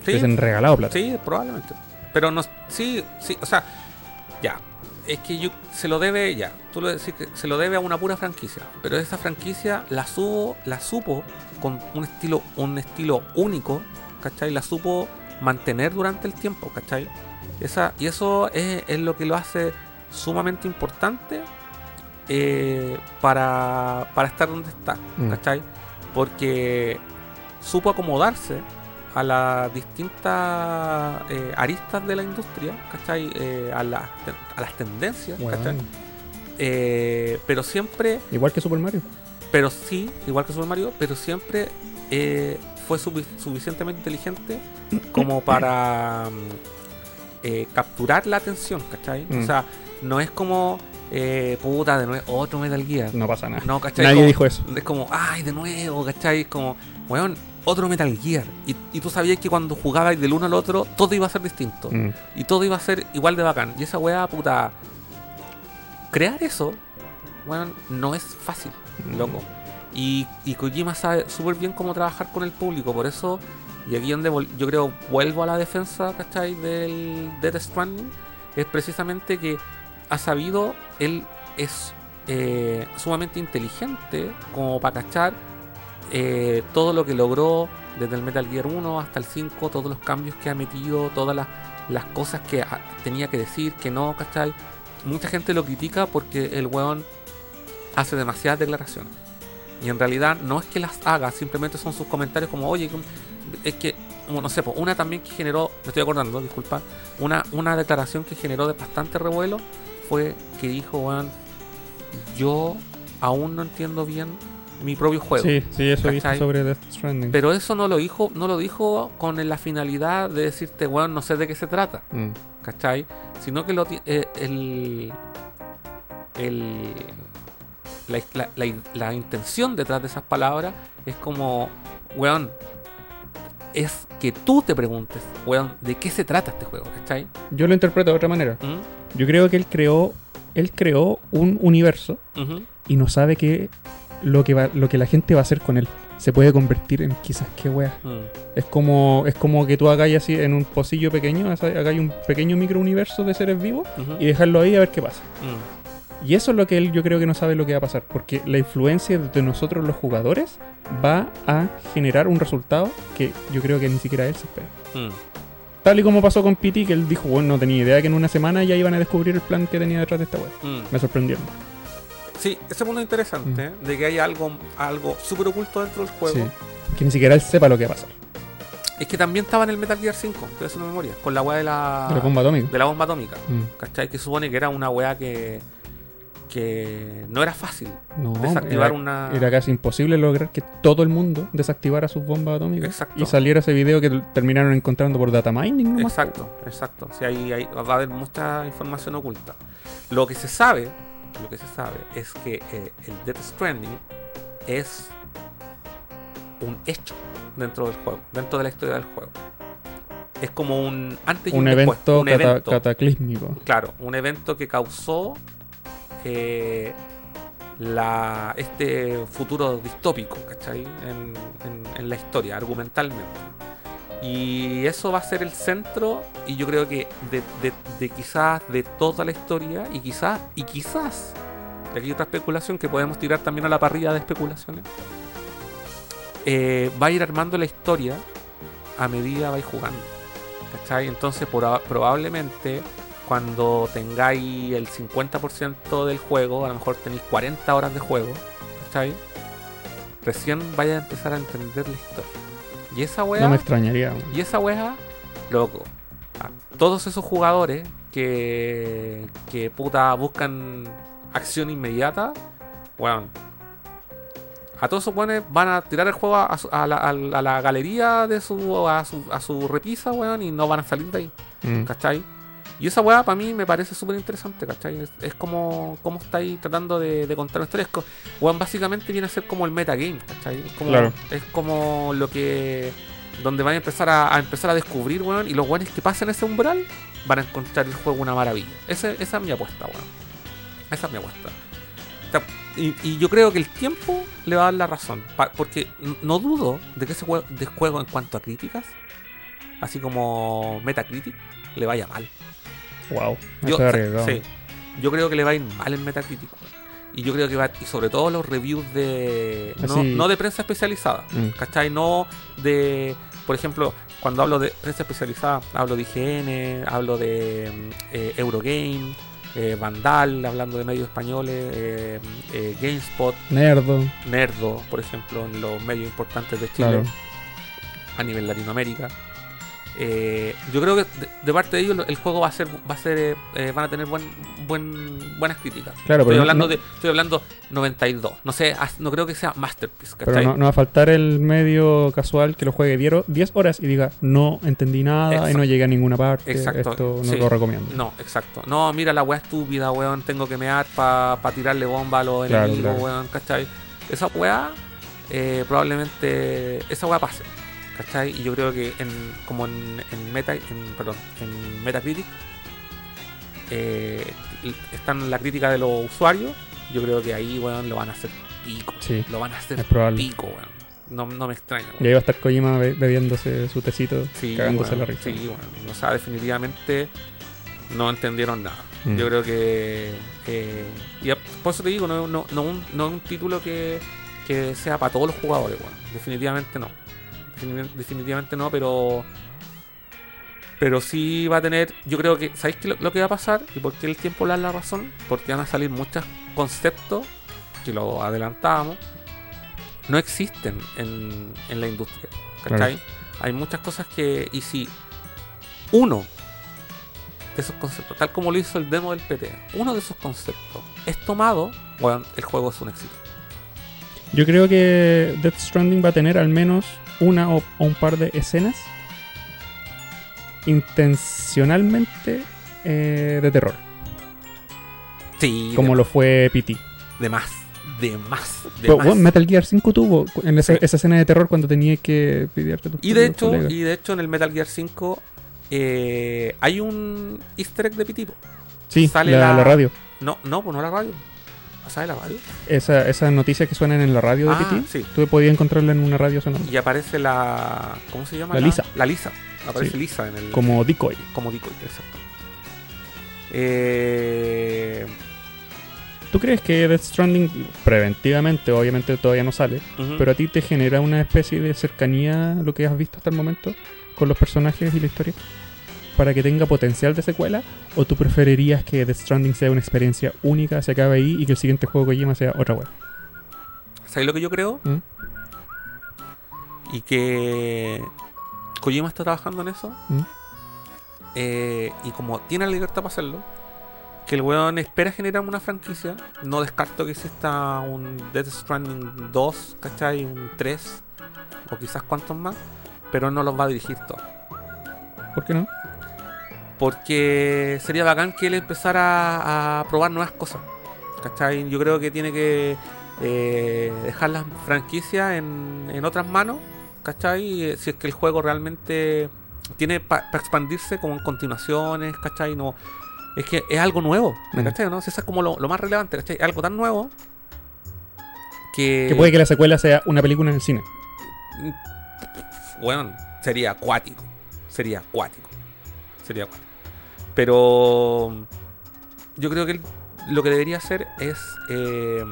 Sí, Hubiesen regalado plata. sí, probablemente. Pero no, sí, sí, o sea, ya. Es que yo, se lo debe, ya, tú lo decís que se lo debe a una pura franquicia. Pero esa franquicia la supo, la supo con un estilo, un estilo único, ¿cachai? La supo mantener durante el tiempo, ¿cachai? Esa, y eso es, es lo que lo hace sumamente importante eh, para, para estar donde está, Mm. ¿cachai? Porque supo acomodarse a las distintas eh, aristas de la industria, ¿cachai? Eh, a, las ten- a las tendencias. ¿cachai? Pero siempre, Igual que Super Mario. pero sí, igual que Super Mario, pero siempre fue sufi- suficientemente inteligente como para mm, eh, capturar la atención, ¿cachai? Mm. O sea, no es como, eh, puta, de nuevo, otro Metal Gear. No pasa nada. No, ¿cachai? Nadie Como- dijo eso. es como, ay, de nuevo, ¿cachai? Como, weón, otro Metal Gear. Y, y tú sabías que cuando jugabas del uno al otro, todo iba a ser distinto. Mm. Y todo iba a ser igual de bacán. Y esa weá, puta. Crear eso, weón, no es fácil, loco. Y, y Kojima sabe súper bien cómo trabajar con el público. Por eso, y aquí donde yo creo vuelvo a la defensa, ¿cachai? Del Death Stranding, es precisamente que ha sabido, él es eh, sumamente inteligente como para cachar eh, todo lo que logró desde el Metal Gear 1 hasta el 5, todos los cambios que ha metido, todas las, cosas que tenía que decir, que no, ¿cachai? Mucha gente lo critica porque el weón hace demasiadas declaraciones. Y en realidad no es que las haga, simplemente son sus comentarios como, oye, es que, no sé, po, una también que generó, me estoy acordando, disculpa, una, una declaración que generó de bastante revuelo fue que dijo, weón, yo aún no entiendo bien mi propio juego. Sí, sí, eso ¿Cachai? sobre Death Stranding. Pero eso no lo dijo, no lo dijo con la finalidad de decirte, weón, no sé de qué se trata. Mm. ¿cachai? Sino que lo eh, el, el la, la- la- la intención detrás de esas palabras es como, weón, es que tú te preguntes, weón, ¿de qué se trata este juego? ¿cachai? Yo lo interpreto de otra manera. ¿Mm? Yo creo que él creó, él creó un universo y no sabe que lo que va, lo que la gente va a hacer con él se puede convertir en quizás qué wea. Mm. Es como, es como que tú hagáis así en un pocillo pequeño, hagáis un pequeño microuniverso de seres vivos y dejarlo ahí a ver qué pasa. Mm. Y eso es lo que él yo creo que no sabe lo que va a pasar, porque la influencia de nosotros los jugadores va a generar un resultado que yo creo que ni siquiera él se espera. Mm. Tal y como pasó con Pity, que él dijo, bueno, no tenía idea que en una semana ya iban a descubrir el plan que tenía detrás de esta web. Mm. Me sorprendieron. Sí, ese es interesante, ¿eh? de que hay algo, algo súper oculto dentro del juego. Sí. Que ni siquiera él sepa lo que va a pasar. Es que también estaba en el Metal Gear 5, estoy haciendo memoria, con la weá de la, De la bomba atómica. de la bomba atómica. Mm. ¿Cachai? Que supone que era una weá que, que no era fácil. No, Desactivar era, una- era casi imposible lograr que todo el mundo desactivara sus bombas atómicas. Exacto. Y saliera ese video que terminaron encontrando por data mining. nomás. Exacto, exacto. Sí, ahí, ahí va a haber mucha información oculta. Lo que se sabe, lo que se sabe es que eh, el Death Stranding es un hecho dentro del juego, dentro de la historia del juego. Es como un antes y un, Un después, evento, un cata- evento. cataclísmico. Claro, un evento que causó eh, este futuro distópico, ¿cachai? En, en- en la historia, argumentalmente. Y eso va a ser el centro, y yo creo que de, quizás de toda la historia, y quizás, y quizás, aquí hay otra especulación que podemos tirar también a la parrilla de especulaciones, eh, va a ir armando la historia a medida vais jugando. ¿Cachai? Entonces proba- probablemente cuando tengáis el 50% del juego, a lo mejor tenéis 40 horas de juego, ¿cachai? Recién vaya a empezar a entender la historia. Y esa weá, No me extrañaría. y esa weá, loco, a todos esos jugadores que, que puta buscan acción inmediata, weón. A todos esos weones van a tirar el juego a, su- a la, a la- a la galería de su a, su a su repisa, weón, y no van a salir de ahí. Mm. ¿cachai? Y esa weá para mí me parece súper interesante, ¿cachai? Es, es como, como estáis tratando de, de contar una historia. Es co- weón, básicamente viene a ser como el metagame, ¿cachai? Es como, Claro. es como lo que. donde van a empezar a, a empezar a descubrir, weón, y los weones que pasen ese umbral van a encontrar el juego una maravilla. Ese- esa es mi apuesta, weón. Esa es mi apuesta. O sea, Y, y yo creo que el tiempo le va a dar la razón. pa- porque no dudo de que ese juego, de juego en cuanto a críticas, así como Metacritic, le vaya mal. Wow. Yo, sí, yo creo que le va a ir mal en Metacritic. Y yo creo que va, y sobre todo los reviews de. No, Así- no de prensa especializada. Mm. ¿Cachai? No de. Por ejemplo, cuando hablo de prensa especializada, hablo de IGN, hablo de mm, eh, Eurogame, eh, Vandal, hablando de medios españoles, eh, eh, GameSpot, Nerdo. Nerdo, por ejemplo, en los medios importantes de Chile Claro. a nivel Latinoamérica. Eh, yo creo que de, de parte de ellos lo- el juego va a ser, va a ser, eh, eh, van a tener buen, buen, buenas críticas. Claro, estoy pero hablando no- de, estoy hablando 92. No sé, no creo que sea masterpiece. Pero no, no va a faltar el medio casual que lo juegue 10 10 horas y diga, no entendí nada y no llegué a ninguna parte. Exacto, Esto no sí. lo recomiendo. No, exacto. No, mira la weá estúpida, weón. Tengo que mear para tirarle bomba a los Claro, enemigos, claro. weón. ¿Cachai? Esa weá, eh, probablemente. Esa weá pase. ¿Cachai? Y yo creo que en, como en, en Meta, en, perdón, en Metacritic, eh, están la crítica de los usuarios. Yo creo que ahí, weón, lo van a hacer pico. Sí, Lo van a hacer pico, weón. No, no me extraña, weón. Y ahí va a estar Kojima be- bebiéndose su tecito, Sí, cagándose la risa. Sí, bueno, o sea, definitivamente no entendieron nada. Mm. Yo creo que. eh, y por eso te digo, no, no, no, un, no un título que, que sea para todos los jugadores, bueno, definitivamente no. Defini- Definitivamente no, pero. Pero sí va a tener. Yo creo que. ¿Sabéis qué lo, lo que va a pasar? ¿Y por qué el tiempo le da la razón? Porque van a salir muchos conceptos que lo adelantábamos. No existen en, en la industria. ¿Cachai? Hay muchas cosas que. Y si uno de esos conceptos, tal como lo hizo el demo del PT, uno de esos conceptos es tomado, bueno, el juego es un éxito. Yo creo que Death Stranding va a tener al menos una o, o un par de escenas intencionalmente eh, de terror, Sí, como lo fue PT. de más, de más, de Pero, más. bueno, Metal Gear 5 tuvo en esa, escena de terror cuando tenías que pidiarte tus y de hecho, colegas. y de hecho en el Metal Gear 5 eh, hay un easter egg de Pitipo. sí, sale la, la- la radio. No, no, pues no la radio. ¿Sale la radio? Esa, esas noticias que suenan en la radio de Ah, PT, sí. tú podías encontrarla en una radio sonando. Y aparece la. ¿Cómo se llama? La Lisa. La Lisa. Aparece Sí. Lisa en el. Como decoy. como decoy, exacto. Eh, ¿Tú crees que Death Stranding, preventivamente, obviamente todavía no sale, pero a ti te genera una especie de cercanía lo que has visto hasta el momento con los personajes y la historia? Para que tenga potencial de secuela, o tú preferirías que Death Stranding sea una experiencia única, se acabe ahí y que el siguiente juego de Kojima sea otra web? ¿Sabes lo que yo creo? ¿Mm? Y que Kojima está trabajando en eso. ¿Mm? eh, y como tiene la libertad para hacerlo, que el weón espera generar una franquicia. No descarto que exista un Death Stranding 2, ¿cachai? Un 3, o quizás cuantos más, pero no los va a dirigir todos. ¿Por qué no? Porque sería bacán que él empezara a probar nuevas cosas. ¿Cachai? Yo creo que tiene que eh, dejar las franquicias en, en otras manos. ¿Cachai? Eh, Si es que el juego realmente tiene para expandirse como en continuaciones. ¿Cachai? No, es que es algo nuevo. ¿Me Mm. cachai? ¿no? Si Eso es como lo, lo más relevante. ¿Cachai? Es algo tan nuevo que... Que puede que la secuela sea una película en el cine. Bueno, sería acuático. Sería acuático. Sería acuático. Pero yo creo que él lo que debería hacer es eh,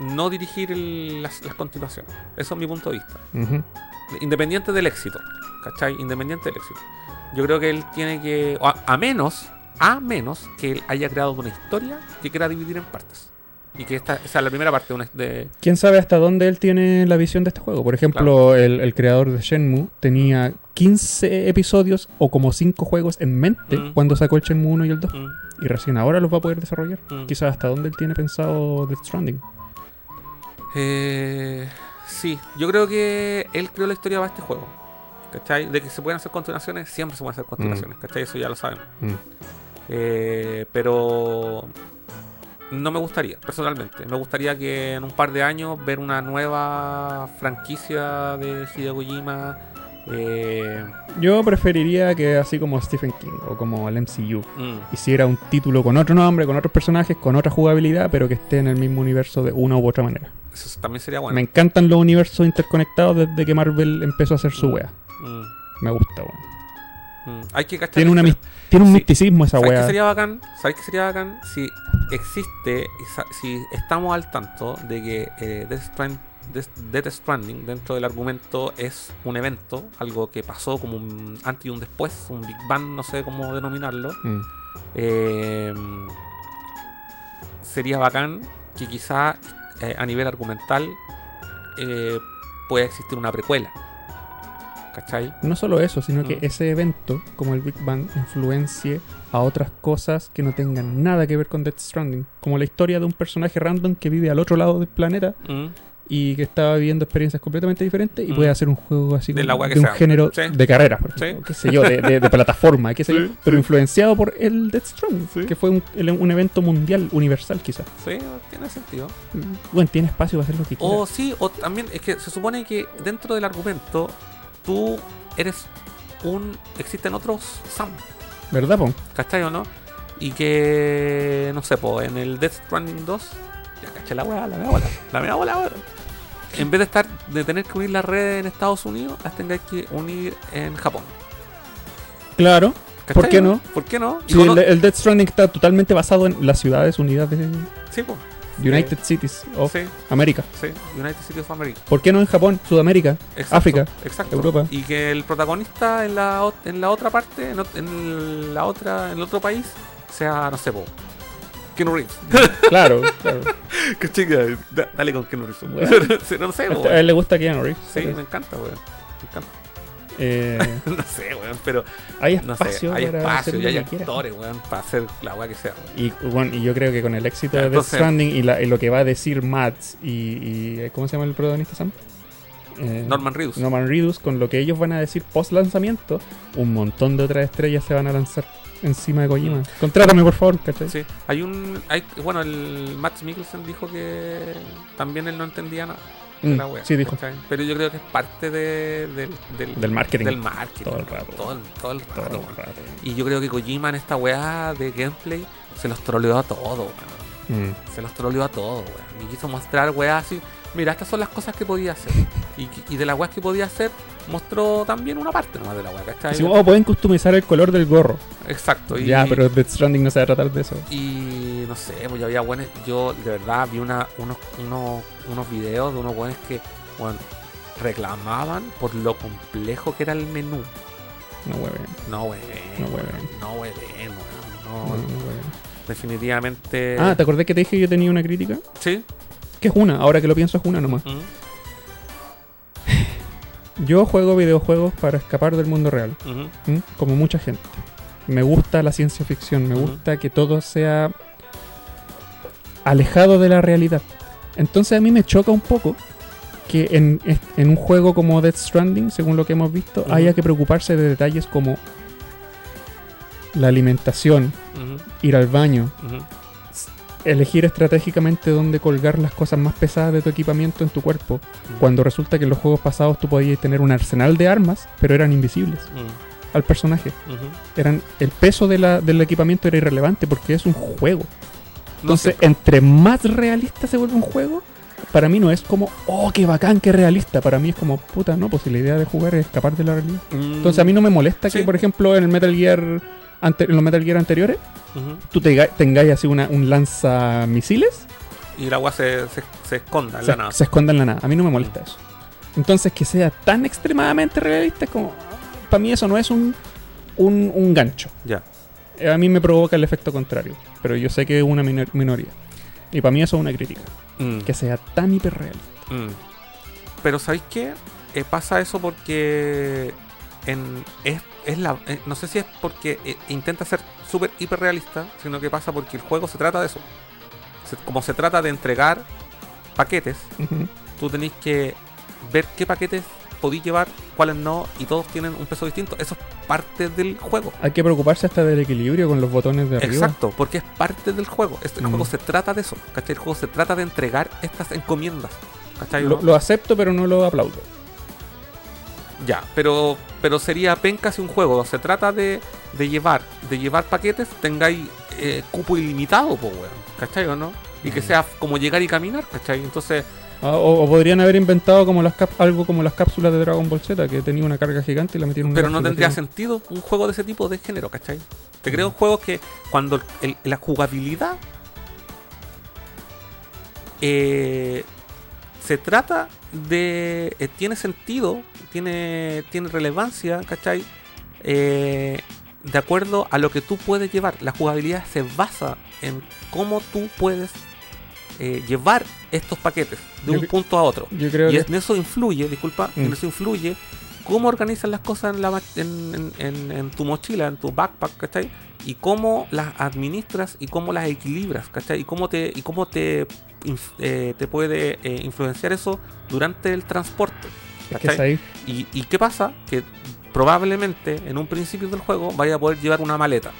no dirigir el- las, las continuaciones. Eso es mi punto de vista. Independiente del éxito. ¿Cachai? Independiente del éxito. Yo creo que él tiene que... o A, a menos, a menos que él haya creado una historia que quiera dividir en partes. Y que esta sea la primera parte de una- de, ¿Quién sabe hasta dónde él tiene la visión de este juego? Por ejemplo, el, el creador de Shenmue tenía 15 episodios o como 5 juegos en mente Mm. cuando sacó el Shenmue 1 y el 2. Mm, Y recién ahora los va a poder desarrollar. mm. Quizás hasta dónde él tiene pensado Death Stranding. Eh, sí, yo creo que él creó la historia para este juego. ¿Cachai? De que se pueden hacer continuaciones, siempre se pueden hacer continuaciones, ¿cachai? Eso ya lo sabemos. Mm. Eh, pero no me gustaría, personalmente. Me gustaría que en un par de años ver una nueva franquicia de Hideo Kojima. Eh, Yo preferiría que así como Stephen King o como el MCU mm, hiciera un título con otro nombre, con otros personajes, con otra jugabilidad, pero que esté en el mismo universo de una u otra manera. eso también sería bueno. Me encantan los universos interconectados desde que Marvel empezó a hacer su Mm. wea. Mm, Me gusta, weón. mm. Hay que cachar Tiene, una, un Sí. misticismo esa ¿Sabes qué wea. sería bacán? ¿Sabes qué sería bacán? Si existe, si estamos al tanto de que eh, Death, Strand- Death- Stranding dentro del argumento es un evento, algo que pasó como un antes y un después, un Big Bang, no sé cómo denominarlo. Mm. eh, sería bacán que quizá eh, a nivel argumental eh, pueda existir una precuela. ¿Cachai? No solo eso, sino que Mm. ese evento, como el Big Bang, influencie a otras cosas que no tengan nada que ver con Death Stranding. Como la historia de un personaje random que vive al otro lado del planeta Mm. Y que estaba viviendo experiencias completamente diferentes y Mm. puede hacer un juego así De como la de un sea. género Sí. de carreras, por Sí. ejemplo, qué sé yo, de, de- de plataforma, qué sé yo, Sí, pero influenciado por el Death Sí. que fue un, evento mundial, universal quizás. Sí, tiene sentido. Bueno, tiene espacio para hacer lo que quiera. O sí, o también es que se supone que dentro del argumento tú eres un. existen otros Sam, ¿Verdad, po? ¿cachai o no? Y que. no sé, po, en el Death Stranding 2. Ya caché la weá, la mea bola. La mea bola. En vez de estar. de tener que unir las redes en Estados Unidos, las tengáis que unir en Japón. Claro. ¿cachai, ¿Por qué no? ¿Por qué no? Sí, el, el Death Stranding está totalmente basado en las ciudades unidas de sí, po. United Cities of Sí, América. sí. United States of America. ¿Por qué no en Japón, Sudamérica, Exacto, África, exacto. Europa? Y que el protagonista en la, en la otra parte, en, en la otra, en el otro país, sea, no sé, po, Keanu Reeves. Claro, claro. que chica, da- dale con Keanu Reeves. Bueno. Sí, no sé, A a él le gusta Keanu Reeves. Sí, me encanta, weón. Me encanta. eh, no sé, weón, pero hay no sé, espacio hay para espacio hacer y hay actores, weón, para hacer la weá que sea. weón. Y, bueno, y yo creo que con el éxito de Death Stranding y, la- y lo que va a decir Matt y, y, eh, ¿cómo se llama el protagonista Sam? Eh, Norman Reedus. Norman Reedus, con lo que ellos van a decir post lanzamiento, un montón de otras estrellas se van a lanzar encima de Kojima. Contrátame, por favor, ¿cachai? Sí, hay un. Hay, bueno, el Max Mikkelsen dijo que también él no entendía nada. de Mm, la wea, sí, dijo. ¿cachai? Pero yo creo que es parte de- del, del, Del marketing. Del marketing. Todo el rato. Todo el, todo el Todo rato, el rato. Y yo creo que Kojima en esta weá de gameplay se los troleó a todo, weón. Mm. Se los troleó a todo, weón. Y quiso mostrar weá así. Mira, estas son las cosas que podía hacer. Y, y de la weá que podía hacer, mostró también una parte nomás de la weá, ¿cachai? Así, oh, pueden customizar el color del gorro. Exacto. Y, Ya, pero Death Stranding no se va a tratar de eso. Y no sé, pues ya había buenos. Yo de verdad vi una, unos, unos, unos videos de unos buenos que bueno, reclamaban por lo complejo que era el menú. No hueven. No, weón. No, weón. No, weón. No, No, no hueven. Definitivamente. Ah, ¿te acordás que te dije que yo tenía una crítica? Sí. Que es una, ahora que lo pienso es una nomás. Ujú, Yo juego videojuegos para escapar del mundo real, ujú, ¿m? como mucha gente. Me gusta la ciencia ficción, me gusta que todo sea alejado de la realidad. Entonces a mí me choca un poco que en, en un juego como Death Stranding, según lo que hemos visto, haya que preocuparse de detalles como la alimentación, ir al baño, elegir estratégicamente dónde colgar las cosas más pesadas de tu equipamiento en tu cuerpo, cuando resulta que en los juegos pasados tú podías tener un arsenal de armas, pero eran invisibles al personaje. Eran el peso de la- del equipamiento era irrelevante porque es un juego. No Entonces, sé. entre más realista se vuelve un juego, para mí no es como, oh, qué bacán, qué realista. Para mí es como, puta, no, pues si la idea de jugar es escapar de la realidad. Entonces, a mí no me molesta que, por ejemplo, en el Metal Gear, en los Metal Gear anteriores, tú te, tengáis así una, un lanzamisiles Y la weá se, se, se esconda en se, la nada. se esconda en la nada. A mí no me molesta eso. Entonces, que sea tan extremadamente realista es como. Para mí, eso no es un, un, un gancho. Ya. Eh, A mí me provoca el efecto contrario. Pero yo sé que es una minor- minoría. Y para mí, eso es una crítica. Mm. Que sea tan hiperrealista. Mm. Pero ¿sabéis qué? Eh, pasa eso porque en, es, es la, eh, no sé si es porque eh, intenta ser súper hiperrealista, sino que pasa porque el juego se trata de eso. Se- como se trata de entregar paquetes, tú tenéis que ver qué paquetes podéis llevar, cuáles no, y todos tienen un peso distinto. Eso es parte del juego. Hay que preocuparse hasta del equilibrio con los botones de arriba. Exacto, porque es parte del juego. Este, el Mm. juego se trata de eso, ¿cachai? El juego se trata de entregar estas encomiendas. ¿Cachai? Lo, no? lo acepto, pero no lo aplaudo. Ya, pero, pero sería penca si un juego se trata de, de llevar de llevar paquetes, tengáis eh, cupo ilimitado, pues, weón. ¿Cachai o no? Y que Mm. sea como llegar y caminar, ¿cachai? Entonces, Ah, O, o podrían haber inventado como las cap- algo como las cápsulas de Dragon Ball Z, que tenía una carga gigante y la metieron en pero no tendría sentido un juego de ese tipo de género, ¿cachai? Te creo juegos que cuando el- la jugabilidad eh, se trata de. eh, tiene sentido, tiene, tiene relevancia, ¿cachai? Eh, de acuerdo a lo que tú puedes llevar. La jugabilidad se basa en cómo tú puedes eh, llevar estos paquetes de Yo un punto a otro. Yo creo Y que en eso influye, disculpa, en Mm. eso influye cómo organizas las cosas en, la, ma- en, en- en- en tu mochila, en tu backpack, ¿cachai? Y cómo las administras y cómo las equilibras, ¿cachai? Y cómo te, y cómo te, eh, te puede eh, influenciar eso durante el transporte. ¿Y, y qué pasa? Que probablemente en un principio del juego vaya a poder llevar una maleta.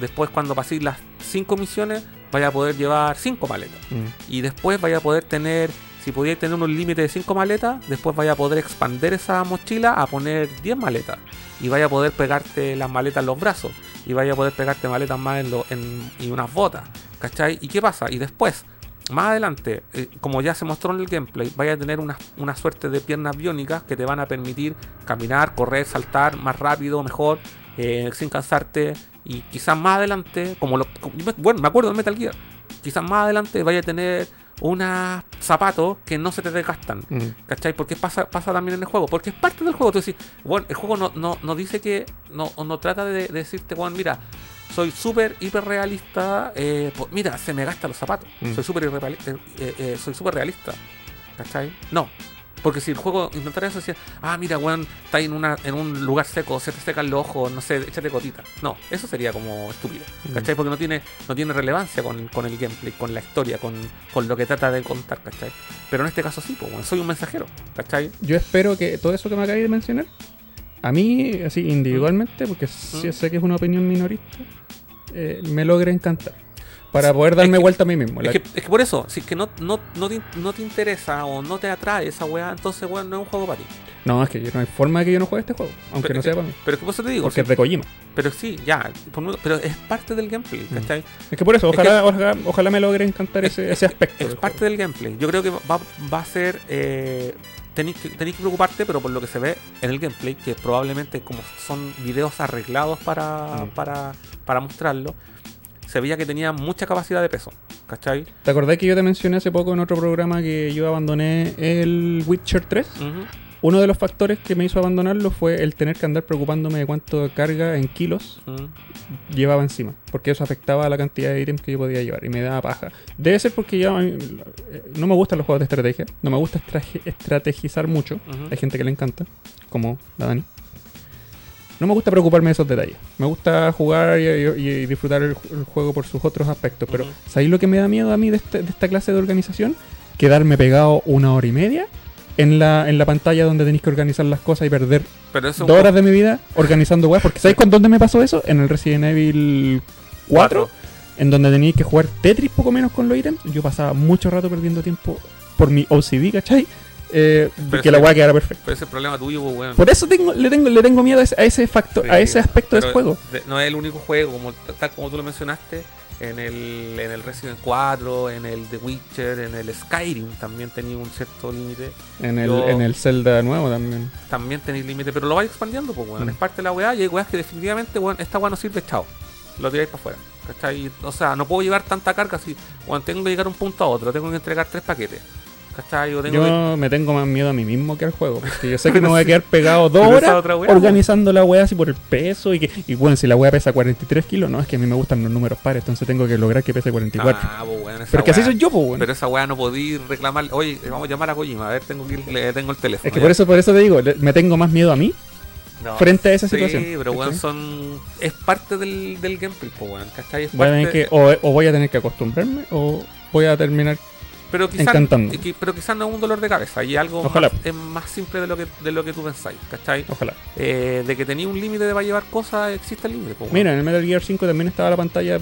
Después cuando paséis las 5 misiones vaya a poder llevar 5 maletas. Mm. Y después vaya a poder tener, si podíais tener un límite de 5 maletas, después vaya a poder expandir esa mochila a poner 10 maletas. Y vaya a poder pegarte las maletas en los brazos. Y vaya a poder pegarte maletas más en, lo- en- y unas botas. ¿Cachai? ¿Y qué pasa? Y después, más adelante, eh, como ya se mostró en el gameplay, vaya a tener una, una suerte de piernas biónicas que te van a permitir caminar, correr, saltar más rápido, mejor, eh, sin cansarte. Y quizás más adelante, como lo. como- bueno, me acuerdo del Metal Gear. Quizás más adelante vaya a tener unos zapatos que no se te desgastan. Mm. ¿Cachai? Porque pasa, pasa también en el juego. Porque es parte del juego. Tú decís, bueno, el juego no, no, no dice que. No, no trata de, de decirte, bueno, mira, soy súper hiper realista. eh, pues, mira, se me gastan los zapatos. Mm. Soy súper eh, eh, eh, soy súper realista. ¿Cachai? No. Porque si el juego intentara eso, decía, ah, mira, weón, está en, una, en un lugar seco, se te secan los ojos, no sé, échate gotita. No, eso sería como estúpido. Mm. ¿Cachai? Porque no tiene, no tiene relevancia con, con el gameplay, con la historia, con, con lo que trata de contar, ¿cachai? Pero en este caso sí, pues, weón, soy un mensajero, ¿cachai? Yo espero que todo eso que me acabáis de mencionar, a mí, así individualmente, porque sí Mm. sé que es una opinión minorista, eh, me logre encantar. Para poder darme Es que- vuelta a mí mismo. Es que, es que por eso, si es que no, no, no, te, no te interesa o no te atrae esa weá, entonces, weón, no es un juego para ti. No, es que no hay forma de que yo no juegue este juego, aunque Pero no sea que- para mí. Pero es que por eso te digo, Porque sí, es de Kojima. pero sí, ya, por pero es parte del gameplay, Mm. ¿cachai? Es que por eso, Es ojalá, ojalá, ojalá me logre encantar ese, ese aspecto. Es del parte juego. del gameplay. Yo creo que va, va a ser. eh, tenéis que, tenéis que preocuparte, pero por lo que se ve en el gameplay, que probablemente como son videos arreglados para, Mm. para, para mostrarlo, se veía que tenía mucha capacidad de peso. ¿Cachai? ¿Te acordás que yo te mencioné hace poco en otro programa que yo abandoné el Witcher 3? Ujú. Uno de los factores que me hizo abandonarlo fue el tener que andar preocupándome de cuánto carga en kilos Ujú. llevaba encima, porque eso afectaba a la cantidad de ítems que yo podía llevar y me daba paja. Debe ser porque yo a mí, eh, no me gustan los juegos de estrategia, no me gusta estrategizar mucho. Hay gente que le encanta, como la Dani. No me gusta preocuparme de esos detalles. Me gusta jugar y, y- y disfrutar el, ju- el juego por sus otros aspectos. Pero, Ujú. ¿sabéis lo que me da miedo a mí de, este- de esta clase de organización? Quedarme pegado una hora y media en la, en la pantalla donde tenéis que organizar las cosas y perder Pero eso dos horas de mi vida organizando weas. Porque ¿sabéis con dónde me pasó eso? En el Resident Evil 4, Cuatro. en donde tenéis que jugar Tetris poco menos con los ítems. Yo pasaba mucho rato perdiendo tiempo por mi OCD, ¿cachai? Eh, que la wea quedara perfecta. Pero ese es problema tuyo, pues, weón. Por eso tengo, le tengo, le tengo miedo a ese, a ese factor, a ese aspecto de ese pero juego. no es el único juego, como, tal como tú lo mencionaste, en el, en el Resident 4, en el The Witcher, en el Skyrim también tenía un cierto límite. En el, yo- en el Zelda nuevo también. También tenéis límite, pero lo vais expandiendo, pues, weón. Mm. Es parte de la weá y hay weas que definitivamente, weón, esta weá no sirve, chao. Lo tiráis para afuera. ¿Cachai? O sea, no puedo llevar tanta carga así. Weón, tengo que llegar a un punto a otro, tengo que entregar tres paquetes. ¿Cachai? O tengo que- Yo me tengo más miedo a mí mismo que al juego. Porque yo sé que me voy a quedar pegado dos Pero horas organizando la wea así por el peso. Y que y bueno, si la wea pesa 43 kilos, no, es que a mí me gustan los números pares. Entonces tengo que lograr que pese 44. Ah, pues, weón, esa Pero que así soy yo, pues, weón. Pero esa weá no podí reclamar. Oye, vamos a llamar a Kojima. A ver, tengo, que ir- le tengo el teléfono. Es que ya. por eso, por eso te digo, le- me tengo más miedo a mí No. frente a esa Sí, situación. pero weón, ¿cachai? son. Es parte del, del gameplay, po, weón. ¿Cachai? Es Voy a tener parte- que, o, o voy a tener que acostumbrarme o voy a terminar pero quizás pero no es un dolor de cabeza. Y algo Ojalá. más- es más simple de lo que, de lo que tú pensáis, ¿cachai? Ojalá. Eh, de que tenía un límite de para llevar cosas, existe el límite. Mira, en el Metal Gear 5 también estaba la pantalla de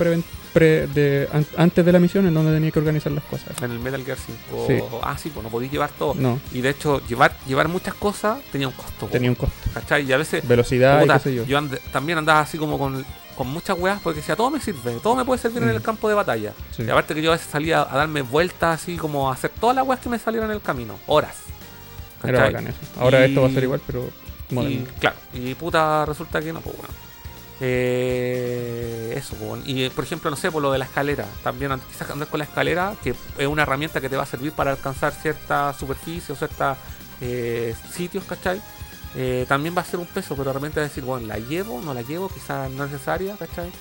pre- de, an- antes de la misión en donde tenía que organizar las cosas. En el Metal Gear 5. Sí. Ah, sí, pues no podías llevar todo. No, Y de hecho, llevar, llevar muchas cosas tenía un costo, tenía un costo. ¿cachai? Y a veces Velocidad Puta, y qué sé yo. and- también andaba así como con, con muchas weas porque decía, todo me sirve, todo me puede servir en Mm. el campo de batalla. Sí. Y aparte que yo a veces salía a darme vueltas así como a hacer todas las weas que me salieran en el camino, horas. Era ¿Cachai? bacán eso. Ahora Y- esto va a ser igual, pero Y claro, y puta resulta que no, pues bueno. Eh, eso, y eh, por ejemplo, no sé, por lo de la escalera, también quizás andar con la escalera, que es una herramienta que te va a servir para alcanzar cierta superficie o ciertos sitios, ¿cachai? Eh, también va a ser un peso, pero a decir, bueno, la llevo, no la llevo, quizás no es necesaria, ¿cachai?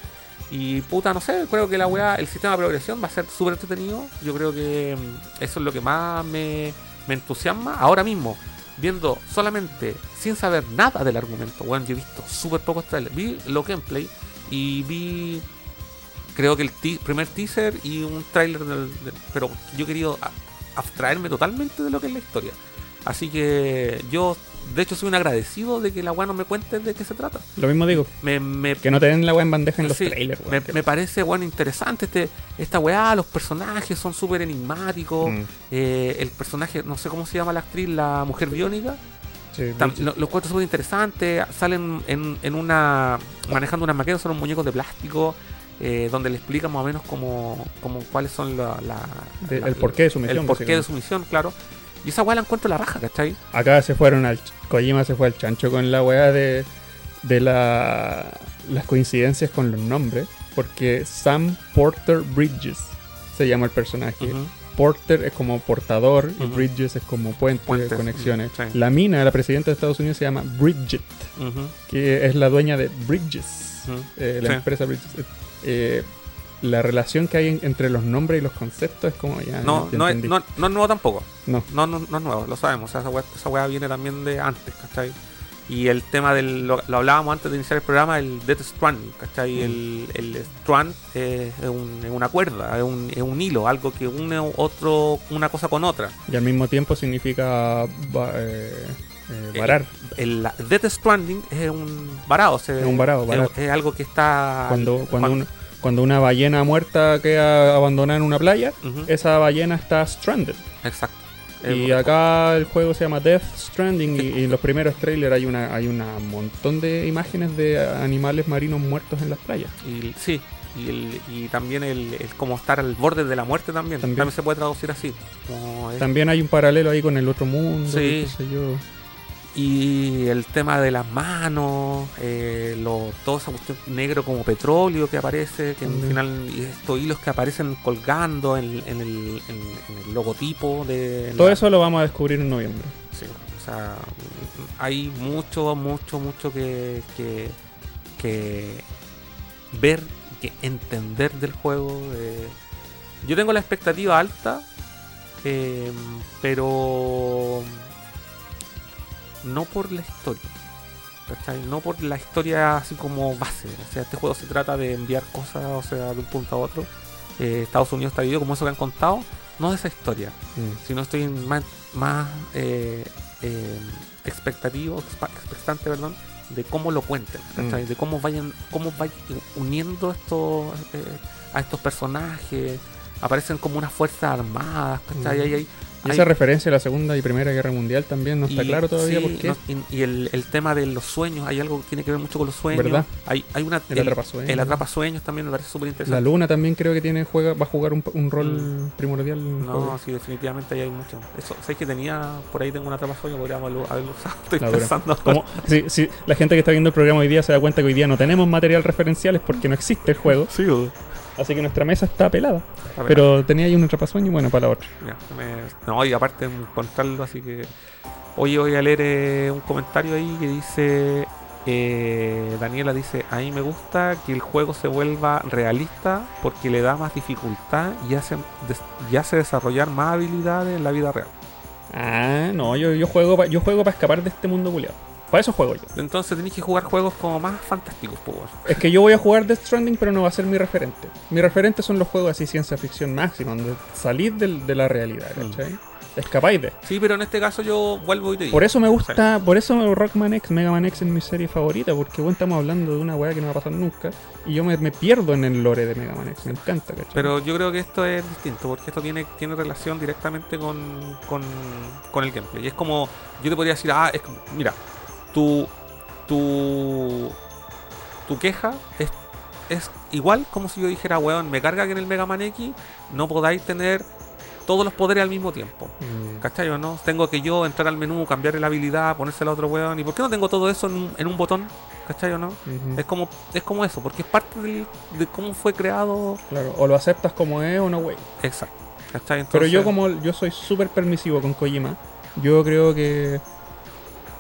Y puta, no sé, creo que la weá, el sistema de progresión va a ser súper entretenido. Yo creo que mm, eso es lo que más me entusiasma ahora mismo. Viendo solamente, sin saber nada del argumento, bueno, yo he visto súper pocos trailers. Vi los gameplay y vi, creo que el primer teaser y un trailer, del- pero yo he querido abstraerme totalmente de lo que es la historia. Así que yo, de hecho, soy un agradecido de que la weá no me cuente de qué se trata. Lo mismo digo, Me, me, que no te den la weá en bandeja en los Sí, trailers, me, weón. me parece bueno interesante este esta weá, los personajes son súper enigmáticos. Mm, eh, el personaje, no sé cómo se llama la actriz, la mujer biónica. sí, tam- bicho. lo- los cuatro súper interesantes. Salen en, en una. manejando unas maquetas, son unos muñecos de plástico. eh, donde le explican más o menos como, como cuáles son la, la- De- la- el porqué de su misión, El porqué de su misión, claro. Y esa weá la encuentro la raja, ¿cachai? Acá se fueron al. Kojima se fue al chancho con la weá de. de la, las coincidencias con los nombres. Porque Sam Porter Bridges se llama el personaje. Porter es como portador y. Bridges es como puente Puentes, de conexiones. sí. La mina, la presidenta de Estados Unidos, se llama Bridget, que es la dueña de Bridges, eh, la Sí. empresa Bridges. Eh, la relación que hay en- entre los nombres y los conceptos es como ya. No, no, es, no, no es nuevo tampoco. No. No, no, no es nuevo, lo sabemos. o sea, esa, weá, esa weá viene también de antes, ¿cachai? Y el tema del. Lo, lo hablábamos antes de iniciar el programa, el Death Stranding, ¿cachai? Mm. El, el Strand eh, es, un- es una cuerda, es un, es un hilo, algo que une otro, una cosa con otra. Y al mismo tiempo significa eh, eh, varar. El la- Death Stranding es un varado, o sea, Es un varado, es- algo que está. Cuando, cuando, una, cuando una ballena muerta queda abandonada en una playa, esa ballena está stranded. Exacto. Y Eh, acá el juego se llama Death Stranding y, y en los primeros trailers hay una hay un montón de imágenes de animales marinos muertos en las playas. Y, sí, y, el, y también el, el como estar al borde de la muerte también. También. También, se puede traducir así. como es- También hay un paralelo ahí con el otro mundo. Sí. qué sé yo. Y el tema de las manos, eh, lo, todo esa cuestión negro como petróleo que aparece, que al También. final y estos hilos que aparecen colgando en, en el, en- en el logotipo de... Todo la- eso lo vamos a descubrir en noviembre. Sí, o sea, hay mucho, mucho, mucho que, que, que ver, que entender del juego. eh. Yo tengo la expectativa alta, eh, pero no por la historia. ¿cachai? No por la historia así como base. O sea, este juego se trata de enviar cosas, o sea, de un punto a otro. Eh, Estados Unidos está como eso que han contado, no de esa historia si no estoy más, más eh, eh, expectativo, expectante, perdón, de cómo lo cuenten, ¿cachai? Mm. de cómo vayan, cómo vayan uniendo estos eh, a estos personajes, aparecen como unas fuerzas armadas, ¿cachai? Mm. Hay- hay- Y hay- esa referencia a la Segunda y Primera Guerra Mundial también no está y- claro todavía sí, por qué. no- y, y el, el tema de los sueños, hay algo que tiene que ver mucho con los sueños. ¿Verdad? Hay, hay una El atrapasueños. el atrapasueños también me parece súper La interesante. Luna también creo que tiene juega va a jugar un, un rol primordial. en el No, juego. sí, definitivamente ahí hay mucho. Eso, sé que tenía, por ahí tengo una atrapasueños, podríamos haberlo usado. Estoy La pensando. Como, si, si la gente que está viendo el programa hoy día se da cuenta que hoy día no tenemos material referencial es porque no existe el juego. Sí, o- Así que nuestra mesa está pelada. Pero tenía ahí un atrapasueño y bueno, para la otra. ya, me- no, y aparte encontrarlo, así que. Oye, voy a leer eh, un comentario ahí que dice. eh, Daniela dice: A mí me gusta que el juego se vuelva realista porque le da más dificultad y hace, des- y hace desarrollar más habilidades en la vida real. Ah, no, yo, yo juego pa- yo juego para escapar de este mundo culiado. Para eso juego yo. Entonces tenéis que jugar juegos como más fantásticos, pues. Es que yo voy a jugar Death Stranding, pero no va a ser mi referente. Mi referente son los juegos así ciencia ficción máxima, donde salís de la realidad, Mm. ¿cachai? Escapáis de. Sí, pero en este caso yo vuelvo y te digo. Por eso me gusta, por eso Rockman X, Mega Man X es mi serie favorita, porque bueno, estamos hablando de una weá que no va a pasar nunca. Y yo me, me pierdo en el lore de Mega Man X, me encanta, ¿cachai? Pero yo creo que esto es distinto, porque esto tiene, tiene relación directamente con, con, con el gameplay. Y es como, yo te podría decir, ah, es como- mira, tu, tu, tu queja es, es igual como si yo dijera, weón, me carga que en el Mega Man X no podáis tener todos los poderes al mismo tiempo. Mm, ¿Cachai o no? Tengo que yo entrar al menú, cambiar la habilidad, ponérsela a otro weón. ¿Y por qué no tengo todo eso en un, en un botón? ¿Cachai o no? Es como, es como eso, porque es parte del- de cómo fue creado. Claro, o lo aceptas como es o no, wey. Exacto. ¿Cachai? Pero yo como yo soy súper permisivo con Kojima, yo creo que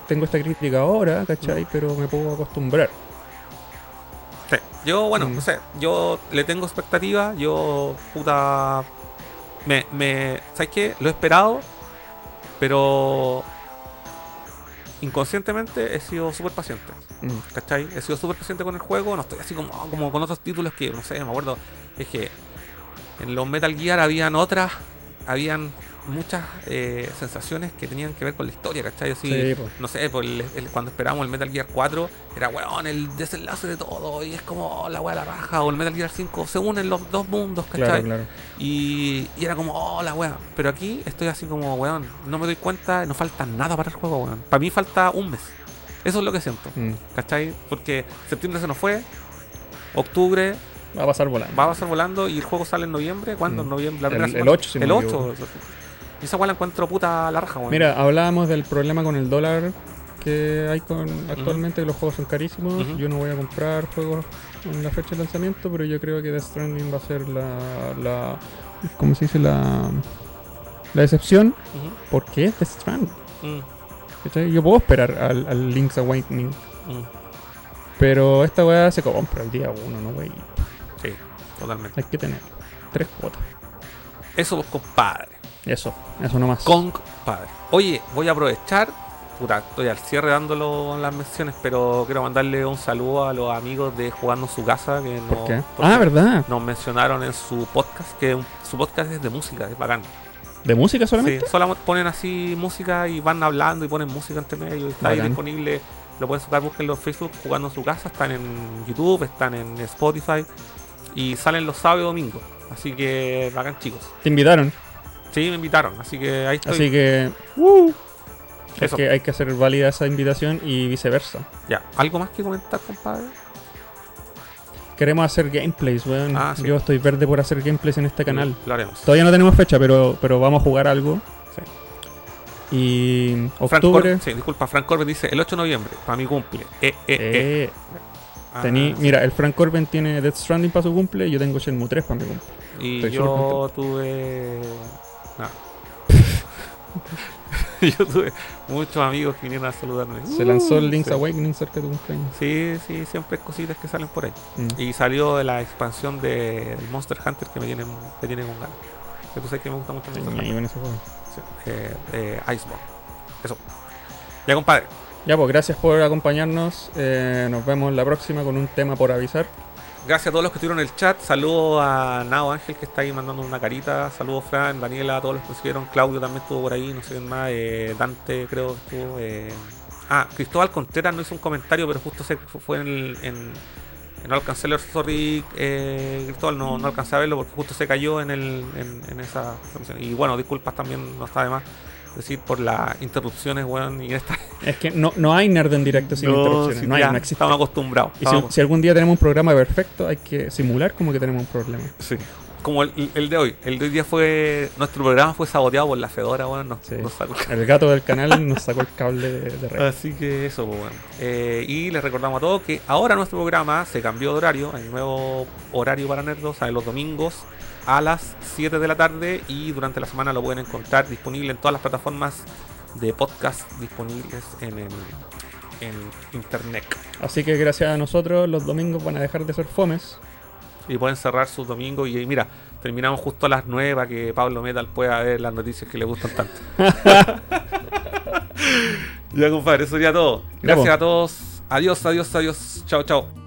tengo esta crítica ahora, ¿cachai? Pero me puedo acostumbrar. Sí. Yo, bueno, Mm. no sé, yo le tengo expectativa, yo, puta, me, me, ¿sabes qué? Lo he esperado, pero inconscientemente he sido súper paciente, Mm. ¿cachai? He sido súper paciente con el juego, no estoy así como, como con otros títulos que, no sé, me acuerdo, es que en los Metal Gear habían otras, habían muchas eh, sensaciones que tenían que ver con la historia, ¿cachai? Así, Sí, no sé, pues, el- el- cuando esperábamos el Metal Gear 4, era weón, el desenlace de todo, y es como oh, la weá la raja, o el Metal Gear 5, se unen los dos mundos, ¿cachai? Claro, claro. Y, y era como, oh, la weá. Pero aquí estoy así como, weón, no me doy cuenta, no falta nada para el juego, weón. Para mí falta un mes. Eso es lo que siento, Mm. ¿cachai? Porque septiembre se nos fue, octubre Va a pasar volando. va a pasar volando y el juego sale en noviembre. ¿Cuándo? En Mm. noviembre, la El- el semana. 8, si El me 8. Y esa weá la encuentro puta la raja, weón. Mira, hablábamos del problema con el dólar que hay con actualmente, que los juegos son carísimos. Yo no voy a comprar juegos en la fecha de lanzamiento, pero yo creo que Death Stranding va a ser la, la ¿cómo se dice? La, la excepción, porque es Death Stranding. Mm. Yo puedo esperar al, al Link's Awakening, mm. pero esta weá se compra el día uno, ¿no, wey? Sí, totalmente. Hay que tener tres cuotas. Eso, pues, compadre. Eso, eso nomás. Con compadre. Oye, voy a aprovechar. Puta, estoy al cierre dándolo las menciones, pero quiero mandarle un saludo a los amigos de Jugando su casa. Que ¿Por nos- qué? Ah, ¿verdad? Nos mencionaron en su podcast, que su podcast es de música, es bacán. ¿De música Sí, solamente? solamente ponen así música y van hablando y ponen música entre medio. y Está ahí disponible, lo pueden sacar, búsquenlo en Facebook jugando su casa. Están en YouTube, están en Spotify y salen los sábados y domingos. Así que bacán, chicos. Te invitaron. Sí, me invitaron, así que ahí estoy. Así que, uh, Eso. que hay que hacer válida esa invitación y viceversa. Ya, ¿algo más que comentar, compadre? queremos hacer gameplays, weón. Ah, sí. Yo estoy verde por hacer gameplays en este canal. Lo haremos. Todavía no tenemos fecha, pero, pero vamos a jugar algo. Sí. Y Frank octubre. Cor- sí, disculpa, Frank Corbin dice el 8 de noviembre, para mi cumple. Eh, eh, eh. eh, Ah, tení- sí. Mira, el Frank Corbin tiene Death Stranding para su cumple y yo tengo Shenmue 3 para mi cumple. Y estoy yo tuve. Nada. yo tuve muchos amigos que vinieron a saludarme. Se lanzó el Link's sí. Awakening cerca de tu cumpleaños. Sí, sí, siempre hay cositas que salen por ahí. Mm. Y salió de la expansión de del Monster Hunter que me tienen, me tienen con ganas. Que tú sabes que me gusta mucho Sí, Monster ahí Hunter. con ese juego. Sí, eh, eh, Iceborne. Eso. Ya, compadre. Ya, pues gracias por acompañarnos. Eh, nos vemos la próxima con un tema por avisar. Gracias a todos los que estuvieron en el chat. Saludos a Nao Ángel que está ahí mandando una carita. Saludos Fran, Daniela, a todos los que estuvieron. Claudio también estuvo por ahí, no sé quién más. eh, Dante creo que estuvo. eh. Ah, Cristóbal Contreras no hizo un comentario, pero justo se fue en el... En, no alcancé leer, sorry, eh, Cristóbal, no, no alcancé a verlo porque justo se cayó en, el, en, en esa transmisión. Y bueno, disculpas también, no está de más decir por las interrupciones, weón, y esta... Es que no, no hay nerd en directo sin interrupciones. no hay, ya no existe. Estamos acostumbrados. Y si, algún día tenemos un programa perfecto, hay que simular como que tenemos un problema. Sí. Como el, el de hoy. El de hoy día fue. Nuestro programa fue saboteado por la Fedora, weón. Nos, Sí. nos sacó. El gato del canal nos sacó el cable de, de red. Así que eso, pues, bueno. Eh, y les recordamos a todos que ahora nuestro programa se cambió de horario. Hay nuevo horario para Nerdos, sale los domingos a las 7 de la tarde. Y durante la semana lo pueden encontrar disponible en todas las plataformas de podcast disponibles en el en internet. Así que gracias a nosotros los domingos van a dejar de ser fomes. Y pueden cerrar sus domingos. Y mira, terminamos justo a las 9 para que Pablo Metal pueda ver las noticias que le gustan tanto. ya, compadre, eso sería todo. Gracias a todos. Adiós, adiós, adiós. Chao, chao.